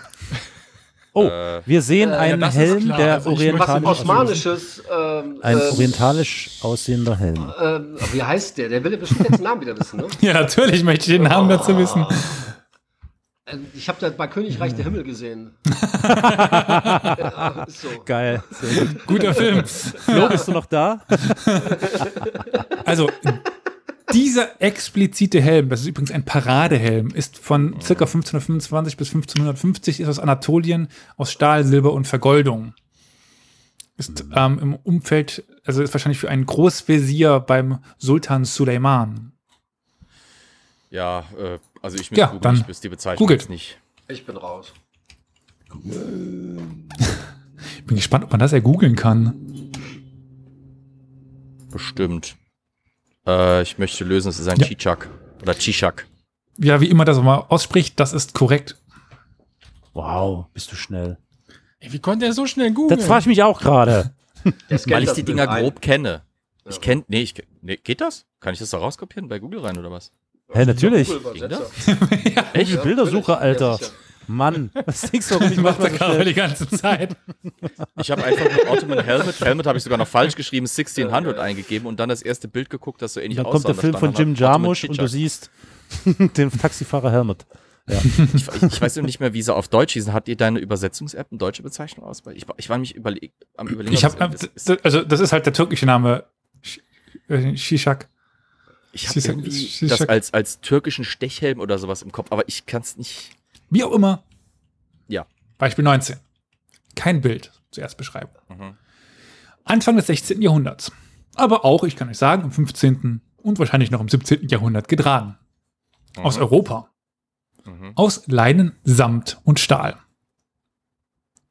Oh, Äh, wir sehen einen ist Helm, klar. der Also orientalisch, Osmanisches. Ähm, ein ähm, orientalisch aussehender Helm. ähm, wie heißt der? Der will ja bestimmt jetzt den Namen wieder wissen, ne? Ja, natürlich möchte ich den Namen dazu wissen. Äh, Ich habe das bei Königreich der Himmel gesehen. ja, so. Geil. Sehr gut. Guter Film. Flo, bist du noch da? Also, dieser explizite Helm, das ist übrigens ein Paradehelm, ist von ca. 1525 bis 1550, ist aus Anatolien, aus Stahl, Silber und Vergoldung. Ist ähm, im Umfeld, also ist wahrscheinlich für einen Großvezier beim Sultan Suleiman. Ja, äh, also ich Ja, googeln, dann ich wüsste die Bezeichnung googelt. jetzt nicht. Ich bin raus. Bin gespannt, ob man das ergoogeln kann. Bestimmt. Äh, ich möchte lösen, es ist ein Ja. Chichak. Oder Chichak. Ja, wie immer das mal ausspricht, das ist korrekt. Wow, bist du schnell. Ey, wie konnte er so schnell googeln? Das frage ich mich auch gerade. Weil ich die Dinger ein. grob kenne. Ich Ja. kenne, nee, ich, kenn- nee, geht das? Kann ich das da rauskopieren bei Google rein oder was? Hä, natürlich. Google-Übersetzer. Ging das? Echt? Ja, Bildersuche, natürlich. Ja, Alter. Mann, was denkst du, warum ich Ich mache manchmal das so die ganze Zeit. Ich habe einfach nur Ottoman Helmet. Helmet habe ich sogar noch falsch geschrieben, 1600 eingegeben und dann das erste Bild geguckt, das so ähnlich Dann aussah. kommt der Film von dann Jim Jarmusch und du siehst den Taxifahrer Helmut. Ich, ich weiß noch nicht mehr, wie sie auf Deutsch hießen. Hat ihr deine Übersetzungs-App eine deutsche Bezeichnung aus? Ich, war- ich war mich überleg, am überlegen. Ich es- es- also das ist halt der türkische Name äh, Shishak. ich habe das als, als türkischen Stechhelm oder sowas im Kopf, aber ich kann es nicht. Wie auch immer. Ja. Beispiel 19. Kein Bild. Zuerst beschreiben. Mhm. Anfang des 16. Jahrhunderts. Aber auch, ich kann euch sagen, im 15. und wahrscheinlich noch im 17. Jahrhundert getragen. Aus Mhm. Europa. Mhm. Aus Leinen, Samt und Stahl.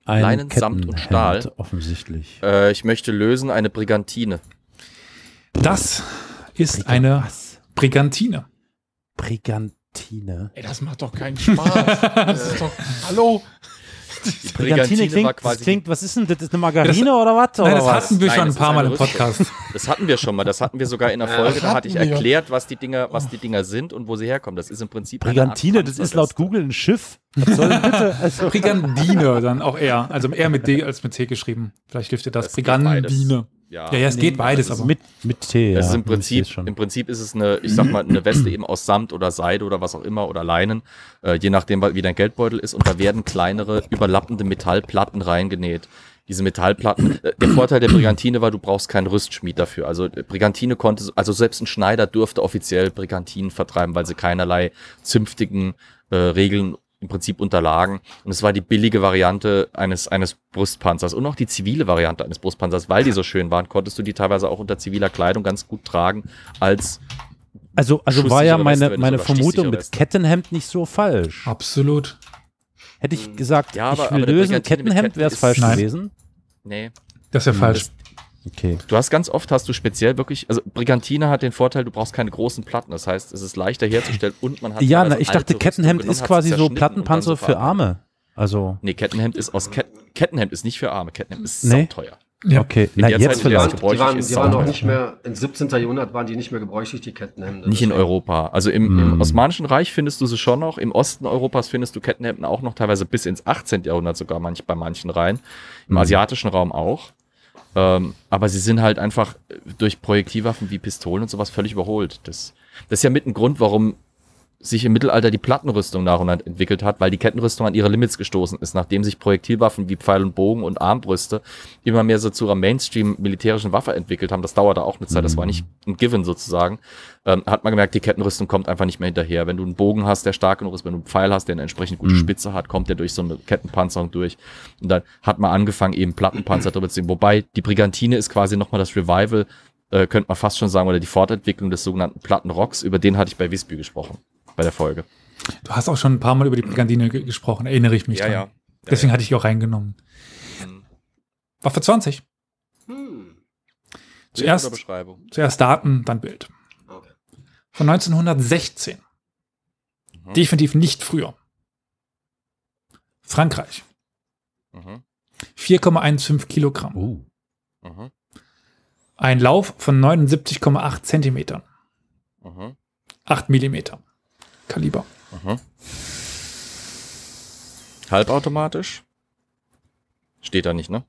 Ein Leinen, Samt und Stahl. Offensichtlich. Äh, ich möchte lösen eine Brigantine. Das ist Briga- eine was? Brigantine. Brigantine. Ey, das macht doch keinen Spaß. Das ist doch. Hallo? Die Brigantine klingt, das klingt, was ist denn das? Ist eine Margarine oder was? Nein, das was? hatten wir Nein, schon ein das paar Mal im. Podcast. Das hatten wir schon mal. Das hatten wir sogar in der Folge. Da hatte ich erklärt, was die Dinger, was die Dinger sind und wo sie herkommen. Das ist im Prinzip eine Brigantine, Art das ist laut. Google ein Schiff. Was soll denn bitte? Also, Brigandine dann auch eher. Also eher mit D als mit C geschrieben. Vielleicht hilft dir das. Das Brigandine. Ja, Ja, ja, es geht beides, das ist aber. mit, mit T. Es ja, im Prinzip, im Prinzip ist es eine, ich sag mal, eine Weste eben aus Samt oder Seide oder was auch immer oder Leinen, äh, je nachdem, wie dein Geldbeutel ist. Und da werden kleinere, überlappende Metallplatten reingenäht. Diese Metallplatten, äh, der Vorteil der Brigantine war, du brauchst keinen Rüstschmied dafür. Also äh, Brigantine konnte, also selbst ein Schneider durfte offiziell Brigantinen vertreiben, weil sie keinerlei zünftigen äh, Regeln im Prinzip unterlagen. Und es war die billige Variante eines, eines Brustpanzers und auch die zivile Variante eines Brustpanzers, weil die so schön waren, konntest du die teilweise auch unter ziviler Kleidung ganz gut tragen als Also, also war ja meine, meine Vermutung mit. Kettenhemd nicht so falsch. Absolut. Hätte ich gesagt, Ja, aber- ich will lösen, Kettenhemd, Ketten wäre es falsch Nein. gewesen. Nee. Das ist ja falsch. Okay. Du hast ganz oft hast du speziell wirklich, also Brigantine hat den Vorteil, du brauchst keine großen Platten. Das heißt, es ist leichter herzustellen und man hat Ja, na, ich dachte, Kettenhemd genommen, ist quasi so Plattenpanzer für verarbeitet. Arme. Also, Nee, Kettenhemd ist aus Ket Kettenhemd ist nicht für Arme. Kettenhemd ist Nee. teuer. Ja. okay. In Na, der jetzt Zeit, vielleicht. Die waren, ist, die waren noch nicht mehr, im 17. Jahrhundert waren die nicht mehr gebräuchlich, die Kettenhemden. Nicht in Europa. Also im, Mm. im Osmanischen Reich findest du sie schon noch. Im Osten Europas findest du Kettenhemden auch noch teilweise bis ins 18. Jahrhundert sogar manch, bei manchen Reihen. Im Mhm. asiatischen Raum auch. Ähm, aber sie sind halt einfach durch Projektilwaffen wie Pistolen und sowas völlig überholt. Das, das ist ja mit ein Grund, warum sich im Mittelalter die Plattenrüstung nach und nach entwickelt hat, weil die Kettenrüstung an ihre Limits gestoßen ist, nachdem sich Projektilwaffen wie Pfeil und Bogen und Armbrüste immer mehr so zu einer Mainstream-militärischen Waffe entwickelt haben. Das dauerte auch eine Zeit, das war nicht ein Given sozusagen. Ähm, hat man gemerkt, die Kettenrüstung kommt einfach nicht mehr hinterher. Wenn du einen Bogen hast, der stark genug ist, wenn du einen Pfeil hast, der eine entsprechend gute Mhm. Spitze hat, kommt der durch so eine Kettenpanzerung durch. Und dann hat man angefangen, eben Plattenpanzer drüber zu ziehen. Wobei die Brigantine ist quasi nochmal das Revival, äh, könnte man fast schon sagen, oder die Fortentwicklung des sogenannten Plattenrocks. Über den hatte ich bei Visby gesprochen, bei der Folge. Du hast auch schon ein paar Mal über die Brigandine ge gesprochen, erinnere ich mich dran. Deswegen hatte ich die auch reingenommen. Mhm. Waffe 20. Hm. Zuerst-. Zuerst Daten, dann Bild. Okay. Von 1916. Mhm. Definitiv nicht früher. Frankreich. Mhm. 4,15 Kilogramm. Uh, Mhm. Ein Lauf von 79,8 Zentimetern. Mhm. 8 Millimeter. Kaliber. Mhm. Halbautomatisch? Steht da nicht, ne?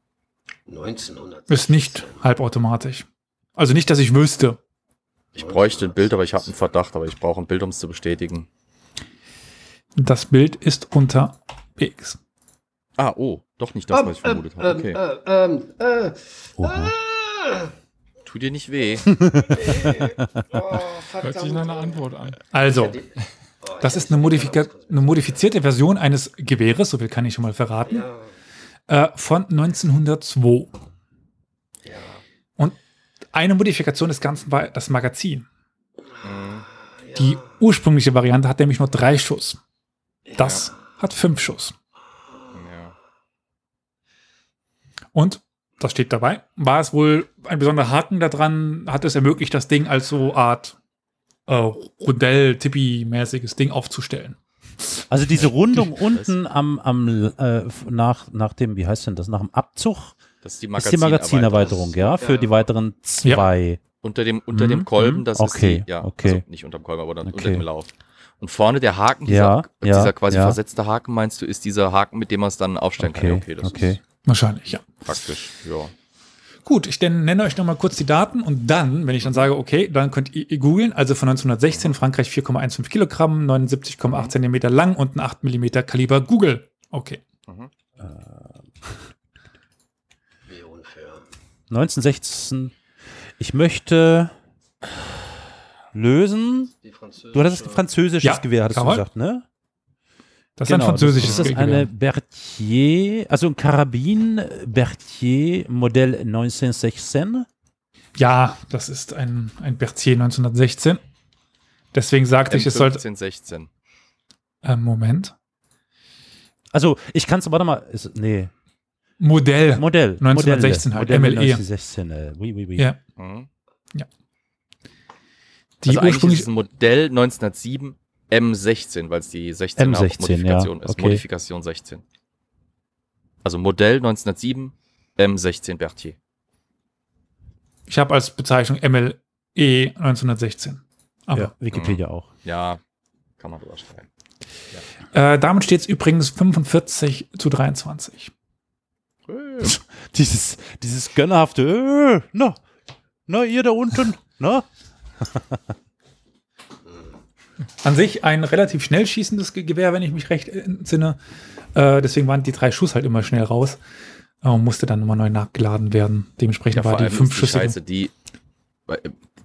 1900. Ist nicht halbautomatisch. Also nicht, dass ich wüsste. Ich bräuchte ein Bild, aber ich habe einen Verdacht, aber ich brauche ein Bild, um es zu bestätigen. Das Bild ist unterwegs. Ah, oh, doch nicht das, was ich Ähm, vermutet habe. Okay. ähm, ähm, äh, äh, Tu dir nicht weh. oh, Hört sich nach einer Antwort an. Also, das ist eine, Modifika eine modifizierte Version eines Gewehres, so viel kann ich schon mal verraten, äh, von 1902. ja. Und eine Modifikation des Ganzen war das Magazin. Mhm. Die ursprüngliche Variante hat nämlich nur drei Schuss. Das hat fünf Schuss. Und das steht dabei. War es wohl ein besonderer Haken daran, hat es ermöglicht, das Ding als so Art äh, Rondell-Tippi-mäßiges Ding aufzustellen. Also diese Rundung unten am, am äh, nach, nach dem, wie heißt denn das, nach dem Abzug Das ist die ist die Magazinerweiterung, ja, für Ja. die weiteren zwei. Unter dem, unter Mhm, dem Kolben, das okay, ist die, ja, okay. also nicht unter dem Kolben, aber dann Okay. unter dem Lauf. Und vorne der Haken, Ja, dieser, ja, dieser quasi ja. versetzte Haken, meinst du, ist dieser Haken, mit dem man es dann aufstellen kann? Ja, Okay, okay, das okay. ist Wahrscheinlich, ja. praktisch, ja. Gut, ich nenne euch nochmal kurz die Daten und dann, wenn ich dann sage, okay, dann könnt ihr, ihr googeln, also von 1916, Frankreich 4,15 Kilogramm, 79,8 Zentimeter lang und ein 8 Millimeter Kaliber Google. Okay. Wie unfair. 1916. Ich möchte lösen. Du hattest ein französisches Ja, Gewehr, hattest du gesagt, ne? Das ist ein französisches Ist das eine Berthier, also ein Karabin Berthier Modell 1916? Ja, das ist ein, ein Berthier 1916. Deswegen sagte ich, es sollte. M15, 16. Äh, Moment. Also, ich kann es, warte mal, ist, nee, Modell. Modell. 1916 halt, Modell MLE. 1916, äh, oui, oui, oui. Ja. Mhm. Die also ist ursprünglich. es ein Modell 1907 M16, weil es die 16er M16, Modifikation ja, ist. okay. Modifikation 16. Also Modell 1907 M16 Berthier. Ich habe als Bezeichnung MLE 1916. Aber Ja, Wikipedia auch. Ja, kann man drüber streiten. äh, damit steht es übrigens 45 zu 23. Dieses, dieses gönnerhafte, äh, na, na, ihr da unten, na? An sich ein relativ schnell schießendes Ge- Gewehr, wenn ich mich recht entsinne. Äh, deswegen waren die drei Schuss halt immer schnell raus. Und musste dann immer neu nachgeladen werden. Dementsprechend Ja, war die fünf die Schüsse. Scheiße, die,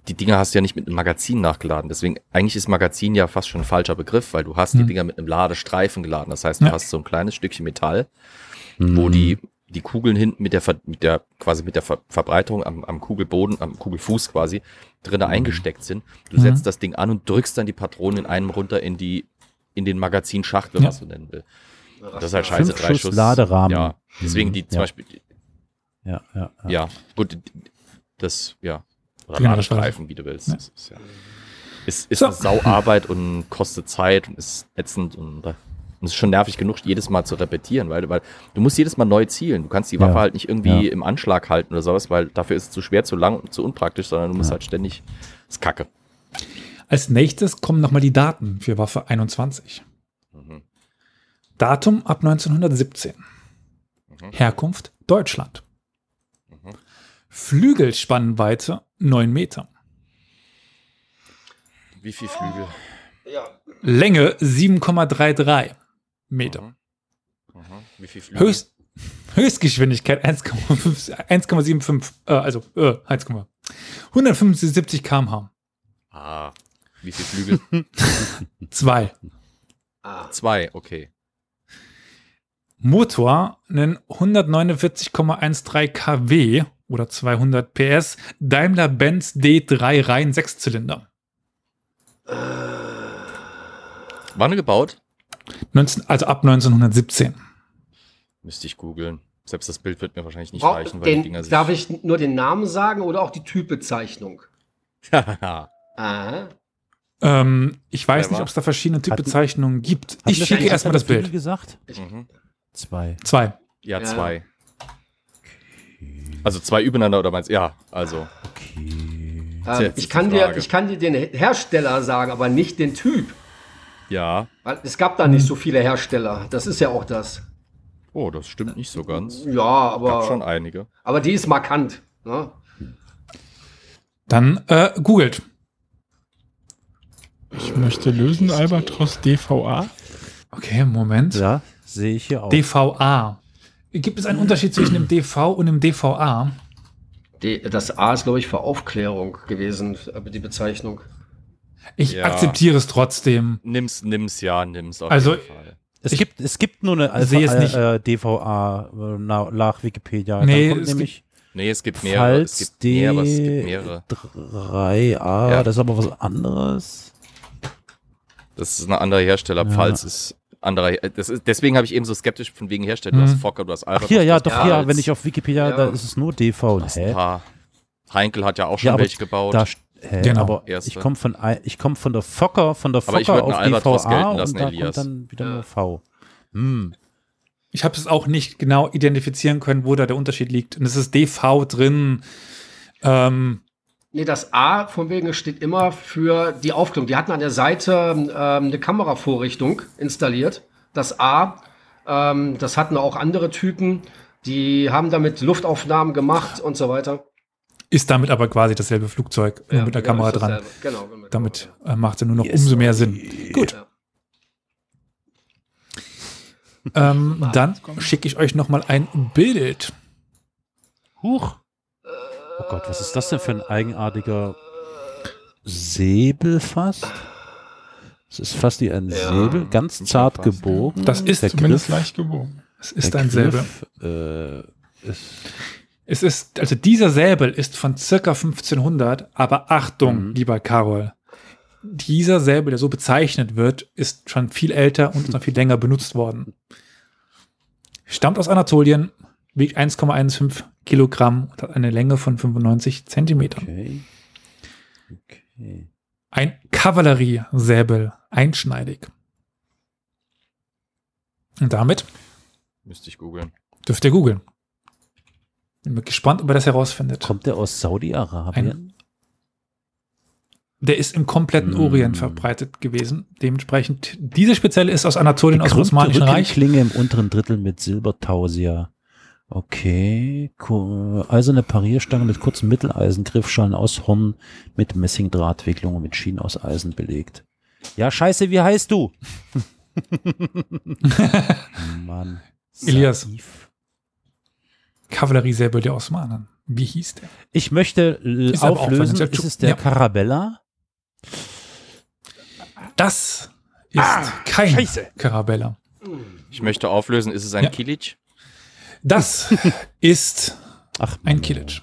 die Dinger hast du ja nicht mit einem Magazin nachgeladen. Deswegen, eigentlich ist Magazin ja fast schon ein falscher Begriff, weil du hast die Mhm. Dinger mit einem Ladestreifen geladen. Das heißt, du Ja. hast so ein kleines Stückchen Metall, Mhm. wo die, die Kugeln hinten mit der, Ver, mit der, quasi mit der Ver, Verbreiterung am, am Kugelboden, am Kugelfuß quasi, drinnen eingesteckt sind. Du Mhm. setzt das Ding an und drückst dann die Patronen in einem runter in die, in den Magazinschacht, wenn Ja. man so nennen will. Das ist halt scheiße, Fünf drei Schuss Schuss. Laderahmen. Ja, deswegen die zum Ja. Beispiel, Ja, ja, ja. ja, gut, das, ja. Ladestreifen, wie du willst. Das ist, ja. ist, ist So. eine Sauarbeit und kostet Zeit und ist ätzend und, äh, und ist schon nervig genug, jedes Mal zu repetieren, weil, weil du musst jedes Mal neu zielen. Du kannst die Waffe Ja. halt nicht irgendwie Ja. im Anschlag halten oder sowas, weil dafür ist es zu schwer, zu lang und zu unpraktisch, sondern du musst Ja. halt ständig. Das ist kacke. Als nächstes kommen nochmal die Daten für Waffe 21. Mhm. Datum ab 1917. Mhm. Herkunft Deutschland. Mhm. Flügelspannweite 9 Meter. Wie viel Flügel? Ja. Länge 7,33 Meter. Mhm. Mhm. Wie viel Flügel? Höchst, Höchstgeschwindigkeit 1,5 1,75, äh, also äh, 1, 175 km/h. Ah. Wie viel Flügel? 2. Ah. Zwei, okay. Motor einen 149,13 kW oder 200 PS Daimler-Benz D3 Reihen 6-Zylinder. Wann gebaut? 19, also ab 1917. Müsste ich googeln. Selbst das Bild wird mir wahrscheinlich nicht Brauch- reichen, weil die den, Dinger sich. darf ich nur den Namen sagen oder auch die Typbezeichnung? Ah. Ähm, ich weiß nicht, ob es da verschiedene Typbezeichnungen gibt. Ich schicke erstmal das Bild. gesagt? Mhm. Zwei. Zwei. Ja, Ja. zwei. Also zwei übereinander oder meinst Ja, also. Okay. ähm, ich, die kann dir, ich kann dir den Hersteller sagen, aber nicht den Typ. Ja. Weil es gab da nicht so viele Hersteller. Das ist ja auch das. Oh, das stimmt nicht so ganz. Ja, Gab schon aber, einige. aber die ist markant. Ne? Dann äh, googelt. Ich möchte lösen, Albatros DVA. Okay, Moment. Ja, sehe ich hier auch. DVA. Gibt es einen Unterschied zwischen dem DV und dem DVA? Die, das A ist, glaube ich, für Aufklärung gewesen, aber die Bezeichnung. Ich Ja. akzeptiere es trotzdem. Nimm's, nimm's, ja, nimm's auf Also- jeden Fall. es, gibt, es gibt nur eine es Alpha, nicht. äh, DVA äh, nach, nach Wikipedia. Nee, Dann kommt es nämlich Nee, es gibt mehrere. Es Falls gibt mehr, aber es gibt mehrere. D3A, Ja. das ist aber was anderes. Das ist ein anderer Hersteller. Ja. Pfalz ist anderer. äh, Das ist, deswegen habe ich eben so skeptisch von wegen Hersteller. Du hast Fokker, du hast Albatros. Hier, ja, doch, ja, wenn ich auf Wikipedia, Ja. da ist es nur DV. ein Hä? paar. Heinkel hat ja auch schon Ja, welche gebaut. Da, hä, Genau. aber Erste. ich komme von, ich komm von der Fokker, von der Aber ich Fokker würd auf gelten lassen, und da Elias. kommt dann wieder nur V. Hm. Ich habe es auch nicht genau identifizieren können, wo da der Unterschied liegt. Und es ist DV drin. Ähm, Nee, das A von wegen steht immer für die Aufklärung. Die hatten an der Seite ähm, eine Kameravorrichtung installiert. Das A, ähm, das hatten auch andere Typen, die haben damit Luftaufnahmen gemacht und so weiter. Ist damit aber quasi dasselbe Flugzeug, nur mit der Kamera dran. Genau, mit der Damit Kamera. äh, macht es nur noch Yes. umso mehr Sinn. Gut. Ja. Ähm, dann schicke ich euch noch mal ein Bild. Huch. Oh Gott, was ist das denn für ein eigenartiger Säbel fast? Es ist fast wie ein Ja, Säbel, ganz zart fast. gebogen. Das ist der Zumindest Griff, leicht gebogen. Es ist der ein Säbel. Griff, äh, ist, Es ist, also dieser Säbel ist von circa 1500, aber Achtung, Mhm. lieber Karol. Dieser Säbel, der so bezeichnet wird, ist schon viel älter und ist noch viel länger benutzt worden. Stammt aus Anatolien, wiegt 1,15 Kilogramm und hat eine Länge von 95 Zentimetern. okay. Okay. Ein Kavalleriesäbel, einschneidig. Und damit Müsste ich googeln. dürft ihr googeln. Bin gespannt, ob ihr das herausfindet. Kommt der aus Saudi-Arabien? Der ist im kompletten Mm. Orient verbreitet gewesen. Dementsprechend, diese spezielle ist aus Anatolien, aus dem Osmanischen Reich. Rückenklinge im unteren Drittel mit Silbertausia. Okay. Eiserne Parierstange mit kurzem Mitteleisengriffschalen aus Horn mit Messingdrahtwicklung und mit Schienen aus Eisen belegt. Ja, scheiße, wie heißt du? Mann. Elias. Saif. Kavalleriesäbel der Osmanen. Wie hieß der? Ich möchte äh, Ist auch auflösen, den- ist es der Ja. Carabella? Das ist kein scheiße. Karabella. Ich möchte auflösen, ist es ein Ja. Kilic? Das ist Ach, ein. Kilic.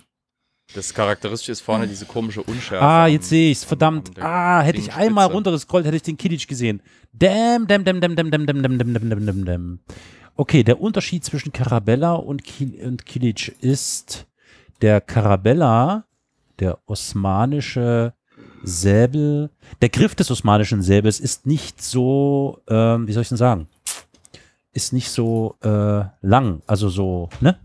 Das charakteristische ist vorne diese komische Unschärfe. Ah, jetzt sehe ich's. Verdammt. am der Ah, hätte ich einmal runtergescrollt, hätte ich den Kilic gesehen. Damn, damn, damn, damn, damn, damn, damn, damn, damn, damn, damn, damn, damn. Okay, der Unterschied zwischen Carabella und, Ki und Kilic ist, der Carabella, der osmanische Säbel, der Griff des osmanischen Säbels ist nicht so, ähm, wie soll ich denn sagen, ist nicht so äh, lang, also so, ne?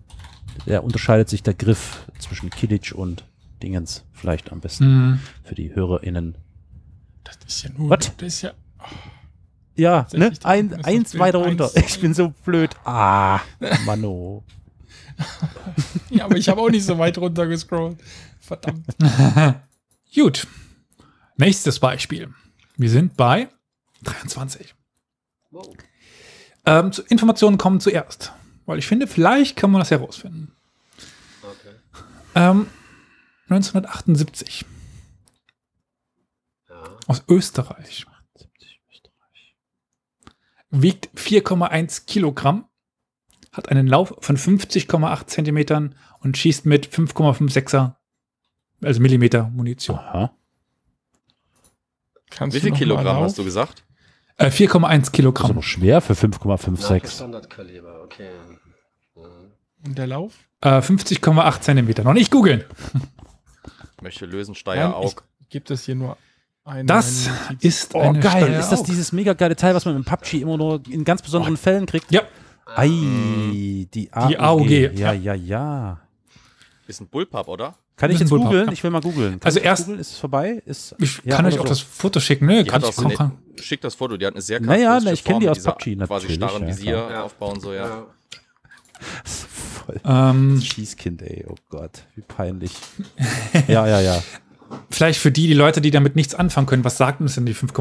Der unterscheidet sich der Griff zwischen Kilic und Dingens vielleicht am besten Mhm. für die HörerInnen. Das ist ja nur. Was? Das ist ja. Ja, ne? Ein, eins weiter runter. eins. Ich bin so blöd. Ah, Mano. Ja, aber ich habe auch nicht so weit runter gescrollt. Verdammt. Gut. Nächstes Beispiel. Wir sind bei 23. Wow. Ähm, zu Informationen kommen zuerst. Weil ich finde, vielleicht kann man das herausfinden. Okay. Ähm, 1978 Ja. aus Österreich. Wiegt 4,1 Kilogramm, hat einen Lauf von 50,8 Zentimetern und schießt mit 5,56er, also Millimeter Munition. Aha. Kannst Wie viel noch Kilogramm hast du gesagt? Äh, 4,1 Das ist Kilogramm. aber schwer für NATO 5,56. Standardkaliber, okay. Mhm. Und der Lauf? Äh, 50,8 Zentimeter. Noch nicht googeln. Ich möchte lösen, Steier Aug. gebe das hier nur eine. Das eine ist Oh, eine geil. Steier Ist das dieses mega geile Teil, was man im PUBG immer nur in ganz besonderen Fällen kriegt? Ja, Ei, die AUG. Die AUG, Ja, ja. ja, ja. Ist ein Bullpup, oder? Kann ich Das ist jetzt googeln? ja. Ich will mal googeln. Also erst- googeln? Ist es vorbei? Ist, ich ja, kann euch auch so. das Foto schicken. Ne, kann ich auch eine, schick das Foto, die hat eine sehr Naja, charakteristische na, ich kenn die aus PUBG, Quasi natürlich, starren ja, Visier klar. aufbauen, so, ja. Ja. Voll. ähm, Schießkind, ey. Oh Gott, wie peinlich. ja, ja, ja. Vielleicht für die, die Leute, die damit nichts anfangen können, was sagt uns denn die 5,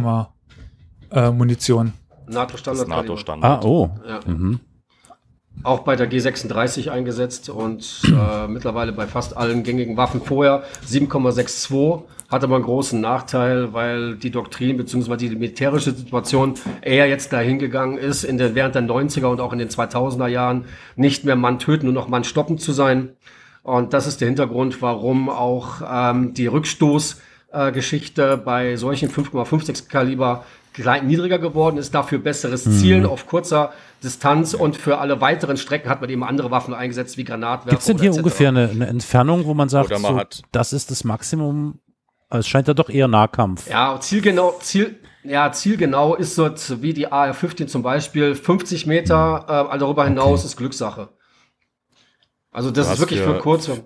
äh, Munition? NATO Das ist Standardkaliber. Ah, NATO-Standard. oh. Ja. Mhm. Auch bei der G36 eingesetzt und äh, mittlerweile bei fast allen gängigen Waffen vorher 7,62 hatte man einen großen Nachteil, weil die Doktrin bzw. die militärische Situation eher jetzt dahin gegangen ist, in den, während der 90er und auch in den 2000er Jahren nicht mehr Mann töten, nur noch Mann stoppen zu sein. Und das ist der Hintergrund, warum auch ähm, die Rückstoßgeschichte äh, Geschichte bei solchen 5,56 Kaliber klein, niedriger geworden ist, dafür besseres Mhm. Zielen auf kurzer Distanz und für alle weiteren Strecken hat man eben andere Waffen eingesetzt, wie Granatwerfer. Gibt es denn hier ungefähr eine, eine Entfernung, wo man sagt, man so, hat- das ist das Maximum? Also Es scheint ja doch eher Nahkampf. Ja, zielgenau, Ziel, ja, zielgenau ist so wie die AR-15 zum Beispiel 50 Meter, äh, all darüber hinaus ist Glückssache. Also das Du ist wirklich für- kurze.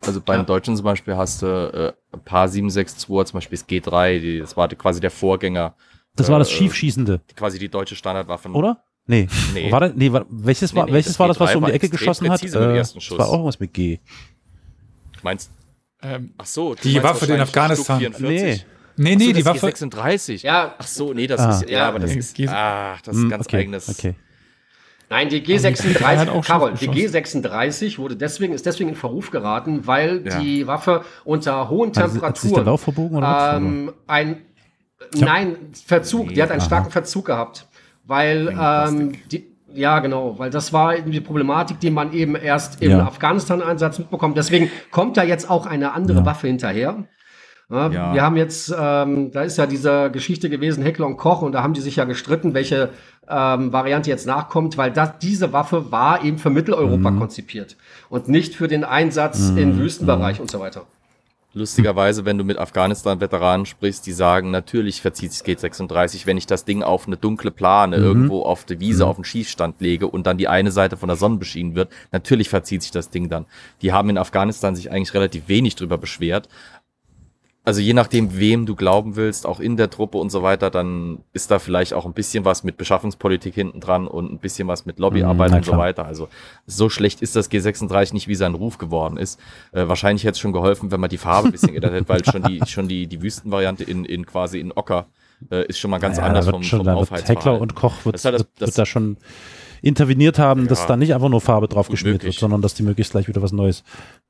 Also beim Ja. Deutschen zum Beispiel hast du äh, ein paar 762, zum Beispiel das G3, die, das war quasi der Vorgänger, Das war das Äh, Schiefschießende, quasi die deutsche Standardwaffe. oder? Nee. Nee. War das, nee, war, welches war, Nee, nee, welches das war das, was G3 so um die Ecke geschossen hat? Äh, ersten das war auch irgendwas mit G. Meinst Ähm, Ach so, du Die Waffe in Afghanistan. Stuck 44. Nee. Nee, Ach nee, so, die Waffe. G36. Ja, Ach so, nee, das Ah. ist ja, aber das nee, ist ah, das ist Hm, ein ganz okay, eigenes. Okay. Nein, die hat auch G36, schon Carol, die geschossen. G36 wurde deswegen, ist deswegen in Verruf geraten, weil Ja. die Waffe unter hohen Also, hat sich der Temperaturen Lauf verbogen oder ähm, ein, nein, Verzug, die hat einen Aha. starken Verzug gehabt, weil, ähm, die, ja, genau, weil das war eben die Problematik, die man eben erst im Ja. Afghanistan-Einsatz mitbekommt. Deswegen kommt da jetzt auch eine andere Ja. Waffe hinterher. Ja, Ja. Wir haben jetzt, ähm, da ist ja diese Geschichte gewesen, Heckler und Koch, und da haben die sich ja gestritten, welche ähm, Variante jetzt nachkommt, weil das, diese Waffe war eben für Mitteleuropa konzipiert und nicht für den Einsatz im Wüstenbereich und so weiter. Lustigerweise, wenn du mit Afghanistan-Veteranen sprichst, die sagen, natürlich verzieht sich G36, wenn ich das Ding auf eine dunkle Plane irgendwo auf der Wiese auf den Schießstand lege und dann die eine Seite von der Sonne beschienen wird, natürlich verzieht sich das Ding dann. Die haben in Afghanistan sich eigentlich relativ wenig drüber beschwert. Also je nachdem, wem du glauben willst, auch in der Truppe und so weiter, dann ist da vielleicht auch ein bisschen was mit Beschaffungspolitik hinten dran und ein bisschen was mit Lobbyarbeit Mhm, und so weiter. Also so schlecht ist das G36 nicht, wie sein Ruf geworden ist. Äh, wahrscheinlich hätte es schon geholfen, wenn man die Farbe ein bisschen geändert hätte, weil schon die, schon die, die Wüstenvariante in, in quasi in Ocker äh, ist schon mal ganz Ja, anders vom, schon, vom Aufheizverhalten. Heckler und Koch wird, Das ist halt das- das- wird da schon interveniert haben, dass Ja. da nicht einfach nur Farbe drauf geschmiert wird, sondern dass die möglichst gleich wieder was Neues.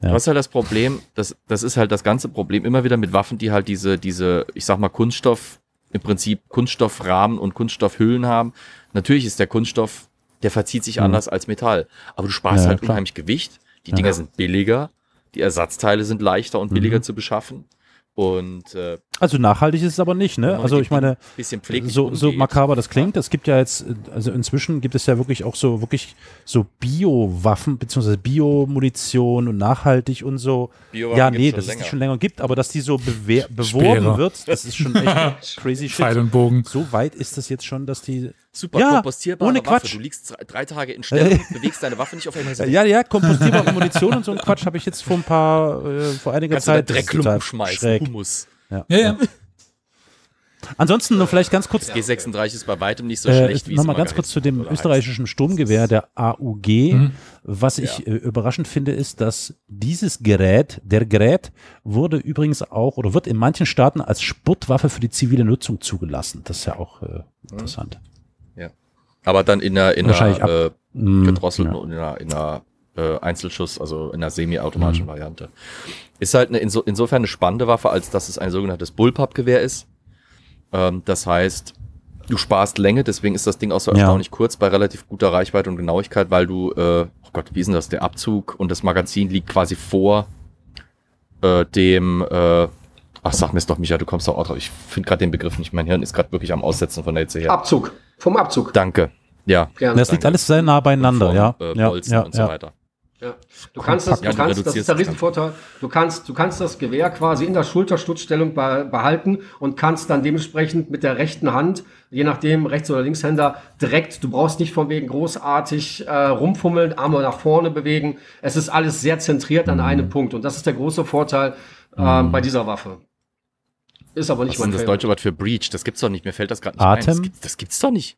Ja. Du hast halt das Problem, das, das ist halt das ganze Problem immer wieder mit Waffen, die halt diese, diese, ich sag mal, Kunststoff, im Prinzip Kunststoffrahmen und Kunststoffhüllen haben. Natürlich ist der Kunststoff, der verzieht sich Mhm. anders als Metall. Aber du sparst Ja, halt klar. unheimlich Gewicht. Die. Dinger sind billiger, die Ersatzteile sind leichter und billiger Mhm. zu beschaffen. Und äh, Also nachhaltig ist es aber nicht, ne? Also ich meine, bisschen so, so makaber das klingt, es gibt ja jetzt, also inzwischen gibt es ja wirklich auch so wirklich so Bio-Waffen, beziehungsweise Bio-Munition und nachhaltig und so. Ja, nee, dass es die schon länger gibt, aber dass die so beworben wird, das ist schon echt crazy Pfeil shit. und Bogen. So weit ist das jetzt schon, dass die. Super Ja, kompostierbare ohne Waffe. Quatsch. Du liegst drei, Tage in Stellung, bewegst deine Waffe nicht auf einmal. Ja, ja, kompostierbare Munition und so ein Quatsch habe ich jetzt vor ein paar, äh, vor einiger Kannst du Zeit. Ist Dreckklumpen schmeißen, schräg. Humus. Ja, ja. Ansonsten nur vielleicht ganz kurz G36 ist bei weitem nicht so Äh, schlecht, wie Nochmal ganz kurz zu dem heißt. österreichischen Sturmgewehr, der AUG. Mhm. Was ich äh, überraschend finde, ist, dass dieses Gerät, der Gerät, wurde übrigens auch oder wird in manchen Staaten als Sportwaffe für die zivile Nutzung zugelassen. Das ist ja auch äh, interessant. Aber dann in einer, in einer äh, Mm, gedrosselten ja. und in einer, in einer äh, Einzelschuss, also in einer semi-automatischen Mhm. Variante. Ist halt eine, inso, insofern eine spannende Waffe, als dass es ein sogenanntes Bullpup-Gewehr ist. Ähm, das heißt, du sparst Länge, deswegen ist das Ding auch so Ja. erstaunlich kurz bei relativ guter Reichweite und Genauigkeit, weil du, äh, oh Gott, wie ist denn das? Der Abzug und das Magazin liegt quasi vor äh, dem, äh, ach sag mir es doch, Micha, du kommst doch auch drauf. Ich finde gerade den Begriff nicht, mein Hirn ist gerade wirklich am Aussetzen von der Hitze her. Abzug. Vom Abzug. Danke. Ja. Gerne. Das liegt alles sehr nah beieinander, Von, ja. Äh, ja, ja, und so ja. weiter. Ja. Du kannst das, Ja, du kannst, das ist der das Riesenvorteil. Du kannst, du kannst das Gewehr quasi in der Schulterstützstellung be behalten und kannst dann dementsprechend mit der rechten Hand, je nachdem Rechts- oder Linkshänder, direkt, du brauchst nicht von wegen großartig äh, rumfummeln, Arme nach vorne bewegen. Es ist alles sehr zentriert an Mhm. einem Punkt und das ist der große Vorteil ähm, bei dieser Waffe. Ist aber Was nicht ist denn mein das Favorite. deutsche Wort für Breach? Das gibt's doch nicht. Mir fällt das gerade nicht Atem? ein. Das, gibt, das gibt's doch nicht.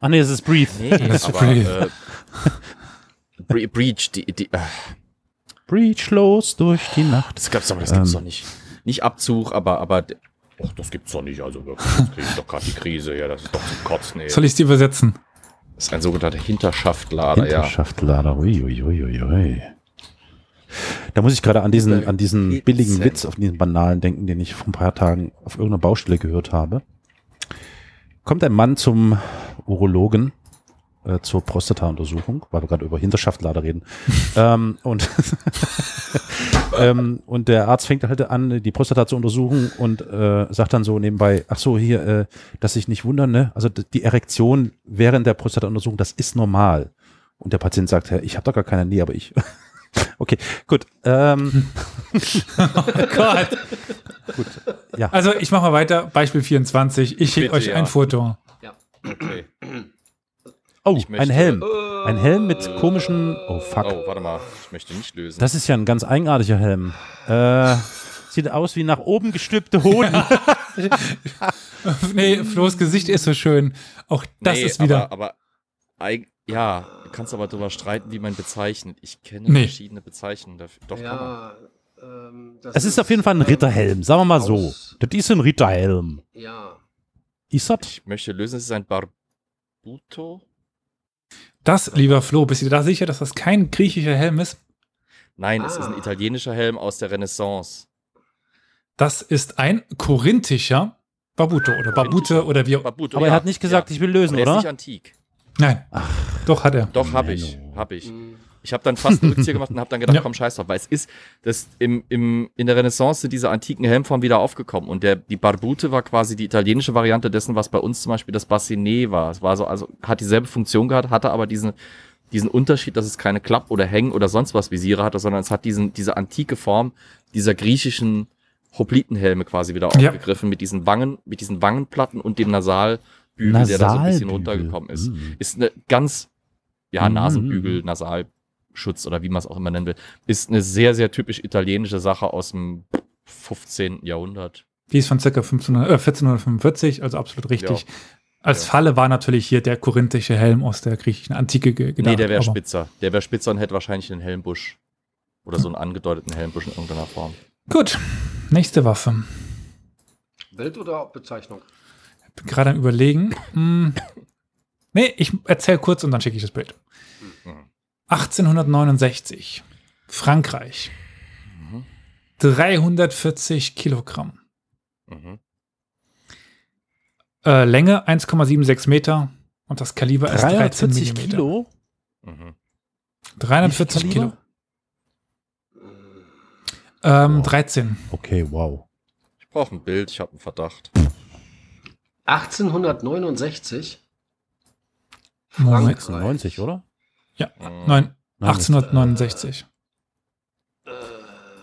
Ach nee, es ist Breathe. Nee, Das ist aber äh, Bre Breach, die, die, äh, Breach los durch die Nacht. das gab's doch, das gibt's Ähm. doch nicht. Nicht Abzug, aber, aber, ach, das gibt's doch nicht. Also wirklich, das kriege ich doch gerade die Krise. Ja, das ist doch zum Kotzen. Ey. Soll ich es dir übersetzen? Das ist ein sogenannter Hinterschaftlader, ja. Hinterschaftlader, ui, ui, ui, ui, ui. Da muss ich gerade an diesen, an diesen billigen. Witz, auf diesen banalen denken, den ich vor ein paar Tagen auf irgendeiner Baustelle gehört habe. Kommt ein Mann zum Urologen äh, zur Prostata-Untersuchung, weil wir gerade über Hinterschaftlader reden. ähm, und, ähm, und der Arzt fängt halt an, die Prostata zu untersuchen und äh, sagt dann so nebenbei, ach so, hier, äh, dass sich nicht wundern, ne? Also die Erektion während der Prostata-Untersuchung, das ist normal. Und der Patient sagt, Hä, ich habe doch gar keine, nee, aber ich. okay, gut. Ähm, Gott. gut. Ja. Also ich mache mal weiter. Beispiel 24. Ich schicke euch ja. ein Foto. Okay. Oh, Ich ein möchte- Helm. Ein Helm mit komischen. Oh fuck. Oh, warte mal. Ich möchte nicht lösen. Das ist ja ein ganz eigenartiger Helm. Äh, sieht aus wie nach oben gestülpte Hoden. nee, Flo's Gesicht ist so schön. Auch das Nee, ist wieder. Aber, aber ja, du kannst aber darüber streiten, wie man bezeichnet. Ich kenne Nee. verschiedene Bezeichnungen dafür. Doch. Ja, ähm, das Es ist auf jeden Fall ein Ritterhelm, sagen wir mal so. Das ist ein Ritterhelm. Ja. Ist das? Ich möchte lösen, es ist ein Barbuto. Das, lieber Flo, bist du da sicher, dass das kein griechischer Helm ist? Nein, es ist ein Ah. italienischer Helm aus der Renaissance. Das ist ein korinthischer Babuto oder Babute oder wie auch. Barbuto, Aber ja, er hat nicht gesagt, ja. ich will lösen, Aber der ist nicht oder? antik. Nein. Doch, hat er. Doch, habe ich. Habe ich. Ich habe dann fast einen Rückzieher gemacht und habe dann gedacht, Ja. komm, scheiß drauf, weil es ist, das im, im, in der Renaissance sind diese antiken Helmformen wieder aufgekommen und der, die Barbute war quasi die italienische Variante dessen, was bei uns zum Beispiel das Bassinet war. Es war so, also hat dieselbe Funktion gehabt, hatte aber diesen, diesen Unterschied, dass es keine Klapp- oder Hängen- oder sonst was Visiere hatte, sondern es hat diesen, diese antike Form dieser griechischen Hoplitenhelme quasi wieder Ja. aufgegriffen mit diesen Wangen, mit diesen Wangenplatten und dem Nasalbügel, der da so ein bisschen runtergekommen ist. Mm. Ist eine ganz, ja, Mhm. Nasenbügel, Nasalschutz oder wie man es auch immer nennen will, ist eine sehr, sehr typisch italienische Sache aus dem 15. Jahrhundert. Die ist von ca. 1500, äh, 1445, also absolut richtig. Als Ja. Falle war natürlich hier der korinthische Helm aus der griechischen Antike ge- gedacht. nee, der wäre spitzer. Der wäre spitzer und hätte wahrscheinlich einen Helmbusch. Oder so einen angedeuteten Helmbusch in irgendeiner Form. Gut, nächste Waffe. Bild oder Bezeichnung? Bin gerade am überlegen. Hm. Nee, ich erzähle kurz und dann schicke ich das Bild. Mhm. 1869. Frankreich. Mhm. 340 Kilogramm. Mhm. Äh, Länge 1,76 Meter und das Kaliber ist 13 340 Millimeter. Kilo? Mhm. 340 Wie viel Kilo. Ähm, Wow. 13. Okay, wow. Ich brauche ein Bild, ich habe einen Verdacht. 1869. Moment. Frankreich. 96, oder? Ja, Mhm. nein, Nein, 1869.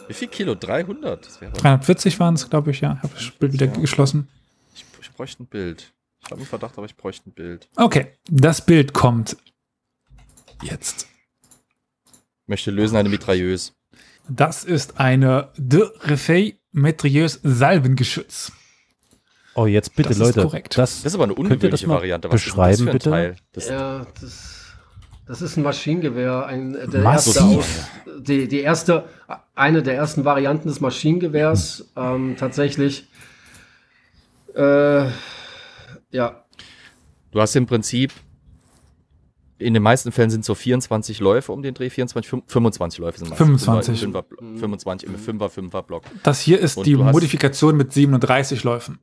Wie viel Kilo? 300? Das wäre 340 waren es, glaube ich, ja. Habe das Bild wieder Ja. geschlossen. ich, ich bräuchte ein Bild. Ich habe einen Verdacht, aber ich bräuchte ein Bild. Okay, das Bild kommt jetzt. Ich möchte lösen eine Mitrailleuse. Das ist eine De Refait Metrieuse Salvengeschütz. Oh, jetzt bitte, Das ist Leute. korrekt. Das, Das ist aber eine ungewöhnliche mal Variante. Was ist beschreiben, das für ein bitte? Teil? Das, Ja, das, das ist ein Maschinengewehr. Ein, der Massiv. erste aus, die, die erste, eine der ersten Varianten des Maschinengewehrs. Ähm, tatsächlich. Äh, ja, Du hast im Prinzip, in den meisten Fällen sind es so 24 Läufe um den Dreh, 24, fün- 25 Läufe sind meistens. 25. Fünfer, Fünfer, 25 im 5er, 5er Block. Das hier ist Und die Modifikation mit 37 Läufen.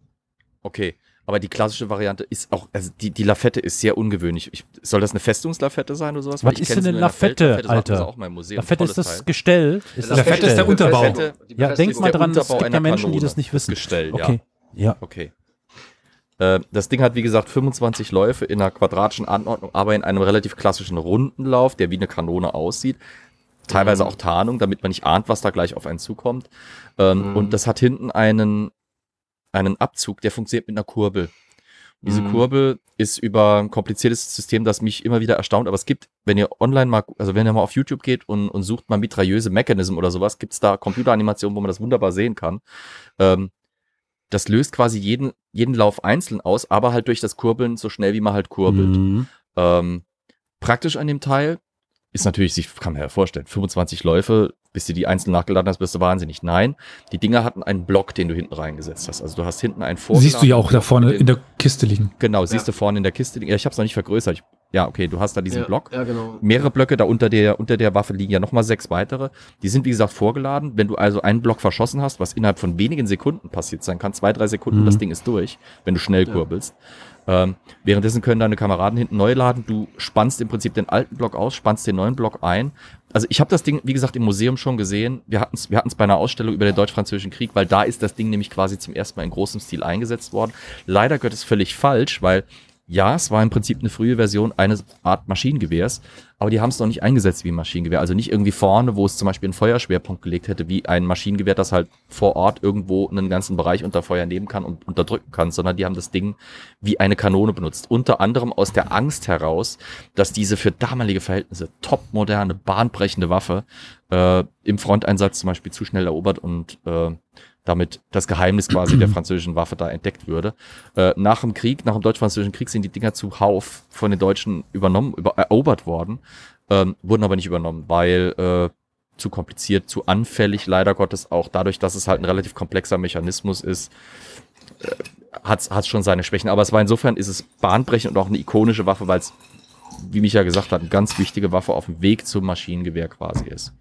Okay. Aber die klassische Variante ist auch, also die, die Lafette ist sehr ungewöhnlich. Ich, soll das eine Festungslafette sein oder sowas? Was ist denn eine Lafette, das hatten Alter? auch mal im Museum. Lafette ist das Teil. Gestell. Ist das Lafette ist der? Unterbau. Lafette Die Ja, denk mal dran, es gibt ja Menschen, die das nicht wissen. Gestell, ja. Okay. Ja. Okay. Äh, das Ding hat, wie gesagt, 25 Läufe in einer quadratischen Anordnung, aber in einem relativ klassischen Rundenlauf, der wie eine Kanone aussieht. Teilweise Mhm. auch Tarnung, damit man nicht ahnt, was da gleich auf einen zukommt. Ähm, Mhm. Und das hat hinten einen, einen Abzug, der funktioniert mit einer Kurbel. Und diese Mhm. Kurbel ist über ein kompliziertes System, das mich immer wieder erstaunt. Aber es gibt, wenn ihr online mal, also wenn ihr mal auf YouTube geht und, und sucht mal mitrailleuse Mechanism oder sowas, gibt es da Computeranimationen, wo man das wunderbar sehen kann. Ähm, das löst quasi jeden, jeden Lauf einzeln aus, aber halt durch das Kurbeln so schnell, wie man halt kurbelt. Mhm. Ähm, praktisch an dem Teil ist natürlich, sich kann man ja vorstellen, 25 Läufe, bis du die einzeln nachgeladen hast, bist du wahnsinnig. Nein, die Dinger hatten einen Block, den du hinten reingesetzt hast. Also du hast hinten einen Siehst du ja auch da vorne in der Kiste liegen. Genau, siehst du vorne in der Kiste. Ja, ich habe es noch nicht vergrößert. Ich Ja, okay, du hast da diesen ja, Block. Ja, genau. Mehrere Blöcke, da unter der, unter der Waffe liegen ja nochmal sechs weitere. Die sind, wie gesagt, vorgeladen. Wenn du also einen Block verschossen hast, was innerhalb von wenigen Sekunden passiert sein kann, zwei, drei Sekunden, Mhm. das Ding ist durch, wenn du schnell Ja. kurbelst. Ähm, währenddessen können deine Kameraden hinten neu laden. Du spannst im Prinzip den alten Block aus, spannst den neuen Block ein. Also ich habe das Ding, wie gesagt, im Museum schon gesehen. Wir hatten es wir hatten's bei einer Ausstellung über den Deutsch-Französischen Krieg, weil da ist das Ding nämlich quasi zum ersten Mal in großem Stil eingesetzt worden. Leider gehört es völlig falsch, weil ja, es war im Prinzip eine frühe Version eines Art Maschinengewehrs, aber die haben es noch nicht eingesetzt wie ein Maschinengewehr. Also nicht irgendwie vorne, wo es zum Beispiel einen Feuerschwerpunkt gelegt hätte, wie ein Maschinengewehr, das halt vor Ort irgendwo einen ganzen Bereich unter Feuer nehmen kann und unterdrücken kann, sondern die haben das Ding wie eine Kanone benutzt. Unter anderem aus der Angst heraus, dass diese für damalige Verhältnisse topmoderne, bahnbrechende Waffe äh, im Fronteinsatz zum Beispiel zu schnell erobert und äh, damit das Geheimnis quasi der französischen Waffe da entdeckt würde. Äh, nach dem Krieg, nach dem deutsch-französischen Krieg sind die Dinger zuhauf von den Deutschen übernommen, über, erobert worden, ähm, wurden aber nicht übernommen, weil äh, zu kompliziert, zu anfällig, leider Gottes auch dadurch, dass es halt ein relativ komplexer Mechanismus ist, äh, hat es schon seine Schwächen. Aber es war insofern, ist es bahnbrechend und auch eine ikonische Waffe, weil es, wie Micha gesagt hat, eine ganz wichtige Waffe auf dem Weg zum Maschinengewehr quasi ist.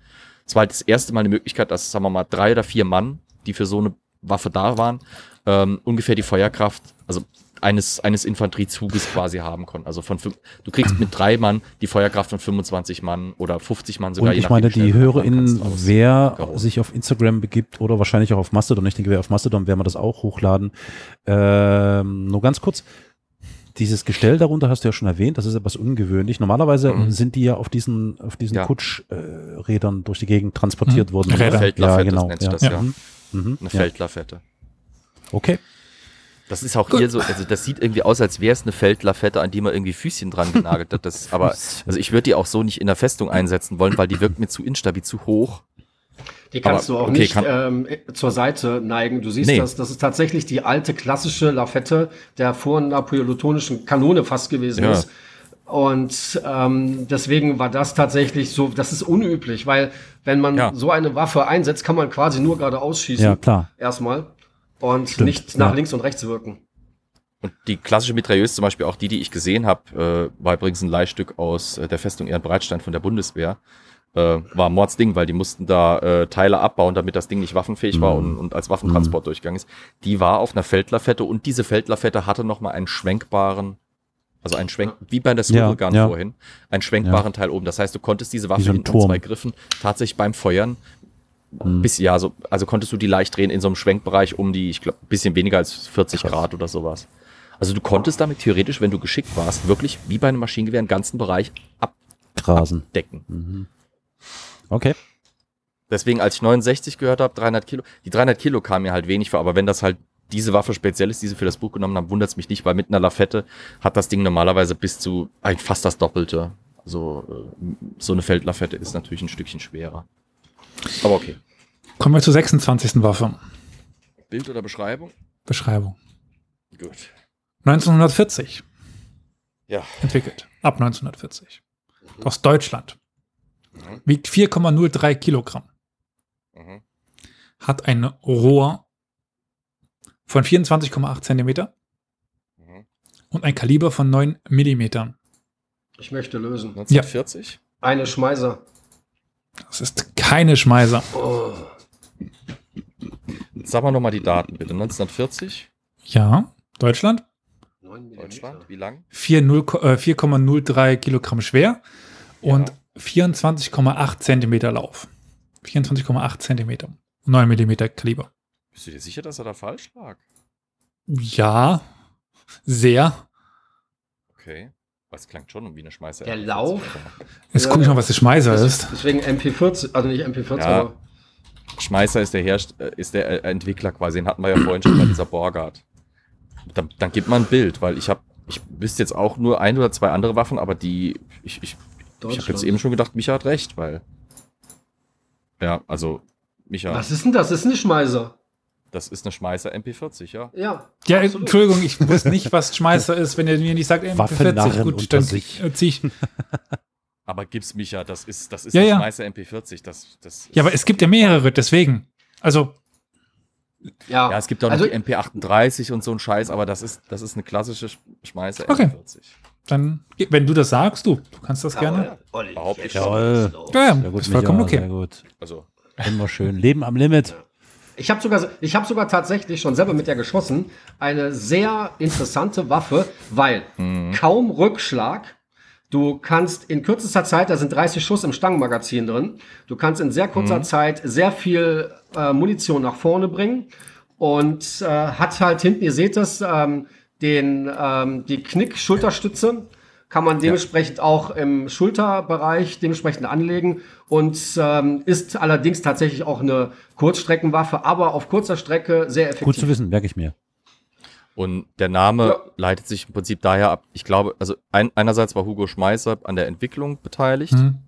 Es war halt das erste Mal eine Möglichkeit, dass, sagen wir mal, drei oder vier Mann, die für so eine Waffe da waren, ähm, ungefähr die Feuerkraft, also eines, eines Infanteriezuges quasi haben konnten. Also von fünf, du kriegst mit drei Mann die Feuerkraft von 25 Mann oder 50 Mann sogar. Und ich meine, die HörerInnen, wer Garo. sich auf Instagram begibt oder wahrscheinlich auch auf Mastodon, ich denke, wer auf Mastodon werden wir das auch hochladen. Ähm, nur ganz kurz. Dieses Gestell darunter hast du ja schon erwähnt, das ist etwas ungewöhnlich. Normalerweise Mhm. sind die ja auf diesen, auf diesen Ja. Kutschrädern äh, durch die Gegend transportiert Mhm. worden. Räder. Ja, genau. nennt sich ja. das, ja. Mhm. Mhm. Eine ja. Feldlafette. Okay. Das ist auch hier so, also das sieht irgendwie aus, als wäre es eine Feldlafette, an die man irgendwie Füßchen dran genagelt hat. Das, aber, also ich würde die auch so nicht in der Festung einsetzen wollen, weil die wirkt mir zu instabil, zu hoch. Die kannst Aber, du auch okay, nicht kann- ähm, zur Seite neigen. Du siehst Nee. das, das ist tatsächlich die alte klassische Lafette der vornapoleonischen Kanone fast gewesen Ja. ist. Und ähm, deswegen war das tatsächlich so, das ist unüblich, weil wenn man Ja. so eine Waffe einsetzt, kann man quasi nur geradeaus schießen. Ja, klar. Erstmal. Und Stimmt, nicht nach ja. links und rechts wirken. Und die klassische Mitrailleuse, zum Beispiel auch die, die ich gesehen habe, äh, war übrigens ein Leihstück aus äh, der Festung Ehrenbreitstein von der Bundeswehr. Äh, war Mordsding, weil die mussten da äh, Teile abbauen, damit das Ding nicht waffenfähig war und, und als Waffentransport durchgegangen ist. Die war auf einer Feldlafette und diese Feldlafette hatte nochmal einen schwenkbaren, also einen Schwenk, wie bei der Ja, Slogan ja. vorhin, einen schwenkbaren Teil oben. Das heißt, du konntest diese Waffe so ein in zwei Griffen tatsächlich beim Feuern Mhm. bis, ja, so, also konntest du die leicht drehen in so einem Schwenkbereich um die, ich glaube, bisschen weniger als 40 Grad oder sowas. Also du konntest damit theoretisch, wenn du geschickt warst, wirklich wie bei einem Maschinengewehr einen ganzen Bereich Grasen. abdecken. Mhm. Okay. Deswegen, als ich 69 gehört habe, 300 Kilo, die 300 Kilo kamen mir halt wenig vor, aber wenn das halt diese Waffe speziell ist, die sie für das Buch genommen haben, wundert es mich nicht, weil mit einer Lafette hat das Ding normalerweise bis zu eigentlich fast das Doppelte. Also äh, so eine Feldlafette ist natürlich ein Stückchen schwerer. Aber okay. Kommen wir zur 26. Waffe. Bild oder Beschreibung? Beschreibung. Gut. 1940 Ja. entwickelt. Ab 1940. Aus Deutschland. Wiegt 4,03 Kilogramm. Mhm. Hat ein Rohr von 24,8 Zentimeter Mhm. und ein Kaliber von 9 Millimetern. Ich möchte lösen. 1940? Eine Schmeißer. Das ist keine Schmeißer. Oh. Sag mal nochmal die Daten bitte. 1940, Ja, Deutschland. 9 Millimeter. Deutschland, wie lang? 4,0 äh, 4,03 Kilogramm schwer und Ja. 24,8 Zentimeter Lauf. 24,8 Zentimeter. 9 Millimeter Kaliber. Bist du dir sicher, dass er da falsch lag? Ja, sehr. Okay. Das klingt schon wie eine Schmeißer. Der Lauf? Jetzt Ja, gucke ich mal, was der Schmeißer ist. deswegen MP40, also nicht MP40, Ja. aber Schmeißer ist der Herst äh, ist der äh, Entwickler quasi. Den hatten wir ja vorhin schon bei dieser Borgard. Dann, dann gibt man ein Bild, weil ich habe, ich wüsste jetzt auch nur ein oder zwei andere Waffen, aber die, ich, ich, ich habe jetzt eben schon gedacht, Micha hat recht, weil. Ja, also, Micha, Was ist denn das? Das ist eine Schmeißer. Das ist eine Schmeißer MP40, ja. Ja. Ja, absolut. Entschuldigung, ich wusste nicht, was Schmeißer ist, wenn ihr mir nicht sagt, ey, Waffennarren 40. unter Gut, dann sich. äh, zieh ich. Aber gib's Micha, das ist, das ist Ja, eine ja. Schmeißer MP40. Das, das ist, Ja, aber es gibt ja mehrere, deswegen. Also, Ja. Ja, es gibt auch noch Also- die MP38 und so ein Scheiß, aber das ist, das ist eine klassische Sch- Schmeißer Okay. MP40. Dann, wenn du das sagst, du, du kannst das gerne. Olli, Behaupte jetzt ich Jawohl. Ja, ja, Sehr gut, ist vollkommen Micha, okay. Sehr gut. Also, Immer schön. Leben am Limit. Ich habe sogar, ich hab sogar tatsächlich schon selber mit der geschossen. Eine sehr interessante Waffe, weil kaum Rückschlag. Du kannst in kürzester Zeit, da sind 30 Schuss im Stangenmagazin drin, du kannst in sehr kurzer Zeit sehr viel äh, Munition nach vorne bringen und äh, hat halt hinten, ihr seht es, ähm, den, ähm, die Knick-Schulterstütze kann man dementsprechend auch im Schulterbereich dementsprechend anlegen und ähm, ist allerdings tatsächlich auch eine Kurzstreckenwaffe, aber auf kurzer Strecke sehr effektiv. Gut zu wissen, merke ich mir. Und der Name Ja. leitet sich im Prinzip daher ab, ich glaube, also ein, einerseits war Hugo Schmeißer an der Entwicklung beteiligt. Hm.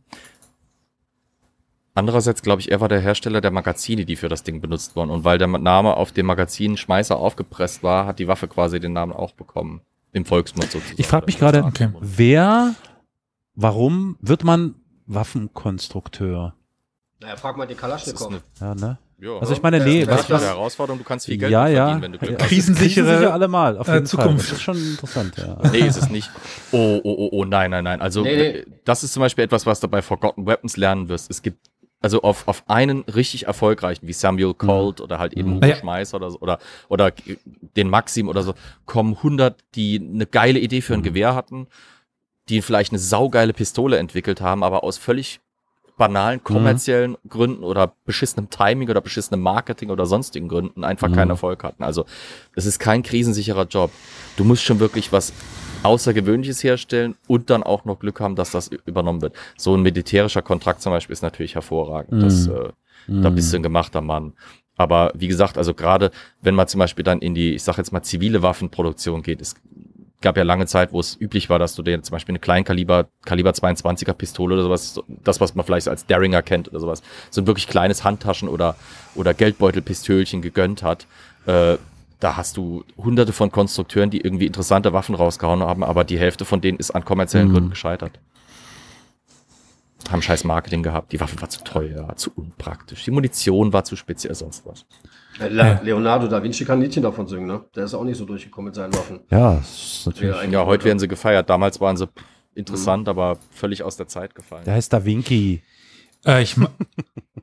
Andererseits glaube ich, er war der Hersteller der Magazine, die für das Ding benutzt wurden. Und weil der Name auf dem Magazin Schmeißer aufgepresst war, hat die Waffe quasi den Namen auch bekommen. Im Volksmund sozusagen. Ich frage mich gerade, Okay. wer, warum wird man Waffenkonstrukteur? Naja, frag mal ist Kalaschnikow. Ja, ne? ja, Also ich meine, nee, das was, ist das ist eine Herausforderung. Du kannst viel Geld ja, verdienen, wenn du Glück Ja, hast. Krisensichere, allemal, auf äh, jeden Zukunft. Fall. Das ist schon interessant, ja. Nee, ist es nicht. Oh, oh, oh, oh, nein, nein, nein. Also, Nee, nee. äh, das ist zum Beispiel etwas, was du bei Forgotten Weapons lernen wirst. Es gibt, also auf, auf einen richtig erfolgreichen, wie Samuel Colt oder halt eben Mhm. Hugo. Schmeißer oder so, oder, oder den Maxim oder so, kommen 100, die eine geile Idee für ein Gewehr hatten, die vielleicht eine saugeile Pistole entwickelt haben, aber aus völlig banalen kommerziellen Gründen oder beschissenem Timing oder beschissenem Marketing oder sonstigen Gründen einfach keinen Erfolg hatten. Also es ist kein krisensicherer Job. Du musst schon wirklich was Außergewöhnliches herstellen und dann auch noch Glück haben, dass das übernommen wird. So ein militärischer Kontrakt zum Beispiel ist natürlich hervorragend. Das, äh, Da bist du ein gemachter Mann. Aber wie gesagt, also gerade wenn man zum Beispiel dann in die, ich sag jetzt mal, zivile Waffenproduktion geht, es gab ja lange Zeit, wo es üblich war, dass du dir zum Beispiel eine Kleinkaliber, Kaliber 22er Pistole oder sowas, so- das, was man vielleicht als Derringer kennt oder sowas, so ein wirklich kleines Handtaschen- oder, oder Geldbeutelpistölchen gegönnt hat. Äh, da hast du hunderte von Konstrukteuren, die irgendwie interessante Waffen rausgehauen haben, aber die Hälfte von denen ist an kommerziellen Gründen gescheitert. Haben scheiß Marketing gehabt, die Waffe war zu teuer, zu unpraktisch, die Munition war zu speziell, sonst was. Le Leonardo da Vinci kann ein Liedchen davon singen, ne? Der ist auch nicht so durchgekommen mit seinen Waffen. Ja, das ist natürlich. Ja, heute werden sie gefeiert. Damals waren sie interessant, aber völlig aus der Zeit gefallen. Der heißt Da Vinci. Äh, ich,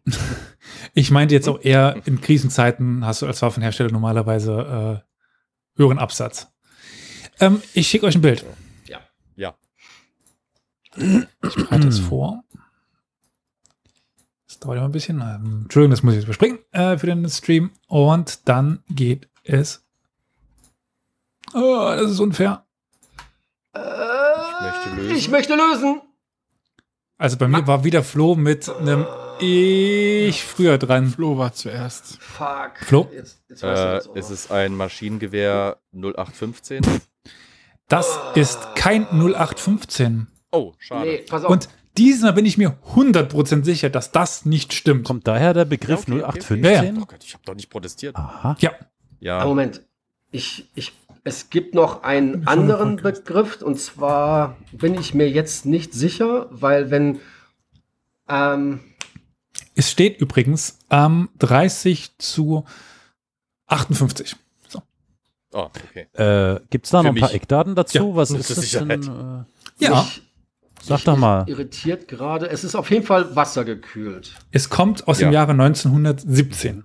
ich meinte jetzt auch eher, in Krisenzeiten hast du als Waffenhersteller normalerweise äh, höheren Absatz. Ähm, ich schicke euch ein Bild. Ja. Ja. Ich bereite es vor. Das dauert immer ein bisschen. Ähm, Entschuldigung, das muss ich jetzt überspringen äh, für den Stream. Und dann geht es. Oh, das ist unfair. Äh, möchte lösen. Ich möchte lösen. Also bei mir war wieder Flo mit einem Ich früher dran. Flo war zuerst. Fuck. Flo? Jetzt, jetzt weiß ich Äh, das auch es ist ein Maschinengewehr 0815. Das ist kein 0815. Oh, schade. Nee, pass auf. Und diesmal bin ich mir 100% sicher, dass das nicht stimmt. Kommt daher der Begriff Ja, okay, okay, 0815? Oh Gott, ich habe doch nicht protestiert. Aha. Ja, Ja, Moment. Ich, ich, es gibt noch einen anderen Begriff und zwar bin ich mir jetzt nicht sicher, weil wenn ähm, es steht übrigens ähm, 30 zu 58. So. oh, okay. Äh, Gibt es da Für noch ein paar mich. Eckdaten dazu? Ja, Was ist das denn? Sicherheit. Äh, Ja, Sag doch mal. irritiert gerade. Es ist auf jeden Fall wassergekühlt. es kommt aus Ja. dem Jahre 1917.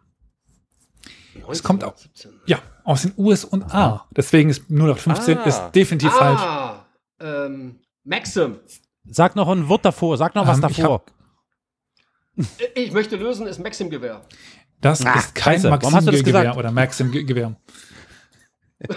Es kommt auch- 1917. Ja, aus den USA. Deswegen ist 0815 Ah. ist definitiv falsch. Ah, ähm, Maxim. sag noch ein Wort davor, sag noch was Ähm, ich davor. Ich möchte lösen, ist Maxim-Gewehr. Das Ah, ist kein das Maxim-Gewehr oder Maxim-Gewehr.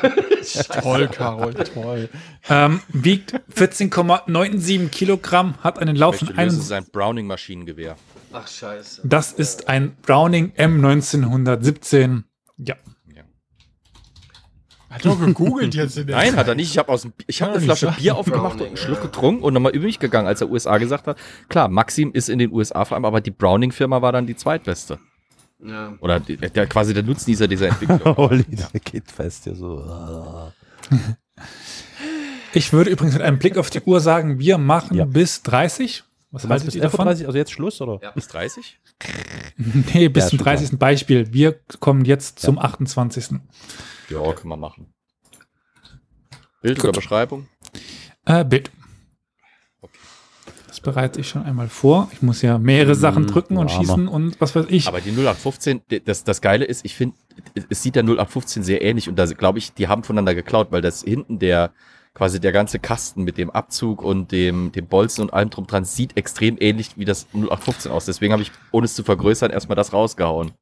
Toll, Carol, toll. Ähm, wiegt 14,97 Kilogramm, hat einen Lauf von lösen, es ist einem. ein Browning-Maschinengewehr. Ach, scheiße. Das ist ein Browning M1917. Ja. Hat doch gegoogelt jetzt in der Nein, hat er nicht. Ich habe aus dem- ich habe Ja, eine Flasche. Bier aufgemacht und einen Schluck getrunken und nochmal über mich gegangen, als er USA gesagt hat. Klar, Maxim ist in den USA vor allem, aber die Browning-Firma war dann die zweitbeste. Ja. Oder die, der, quasi der Nutznießer dieser Entwicklung. Olli, der geht fest hier so. Ich würde übrigens mit einem Blick auf die Uhr sagen, wir machen Ja. bis 30. Was haltet bis ihr davon? 11.30 also jetzt Schluss, oder? Ja. Bis 30? Nee, bis Ja, zum schon 30. Beispiel. Wir kommen jetzt zum 28. Ja, können wir machen. Bild oder Beschreibung? Äh, Bild. Das bereite ich schon einmal vor. Ich muss ja mehrere Sachen drücken und du Armer. schießen und was weiß ich. Aber die 0815, d- das, das Geile ist, ich finde, es sieht der 0815 sehr ähnlich und da glaube ich, die haben voneinander geklaut, weil das hinten der, quasi der ganze Kasten mit dem Abzug und dem, dem Bolzen und allem drum dran sieht extrem ähnlich wie das 0815 aus. Deswegen habe ich, ohne es zu vergrößern, erstmal das rausgehauen.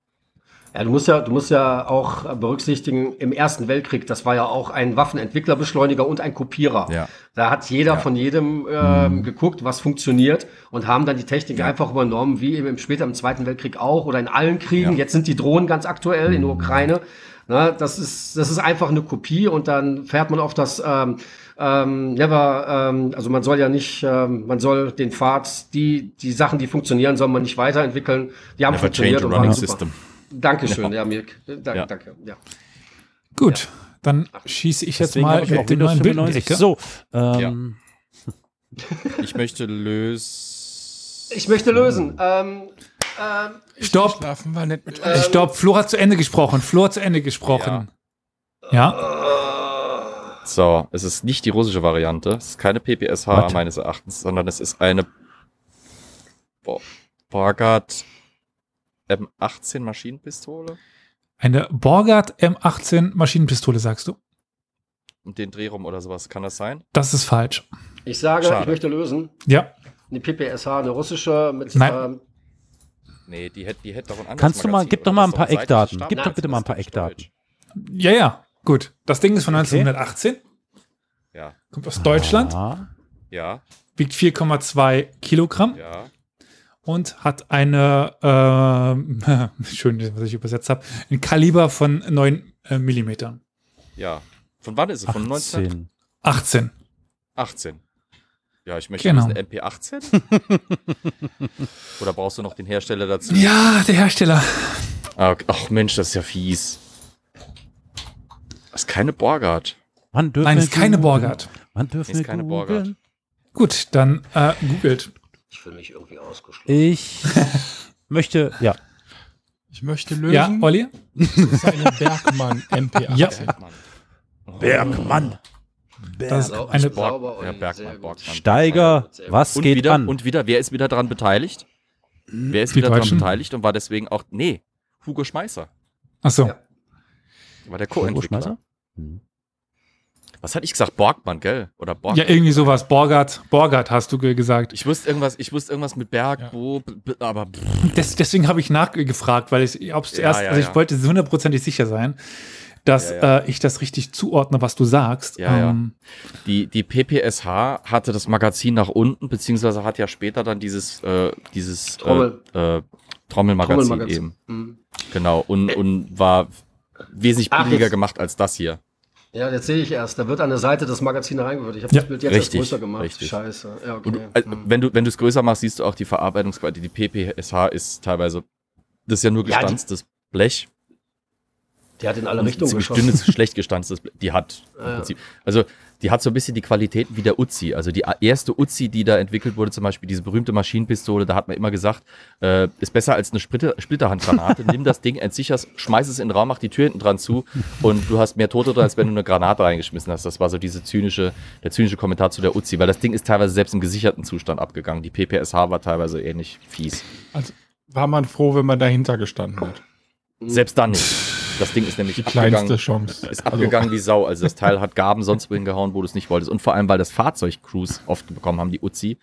Ja, du musst ja, du musst ja auch berücksichtigen, im Ersten Weltkrieg, das war ja auch ein Waffenentwicklerbeschleuniger und ein Kopierer. Ja. Da hat jeder Ja. von jedem ähm, geguckt, was funktioniert und haben dann die Technik einfach übernommen, wie eben im, später im Zweiten Weltkrieg auch oder in allen Kriegen. Ja. Jetzt sind die Drohnen ganz aktuell in der Ukraine. Na, das ist, das ist einfach eine Kopie und dann fährt man auf das ähm, ähm, never, ähm, also man soll ja nicht, ähm, man soll den Pfad, die, die Sachen, die funktionieren, soll man nicht weiterentwickeln. Die haben Never funktioniert und waren super. system. Dankeschön, ja, Mirk. Danke, Ja. danke. Ja. Gut, dann schieße ich jetzt Deswegen mal ich mit dem Windows neuen Bild in die 95. Ecke. So, ähm, Ich möchte lösen. Ich möchte lösen. Ähm, ähm, Stopp, Schlafen war nicht mit äh, stopp. Flo hat zu Ende gesprochen. Flo hat zu Ende gesprochen. Ja, So, es ist nicht die russische Variante. Es ist keine PPSH What? meines Erachtens, sondern es ist eine Bo Borgard M18 Maschinenpistole. eine Borgard M18 Maschinenpistole, sagst du? Und den Drehraum oder sowas. Kann das sein? Das ist falsch. ich sage, Schade. ich möchte lösen. Ja, Eine PPSH, eine russische mit. Nein. Ähm, Nee, die hätte die hätte doch ein anderes Kannst du mal- gib doch mal ein paar doch Eckdaten. Gib doch Stab. bitte mal ein paar Eckdaten. Deutsch. ja, ja. Gut. Das Ding ist von Okay. 1918, Ja, kommt aus Deutschland, Ah, ja, wiegt 4,2 Kilogramm ja. Und hat eine, ähm, schön, was ich übersetzt habe, ein Kaliber von 9 äh, Millimetern. Ja. Von wann ist es? Von 18. 18. 1918. Ja, ich möchte Genau. wissen, MP18? Oder brauchst du noch den Hersteller dazu? Ja, der Hersteller. Okay. Ach Mensch, das ist ja fies. Das ist keine Borgard. Wann dürfen Nein, ist keine? Borgard. Wann dürfen Ist wir keine? Borgard. Gut, dann äh, googelt. Ich fühle mich irgendwie ausgeschlossen. Ich möchte, ja, Ich möchte lösen. Ja, Olli? Das ist eine Bergmann MP18. Ja. Bergmann. Das ist Sau- eine Borg- ja, Bergmann. Borgmann. Steiger, was Und geht wieder, an? und wieder, wer ist wieder daran beteiligt? Wer ist Die wieder daran beteiligt und war deswegen auch, nee, Hugo Schmeißer. Achso. Ja. War der Hugo Co-Entwickler. Schmeißer? Hm. Was hatte ich gesagt? Borgmann, gell? Oder Borg? Ja, irgendwie sowas. Borgard. Borgard hast du ge- gesagt. ich wusste irgendwas, ich wusste irgendwas mit Berg, Ja. Bo, aber Des, deswegen habe ich nachgefragt, weil ich, ich hab's Ja, zuerst, ja, also ich ja. wollte hundertprozentig sicher sein, dass Ja, ja. Äh, ich das richtig zuordne, was du sagst. Ja, ja. Ähm, die, die PPSH hatte das Magazin nach unten, beziehungsweise hat ja später dann dieses, äh, dieses Trommel. Äh, äh, Trommelmagazin, Trommelmagazin. eben. Mhm. Genau. Und, und war wesentlich Ach, billiger jetzt- gemacht als das hier. Ja, jetzt sehe ich erst. Da wird an der Seite das Magazin reingeführt. Ich habe Ja, das Bild jetzt richtig, größer gemacht. richtig. Scheiße. Ja, okay. Und äh, Mhm. wenn du wenn du es größer machst, siehst du auch die Verarbeitungsqualität. Die PPSH ist teilweise, das ist ja nur Ja, die- gestanztes Blech. Die hat in alle Richtungen geschossen. dünnes, schlecht gestanztes Blech. Die hat im Ja. Prinzip, also die hat so ein bisschen die Qualitäten wie der Uzi. Also die erste Uzi, die da entwickelt wurde, zum Beispiel diese berühmte Maschinenpistole, da hat man immer gesagt, äh, ist besser als eine Splitter, Splitterhandgranate. Nimm das Ding, entsicherst, schmeiß es in den Raum, mach die Tür hinten dran zu und du hast mehr Tote drin, als wenn du eine Granate reingeschmissen hast. Das war so diese zynische, der zynische Kommentar zu der Uzi, weil das Ding ist teilweise selbst im gesicherten Zustand abgegangen. Die PPSH war teilweise ähnlich fies. Also war man froh, wenn man dahinter gestanden hat. Selbst dann nicht. Das Ding ist nämlich Die kleinste abgegangen. Chance. Ist abgegangen wie Sau. Also das Teil hat Gaben sonst wohin gehauen, wo du es nicht wolltest. Und vor allem, weil das Fahrzeug Crews oft bekommen haben, die Uzi.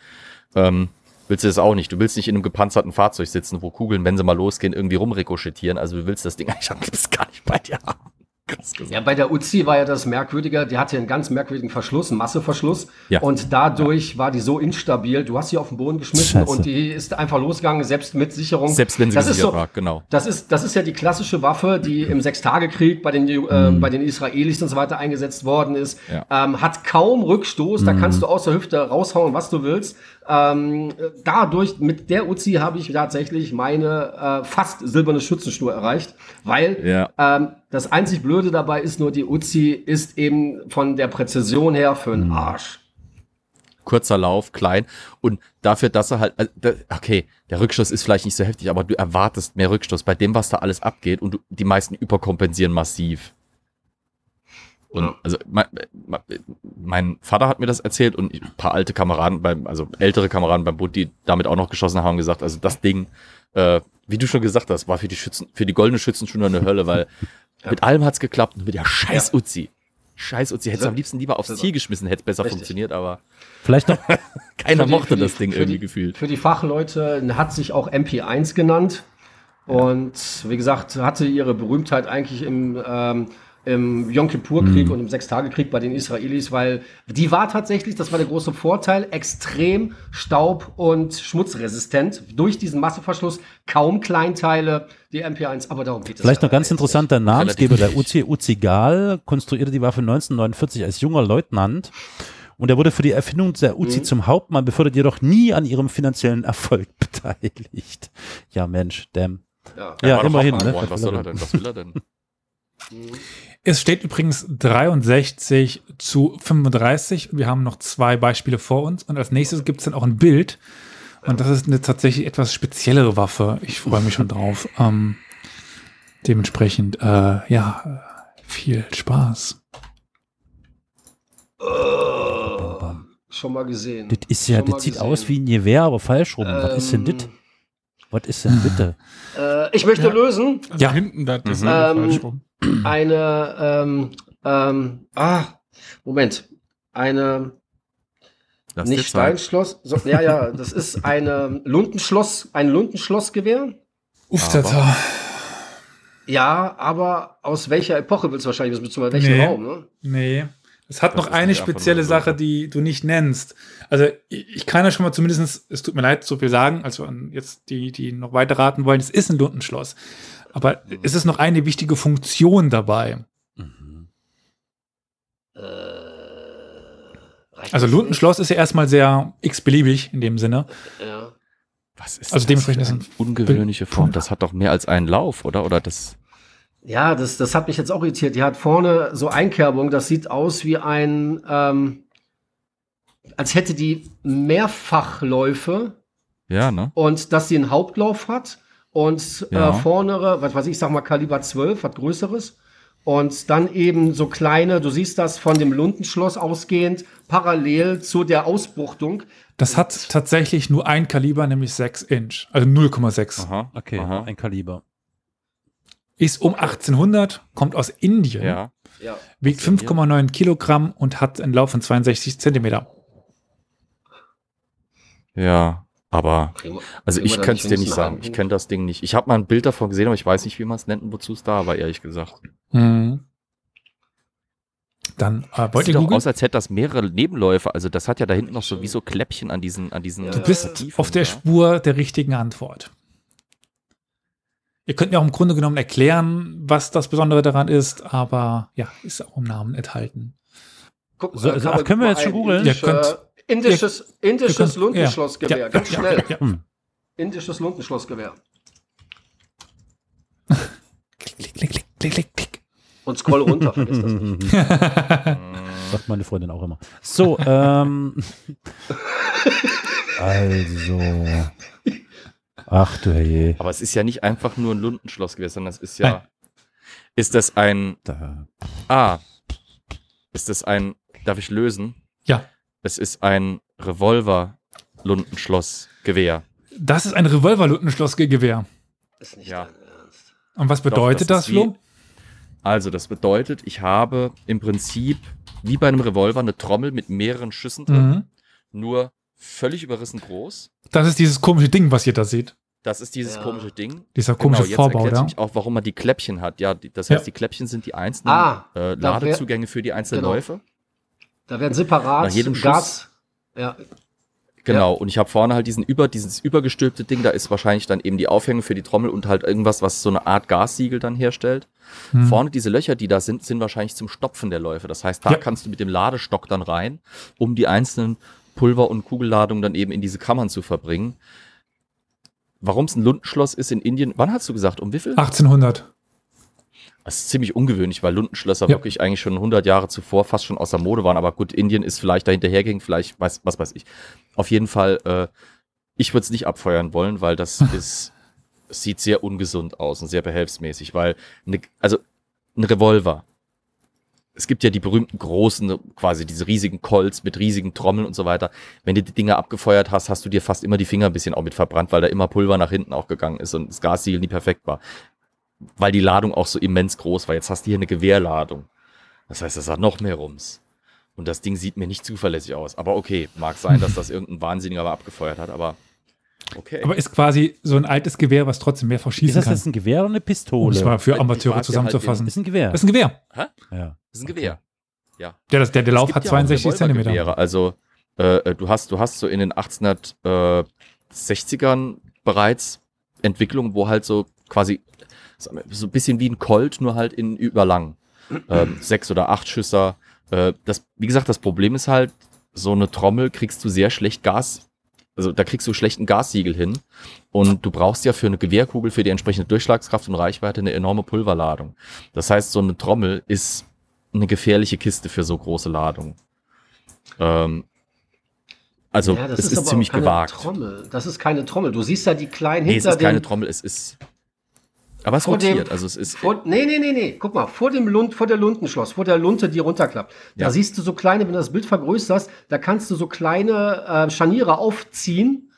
Ähm, willst du das auch nicht. Du willst nicht in einem gepanzerten Fahrzeug sitzen, wo Kugeln, wenn sie mal losgehen, irgendwie rumrikoschettieren. Also du willst das Ding eigentlich gar nicht bei dir haben. Gesagt. Ja, bei der Uzi war ja das merkwürdiige, die hatte einen ganz merkwürdigen Verschluss, einen Masseverschluss. Ja. Und dadurch war die so instabil. Du hast sie auf den Boden geschmissen Scheiße. und die ist einfach losgegangen, selbst mit Sicherung. Selbst wenn sie das ist so, war, genau. Das ist, das ist ja die klassische Waffe, die im Sechstagekrieg bei den, äh, bei den Israelis und so weiter eingesetzt worden ist. Ja. Ähm, hat kaum Rückstoß, da kannst du aus der Hüfte raushauen, was du willst. Ähm, dadurch, mit der Uzi habe ich tatsächlich meine äh, fast silberne Schützenschnur erreicht, weil Ja. ähm, das einzig Blöde dabei ist nur, die Uzi ist eben von der Präzision her für Mhm. den Arsch. Kurzer Lauf, klein. Und dafür, dass er halt, da- okay, der Rückstoß ist vielleicht nicht so heftig, aber du erwartest mehr Rückstoß bei dem, was da alles abgeht. Und du, die meisten überkompensieren massiv. Und Ja. also mein, mein Vater hat mir das erzählt und ein paar alte Kameraden beim, also ältere Kameraden beim Bund, die damit auch noch geschossen haben, gesagt, also das Ding, äh, wie du schon gesagt hast, war für die Schützen, für die goldene Schützenstunde eine Hölle, weil Ja. mit allem hat's geklappt und mit der scheiß Uzi. Scheiß Uzi, hätte Ja. am liebsten lieber aufs. Ziel geschmissen, hätte besser Richtig. funktioniert, aber Vielleicht noch, keiner die- mochte die- das Ding irgendwie die- gefühlt. Für die Fachleute hat sich auch MP1 genannt. Und wie gesagt, hatte ihre Berühmtheit eigentlich im, ähm, im Yom Kippur-Krieg und im Sechstagekrieg bei den Israelis, weil die war tatsächlich, das war der große Vorteil, extrem staub- und schmutzresistent. Durch diesen Masseverschluss kaum Kleinteile, die MP1, aber darum geht es. vielleicht noch ganz interessant, der Namensgeber der Uzi, Uzi Gal, konstruierte die Waffe 1949 als junger Leutnant. Und er wurde für die Erfindung der Uzi Mhm. zum Hauptmann befördert, jedoch nie an ihrem finanziellen Erfolg beteiligt. Ja, Mensch, damn. Ja. Ja, immerhin, ne? Was soll er denn? Was will er denn? Es steht übrigens 63 zu 35. Wir haben noch zwei Beispiele vor uns. Und als nächstes gibt es dann auch ein Bild. Und das ist eine tatsächlich etwas speziellere Waffe. Ich freue mich schon drauf. Ähm, dementsprechend, äh, ja, viel Spaß. Schon mal gesehen. Das ist ja, Schon das sieht gesehen. aus wie ein Gewehr, aber falsch rum. Was ist denn Ähm, das? Was ist denn bitte? Äh, ich möchte Ja. lösen. Also Ja. hinten, das ist Mhm. Ähm, falsch rum. Eine, ähm, ähm, ah, Moment, eine, Lass nicht. Steinschloss, so, ja, ja, das ist eine Lundenschloss, ein Lundenschlossgewehr. Uff, Aber- das, Ja, aber aus welcher Epoche willst du wahrscheinlich wissen, beziehungsweise welchen Nee. Raum, ne? Nee. Es hat Das noch eine spezielle. Sache, die du nicht nennst. Also ich, ich kann ja schon mal zumindest, es tut mir leid, so viel sagen, also an jetzt die, die noch weiter raten wollen, es ist ein Lundenschloss. Aber Mhm. es ist noch eine wichtige Funktion dabei. Äh, reicht Also Lundenschloss ist ja erstmal sehr x-beliebig in dem Sinne. Ja. Was ist Also das dementsprechend für ist eine ungewöhnliche Form? Das hat doch mehr als einen Lauf, oder? Oder das? Ja, das, das hat mich jetzt auch irritiert. Die hat vorne so Einkerbung, das sieht aus wie ein, ähm, als hätte die Mehrfachläufe Ja, ne? und dass sie einen Hauptlauf hat und Ja. äh, vornere, was weiß ich, sag mal Kaliber 12, was größeres. Und dann eben so kleine, du siehst das von dem Lundenschloss ausgehend, parallel zu der Ausbuchtung. Das hat tatsächlich nur ein Kaliber, nämlich 6 Inch, also 0,6. Aha. Okay, Aha. ein Kaliber. Ist um 1800, kommt aus Indien, Ja. Ja. wiegt 5,9 Kilogramm und hat einen Lauf von 62 Zentimeter. Ja. Aber, also ich könnte es dir nicht sagen. Ich kenne das Ding nicht. Ich habe mal ein Bild davon gesehen, aber ich weiß nicht, wie man es nennt und wozu es da war, ehrlich gesagt. Mhm. Dann äh, Das wollt sieht ihr doch googeln? aus, als hätte das mehrere Nebenläufe. Also das hat ja da hinten noch so wie so Kläppchen an diesen, an diesen. Du bist Vertiefungen auf der. Spur der richtigen Antwort. Ihr könnt mir auch im Grunde genommen erklären, was das Besondere daran ist, aber ja, ist auch im Namen enthalten. Guck, So, also, können wir jetzt schon googeln? Ihr könnt- indisches indisches könnt- Lundenschlossgewehr, ja, ganz ja, schnell. Ja, Hm. Indisches Lundenschlossgewehr. Klick, klick, klick, klick, klick, klick. Und scroll runter, vergiss das nicht. Sagt meine Freundin auch immer. So, ähm. also. Ach du Herrje. Aber es ist ja nicht einfach nur ein Lundenschloss gewesen, sondern es ist ja. Nein. Ist das ein. Da. Ah. Ist das ein. Darf ich lösen? Ja. Es ist ein Revolver-Lundenschloss-Gewehr. Das ist ein Revolver-Lundenschlossgewehr. Ist nicht Ja. dein Ernst. Und was Doch, bedeutet das das, ist Flo? Also, das bedeutet, ich habe im Prinzip wie bei einem Revolver eine Trommel mit mehreren Schüssen drin, Mhm. nur völlig überrissen groß. Das ist dieses komische Ding, was ihr da seht. Das ist dieses Ja. komische Ding. Dieser komische genau, jetzt Vorbau erklärt da. sich auch, warum man die Kläppchen hat. Ja, die, das heißt, Ja. die Kläppchen sind die einzelnen Ah, äh, Ladezugänge für die einzelnen genau. Läufe. Da werden separat Nach jedem Schuss- Gas. Ja, Genau, und ich habe vorne halt diesen über, dieses übergestülpte Ding, da ist wahrscheinlich dann eben die Aufhängung für die Trommel und halt irgendwas, was so eine Art Gassiegel dann herstellt. Hm. Vorne diese Löcher, die da sind, sind wahrscheinlich zum Stopfen der Läufe. Das heißt, da Ja. kannst du mit dem Ladestock dann rein, um die einzelnen Pulver- und Kugelladungen dann eben in diese Kammern zu verbringen. Warum es ein Lundenschloss ist in Indien, wann hast du gesagt, um wie viel? 1800. Das ist ziemlich ungewöhnlich, weil Lundenschlösser Ja. wirklich eigentlich schon 100 Jahre zuvor fast schon außer Mode waren. Aber gut, Indien ist vielleicht dahinterhergegangen, vielleicht weiß, was weiß ich. Auf jeden Fall, äh, ich würde es nicht abfeuern wollen, weil das ist, es sieht sehr ungesund aus und sehr behelfsmäßig, weil, ne, also ein Revolver es gibt ja die berühmten großen, quasi diese riesigen Colts mit riesigen Trommeln und so weiter. Wenn du die Dinger abgefeuert hast, hast du dir fast immer die Finger ein bisschen auch mit verbrannt, weil da immer Pulver nach hinten auch gegangen ist und das Gassiegel nie perfekt war. Weil die Ladung auch so immens groß war. Jetzt hast du hier eine Gewehrladung. Das heißt, das hat noch mehr Rums. Und das Ding sieht mir nicht zuverlässig aus. Aber okay, mag sein, dass das irgendein Wahnsinniger mal abgefeuert hat, aber okay. Aber ist quasi so ein altes Gewehr, was trotzdem mehr Ist verschießen das kann. jetzt ein Gewehr oder eine Um Pistole? es mal für Amateure dir zusammenzufassen. ist ein Gewehr. Das ist ein Gewehr. ja. das ist ein Gewehr. Der, das, der, der Lauf hat ja auch 62 Zentimeter. Also äh, du hast, du hast so in den 1860ern bereits Entwicklungen, wo halt so quasi so ein bisschen wie ein Colt, nur halt in überlang. Ähm, sechs oder acht Schüsser. Äh, das, wie gesagt, das Problem ist halt, so eine Trommel kriegst du sehr schlecht Gas, also da kriegst du schlechten Gassiegel hin. Und du brauchst ja für eine Gewehrkugel, für die entsprechende Durchschlagskraft und Reichweite eine enorme Pulverladung. Das heißt, so eine Trommel ist eine gefährliche Kiste für so große Ladungen. Ähm, also Ja, das es ist, ist, aber ziemlich gewagt. Trommel. Das ist keine Trommel. Du siehst ja die kleinen Nee, es hinter ist keine. Trommel, es ist. Aber es Vor dem- rotiert. Also es ist. Vor, nee, nee, nee, nee. Guck mal, vor dem Lund, vor der Luntenschloss, vor der Lunte, die runterklappt. Da Ja. siehst du so kleine, wenn du das Bild vergrößerst, da kannst du so kleine äh, Scharniere aufziehen.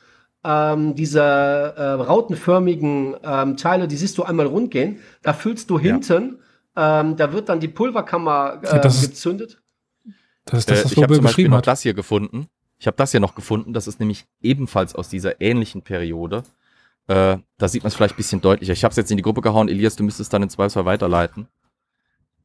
Ähm, diese äh, rautenförmigen ähm, Teile, die siehst du einmal rund gehen. Da füllst du hinten, ähm, da wird dann die Pulverkammer Ja, äh, das ist- gezündet. Das ist das, Äh, was ich habe zum Beispiel noch hat. das hier gefunden. Ich habe das hier noch gefunden. Das ist nämlich ebenfalls aus dieser ähnlichen Periode. Äh, da sieht man es vielleicht ein bisschen deutlicher. Ich habe es jetzt in die Gruppe gehauen. Elias, du müsstest dann in Zweifelsfall weiterleiten.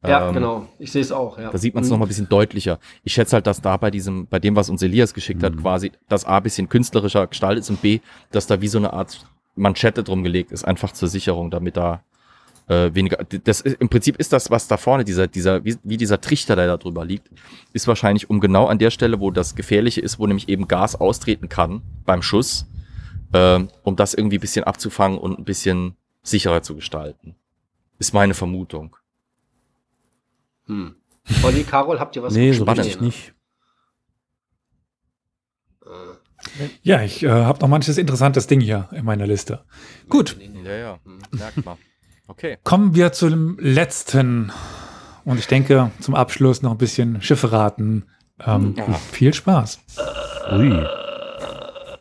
Ja, Ähm, genau. Ich sehe es auch. Ja. Da sieht man es Mhm. noch mal ein bisschen deutlicher. Ich schätze halt, dass da bei diesem, bei dem, was uns Elias geschickt hat, quasi das A ein bisschen künstlerischer gestaltet ist und B, dass da wie so eine Art Manschette drum gelegt ist, einfach zur Sicherung, damit da äh, weniger. Das ist, im Prinzip ist das, was da vorne, dieser, dieser, wie, wie dieser Trichter, der da drüber liegt, ist wahrscheinlich um genau an der Stelle, wo das Gefährliche ist, wo nämlich eben Gas austreten kann beim Schuss, ähm, um das irgendwie ein bisschen abzufangen und ein bisschen sicherer zu gestalten. Ist meine Vermutung. Hm. Olli, Carol, habt ihr was Nee, so richtig nicht. Ja, ich äh, habe noch manches interessantes Ding hier in meiner Liste. Gut, Ja, ja, merkt man. Okay. kommen wir zu dem letzten. Und ich denke, zum Abschluss noch ein bisschen Schiffe raten. Ähm, Ja. Viel Spaß. Ui.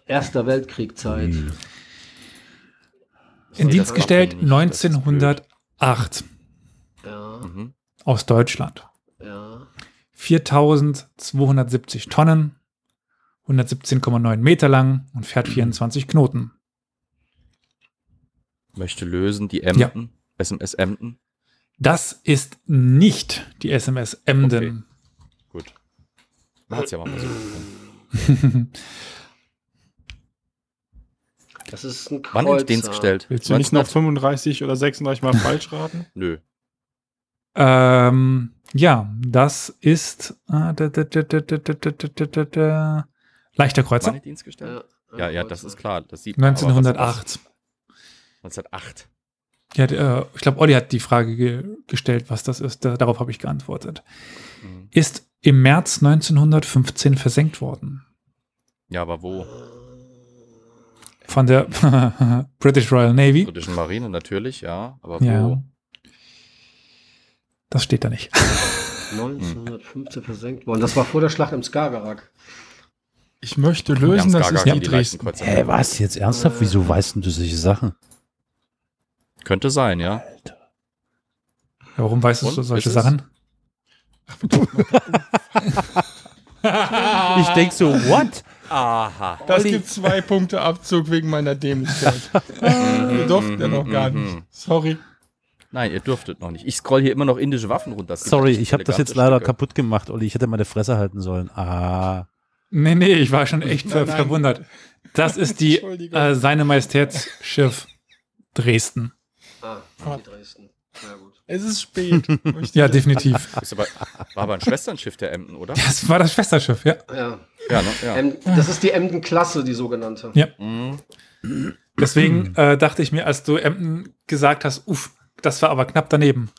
Erster Weltkriegzeit. Ui. In Dienst das gestellt Wappen nicht, das ist 1908 Ja, Mhm. aus Deutschland. ja. 4270 Tonnen, 117,9 Meter lang und fährt 24 Knoten. Möchte lösen die Emden, SMS Emden. Das ist nicht die SMS Emden. Gut. Man hat's ja mal versucht. Das ist ein Kreuzer. Wann in Dienst gestellt? Willst du nicht noch 35 oder 36 Mal falsch raten? Nö. Ähm, ja, das ist leichter Kreuzer. Wann in Dienst gestellt? Äh, ja, ja, das ist klar. Das sieht 1908. 1908. Ja, ich glaube, Olli hat die Frage ge gestellt, was das ist. Darauf habe ich geantwortet. Mhm. Ist im März 1915 versenkt worden. Ja, aber wo? Äh, von der British Royal Navy. Britischen Marine natürlich, ja. Aber wo? Ja. Das steht da nicht. 1915 versenkt worden. Das war vor der Schlacht im Skagerrak. Ich möchte lösen, das ist leichten Dresden. Hä, was? Jetzt ernsthaft? Wieso weißt denn du solche Sachen? Könnte sein, ja. Ja, warum weißt du solche? Sachen? Ich denk so, what? Aha. Das Olli. gibt zwei Punkte Abzug wegen meiner Dämlichkeit. Wir durften ja noch gar nicht. Sorry. Nein, ihr dürftet noch nicht. Ich scroll hier immer noch indische Waffen runter. Sorry, ich habe das jetzt leider Stücke. kaputt gemacht, Olli. Ich hätte meine Fresse halten sollen. Ah. Nee, nee, ich war schon echt Nein, nein. verwundert. Das ist die äh, Seine Majestätsschiff Dresden. Ah, die Dresden. Es ist spät. Möchte Ja, ich- definitiv. Ist aber, war aber ein Schwesternschiff der Emden, oder? Das war das Schwesterschiff, ja. Ja. Ja, ne? Ja. Das ist die Emden-Klasse, die sogenannte. Ja. Mhm. Deswegen äh, dachte ich mir, als du Emden gesagt hast, uff, das war aber knapp daneben.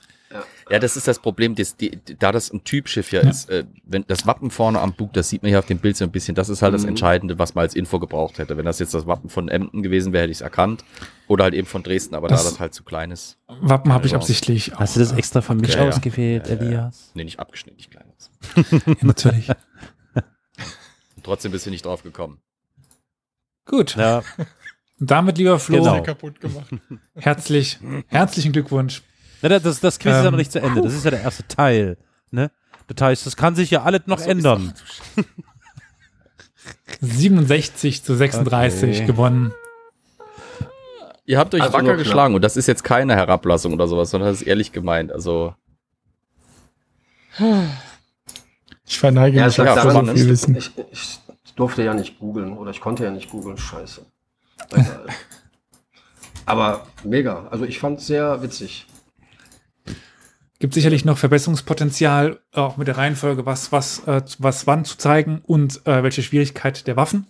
Ja, das ist das Problem, das, die, da das ein Typschiff ja, Ja. ist, äh, wenn das Wappen vorne am Bug, das sieht man hier auf dem Bild so ein bisschen, das ist halt das Mhm. Entscheidende, was man als Info gebraucht hätte. Wenn das jetzt das Wappen von Emden gewesen wäre, hätte ich es erkannt. Oder halt eben von Dresden, aber Das- da das halt zu klein ist. Wappen habe ich Chance. absichtlich auch. Hast du das extra für mich Ja, ausgewählt, Ja. Elias? Nee, nicht abgeschnitten, nicht klein natürlich. Und trotzdem bist du nicht drauf gekommen. Gut. Ja, damit, lieber Flo, Genau. kaputt gemacht. herzlich, herzlichen Glückwunsch. Na, das, das, Quiz ist ja noch Ähm, nicht zu Ende. Das ist ja der erste Teil. Ne? Das heißt, das kann sich ja alles noch ändern. 67 zu 36 Okay. gewonnen. Ihr habt euch Also wacker geschlagen und das ist jetzt keine Herablassung oder sowas, sondern das ist ehrlich gemeint. Also, Ich verneige Ja, mich ja, so so viel ich, Wissen. ich, ich durfte ja nicht googeln oder ich konnte ja nicht googeln. Scheiße. Aber mega. Also ich fand es sehr witzig. Gibt sicherlich noch Verbesserungspotenzial, auch mit der Reihenfolge, was, was, äh, was wann zu zeigen und äh, welche Schwierigkeit der Waffen.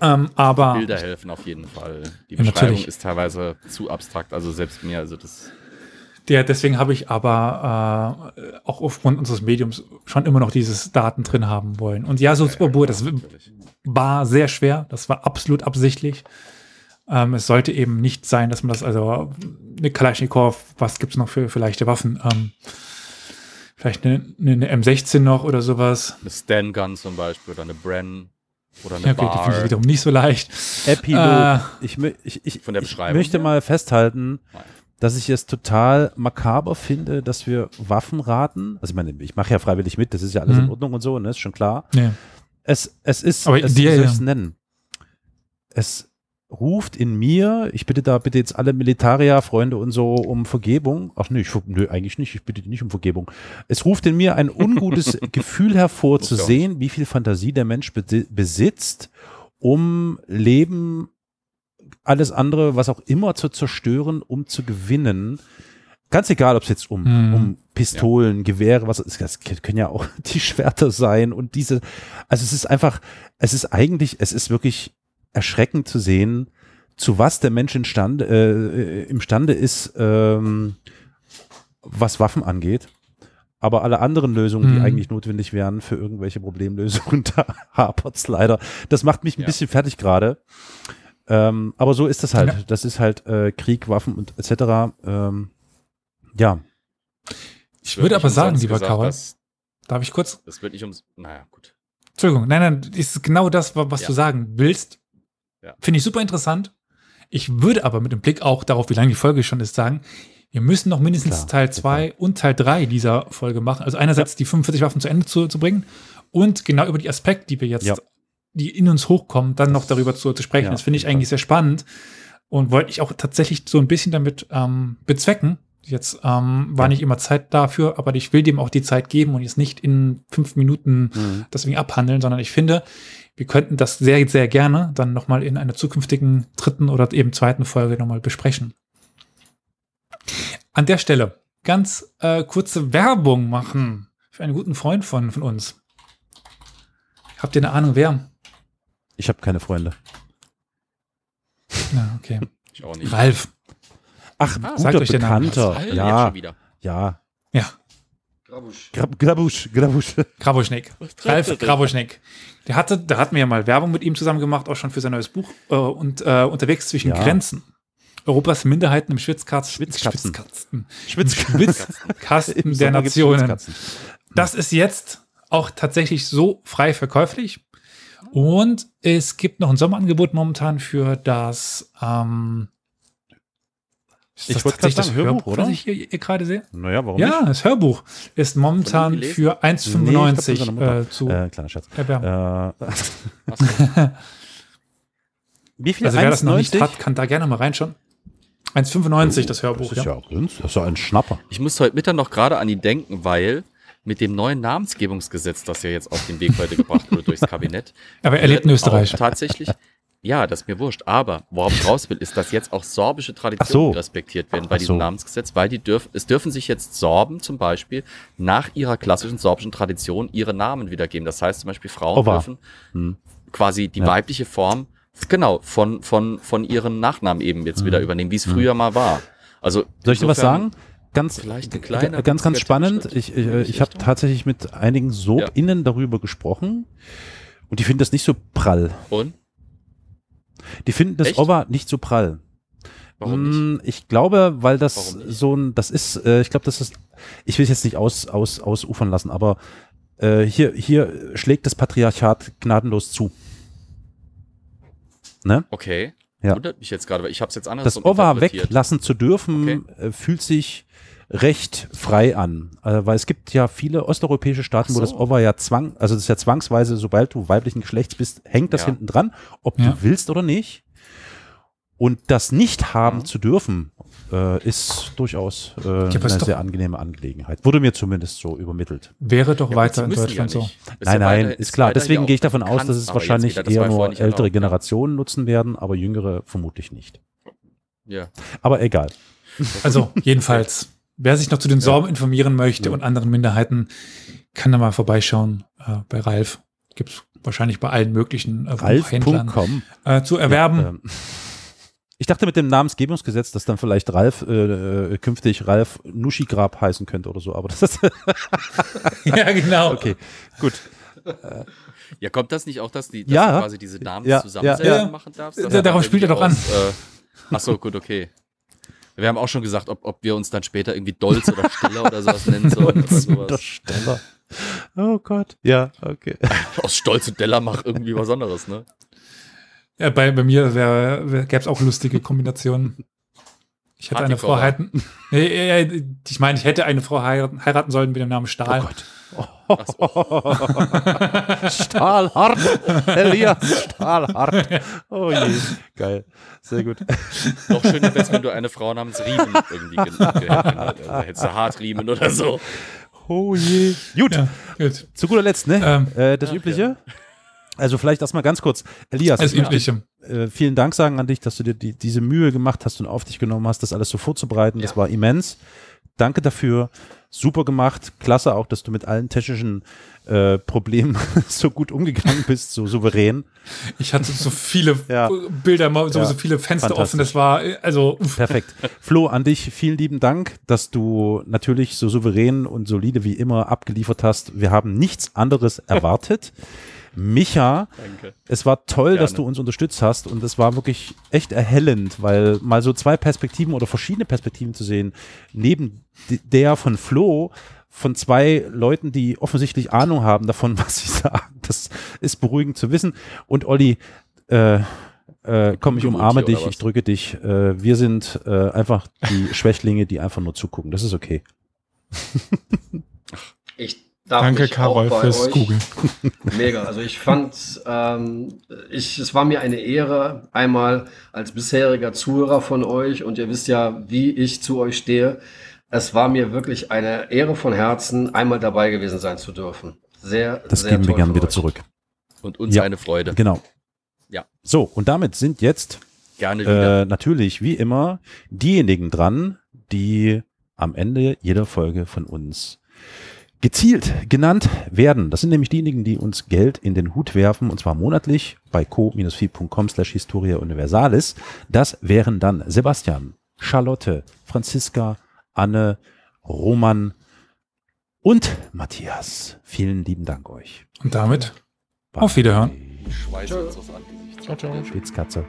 Ähm, aber Bilder helfen auf jeden Fall. Die Ja, Beschreibung natürlich. ist teilweise zu abstrakt, also selbst mir, also das. der, deswegen habe ich aber äh, auch aufgrund unseres Mediums schon immer noch dieses Daten drin haben wollen. Und ja, so Super Bowl, das natürlich. war sehr schwer, das war absolut absichtlich. Ähm, es sollte eben nicht sein, dass man das, also eine Kalaschnikow, was gibt's noch für, für leichte Waffen? Ähm, vielleicht eine, eine M16 noch oder sowas. Eine Stan-Gun zum Beispiel oder eine Bren oder eine Ja, okay, die finde ich Bar. wiederum nicht so leicht. Epilog. Äh, ich, ich, ich, Von der ich möchte mal festhalten, Nein. dass ich es total makaber finde, dass wir Waffen raten. Also ich meine, ich mache ja freiwillig mit, das ist ja alles Mhm. in Ordnung und so, ne, ist schon klar. Nee. Es, es ist, Aber es, dir, wie soll ja. ich's nennen? Es ruft in mir, ich bitte da bitte jetzt alle Militarier, Freunde und so um Vergebung. Ach nee, ich, nö, eigentlich nicht, ich bitte die nicht um Vergebung. Es ruft in mir ein ungutes Gefühl hervor zu ja sehen, wie viel Fantasie der Mensch besi- besitzt, um Leben, alles andere, was auch immer zu zerstören, um zu gewinnen. Ganz egal, ob es jetzt um, Mhm. um Pistolen, Gewehre, was das können ja auch die Schwerter sein und diese. Also es ist einfach, es ist eigentlich, es ist wirklich erschreckend zu sehen, zu was der Mensch instand, äh, imstande ist, ähm, was Waffen angeht. Aber alle anderen Lösungen, die Mhm. eigentlich notwendig wären für irgendwelche Problemlösungen, da hapert's leider. Das macht mich ein Ja. bisschen fertig gerade. Ähm, aber so ist das halt. Ja. Das ist halt äh, Krieg, Waffen und etc. Ähm, ja, Ich würde aber sagen, lieber gesagt, Karol, darf ich kurz? das wird nicht ums. Naja, gut. Entschuldigung, nein, nein, das ist genau das, wa- was Ja. du sagen willst. Ja. Finde ich super interessant. Ich würde aber mit dem Blick auch darauf, wie lange die Folge schon ist, sagen, wir müssen noch mindestens Klar, Teil 2 und Teil 3 dieser Folge machen. Also einerseits die 45 Waffen zu Ende zu, zu bringen und genau über die Aspekte, die wir jetzt, Ja. die in uns hochkommen, dann noch darüber zu, zu sprechen. Ja, das finde ich eigentlich sehr spannend und wollte ich auch tatsächlich so ein bisschen damit ähm, bezwecken. Jetzt ähm, war Ja. nicht immer Zeit dafür, aber ich will dem auch die Zeit geben und jetzt nicht in fünf Minuten Mhm. deswegen abhandeln, sondern ich finde, wir könnten das sehr, sehr gerne dann nochmal in einer zukünftigen dritten oder eben zweiten Folge nochmal besprechen. An der Stelle ganz äh, kurze Werbung machen für einen guten Freund von, von uns. Habt ihr eine Ahnung, wer? ich habe keine Freunde. Ja, okay. Ich auch nicht. Ralf. Ach, Ah, sagt guter euch. Bekannter. Was? Jetzt Ja, schon wieder. ja. Ja, Grabusch. Grab, Grabusch, Grabusch. Graboschnick. Ralf Graboschnick. Der hatte, da hatten wir ja mal Werbung mit ihm zusammen gemacht, auch schon für sein neues Buch. Äh, und äh, unterwegs zwischen Ja. Grenzen. Europas Minderheiten im Schwitzkasten. Schwitzkatzen. Schwitzkasten. Schwitzkatzen. Schwitzkasten der Nationen. Das ist jetzt auch tatsächlich so frei verkäuflich. Und es gibt noch ein Sommerangebot momentan für das. Ähm, ist Ich das wollte tatsächlich grad sagen, Hörbuch, oder? was ich hier, hier gerade sehe? Naja, warum Ja, das Hörbuch ist momentan für Nee, ich glaub, das ist 1,95 seine Mutter. äh, zu nicht? Äh, kleiner Schatz. erwerben. Äh, wie viel? Also wer das noch nicht 1,90? hat, kann da gerne mal reinschauen. 1,95 das Hörbuch. Das ist ja. ja, günstig. das ist ja ein Schnapper. Ich muss heute Mittag noch gerade an ihn denken, weil mit dem neuen Namensgebungsgesetz, das ja jetzt auf den Weg heute gebracht wurde durchs Kabinett, Aber er lebt in Österreich. Tatsächlich, ja, das ist mir wurscht. Aber worauf ich raus will, ist, dass jetzt auch sorbische Traditionen so. respektiert werden bei Ach diesem so. Namensgesetz, weil die dürfen, es dürfen sich jetzt Sorben zum Beispiel nach ihrer klassischen sorbischen Tradition ihre Namen wiedergeben. Das heißt zum Beispiel Frauen Oh, wahr. dürfen Hm. quasi die Ja. weibliche Form, genau, von, von, von ihren Nachnamen eben jetzt wieder übernehmen, wie es früher mal war. Also Soll ich dir was sagen? ganz, kleiner, ganz, ganz spannend. Ich, ich, ich habe tatsächlich mit einigen SoapInnen darüber gesprochen und die finden das nicht so prall. Und? Die finden das Echt? Over nicht so prall. Warum nicht? Mm, Ich glaube, weil das nicht? so ein, das ist, äh, ich glaube, das ist, ich will es jetzt nicht aus, aus, ausufern lassen, aber äh, hier, hier schlägt das Patriarchat gnadenlos zu. Ne? Okay. Ja. Wundert mich jetzt gerade, weil ich habe es jetzt anders Das Over weglassen zu dürfen, äh, fühlt sich recht frei an. Äh, weil es gibt ja viele osteuropäische Staaten, Ach wo das so. Over ja zwang, also das ist ja zwangsweise, sobald du weiblichen Geschlechts bist, hängt das Ja. hinten dran, ob Ja. du willst oder nicht. Und das nicht haben Mhm. zu dürfen, äh, ist durchaus äh, eine sehr angenehme Angelegenheit. Wurde mir zumindest so übermittelt. Wäre doch weiter in Deutschland so. nein, nein, ist klar. Deswegen gehe ich davon aus, dass es wahrscheinlich eher nur ältere Generationen. Generationen nutzen werden, aber jüngere vermutlich nicht. Ja. Aber egal. Also jedenfalls, wer sich noch zu den Sorben informieren möchte Ja. und anderen Minderheiten, kann da mal vorbeischauen äh, bei Ralf. Gibt es wahrscheinlich bei allen möglichen äh, Ralf.com. äh, zu erwerben. Ähm, Ich dachte mit dem Namensgebungsgesetz, dass dann vielleicht Ralf äh, äh, künftig Ralf Nuschigrab heißen könnte oder so, aber das ist ja, genau. okay. Gut. Ja, kommt das nicht auch, dass, die, dass Ja. du quasi diese Namen Ja, Zusammensetzung ja, machen darfst? Darauf spielt er doch an. Äh, ach so, gut, okay. Wir haben auch schon gesagt, ob, ob wir uns dann später irgendwie Dolz oder Stiller oder sowas nennen sollen oder sowas. Untersteller. Oh Gott. Ja, okay. Aus Stolz und Della mach irgendwie was anderes, ne? Ja, bei, bei mir gäbe es auch lustige Kombinationen. Ich hätte eine Frau heiraten. Nee, ich meine, ich hätte eine Frau heiraten, heiraten sollen mit dem Namen Stahl. Ach so. Stahlhart. Elias Stahlhart. Oh je. Geil. Sehr gut. Noch schöner wäre es, wenn du eine Frau namens Riemen irgendwie gen- ge- ge- äh, hättest du Hartriemen oder so. Oh je. Gut. Ja, gut. Zu guter Letzt, ne? Ähm, äh, das Übliche. Also vielleicht erstmal ganz kurz. Elias, Das Übliche. äh, vielen Dank sagen an dich, dass du dir die, diese Mühe gemacht hast und auf dich genommen hast, das alles so vorzubereiten. Das Ja. war immens. Danke dafür. Super gemacht. Klasse auch, dass du mit allen technischen äh, Problemen so gut umgegangen bist, so souverän. Ich hatte so viele Ja. Bilder, so, Ja. so viele Fenster offen. Das war, äh, also, uff. Perfekt. Flo, an dich vielen lieben Dank, dass du natürlich so souverän und solide wie immer abgeliefert hast. Wir haben nichts anderes erwartet. Micha, Danke. es war toll, Gerne. dass du uns unterstützt hast und es war wirklich echt erhellend, weil mal so zwei Perspektiven oder verschiedene Perspektiven zu sehen, neben der von Flo, von zwei Leuten, die offensichtlich Ahnung haben davon, was sie sagen. Das ist beruhigend zu wissen. Und Olli, äh, äh, komm, ich umarme dich, ich drücke dich. Äh, wir sind äh, einfach die Schwächlinge, die einfach nur zugucken. Das ist okay. Ich darf Danke, mich Carol, auch bei fürs euch Googeln. Mega. Also ich fand, ähm, ich, es war mir eine Ehre, einmal als bisheriger Zuhörer von euch und ihr wisst ja, wie ich zu euch stehe. Es war mir wirklich eine Ehre von Herzen, einmal dabei gewesen sein zu dürfen. Sehr, Das sehr geben wir toll gern von wieder euch. zurück. Und uns Ja. eine Freude. Genau. Ja. So, und damit sind jetzt Gerne äh, natürlich wie immer diejenigen dran, die am Ende jeder Folge von uns gezielt genannt werden. Das sind nämlich diejenigen, die uns Geld in den Hut werfen, und zwar monatlich bei co-fi.com slash historia universalis. Das wären dann Sebastian, Charlotte, Franziska, Anne, Roman und Matthias. Vielen lieben Dank euch. und damit auf Wiederhören. Schweiß Angesicht. Ciao, ciao. Schwitzkatze.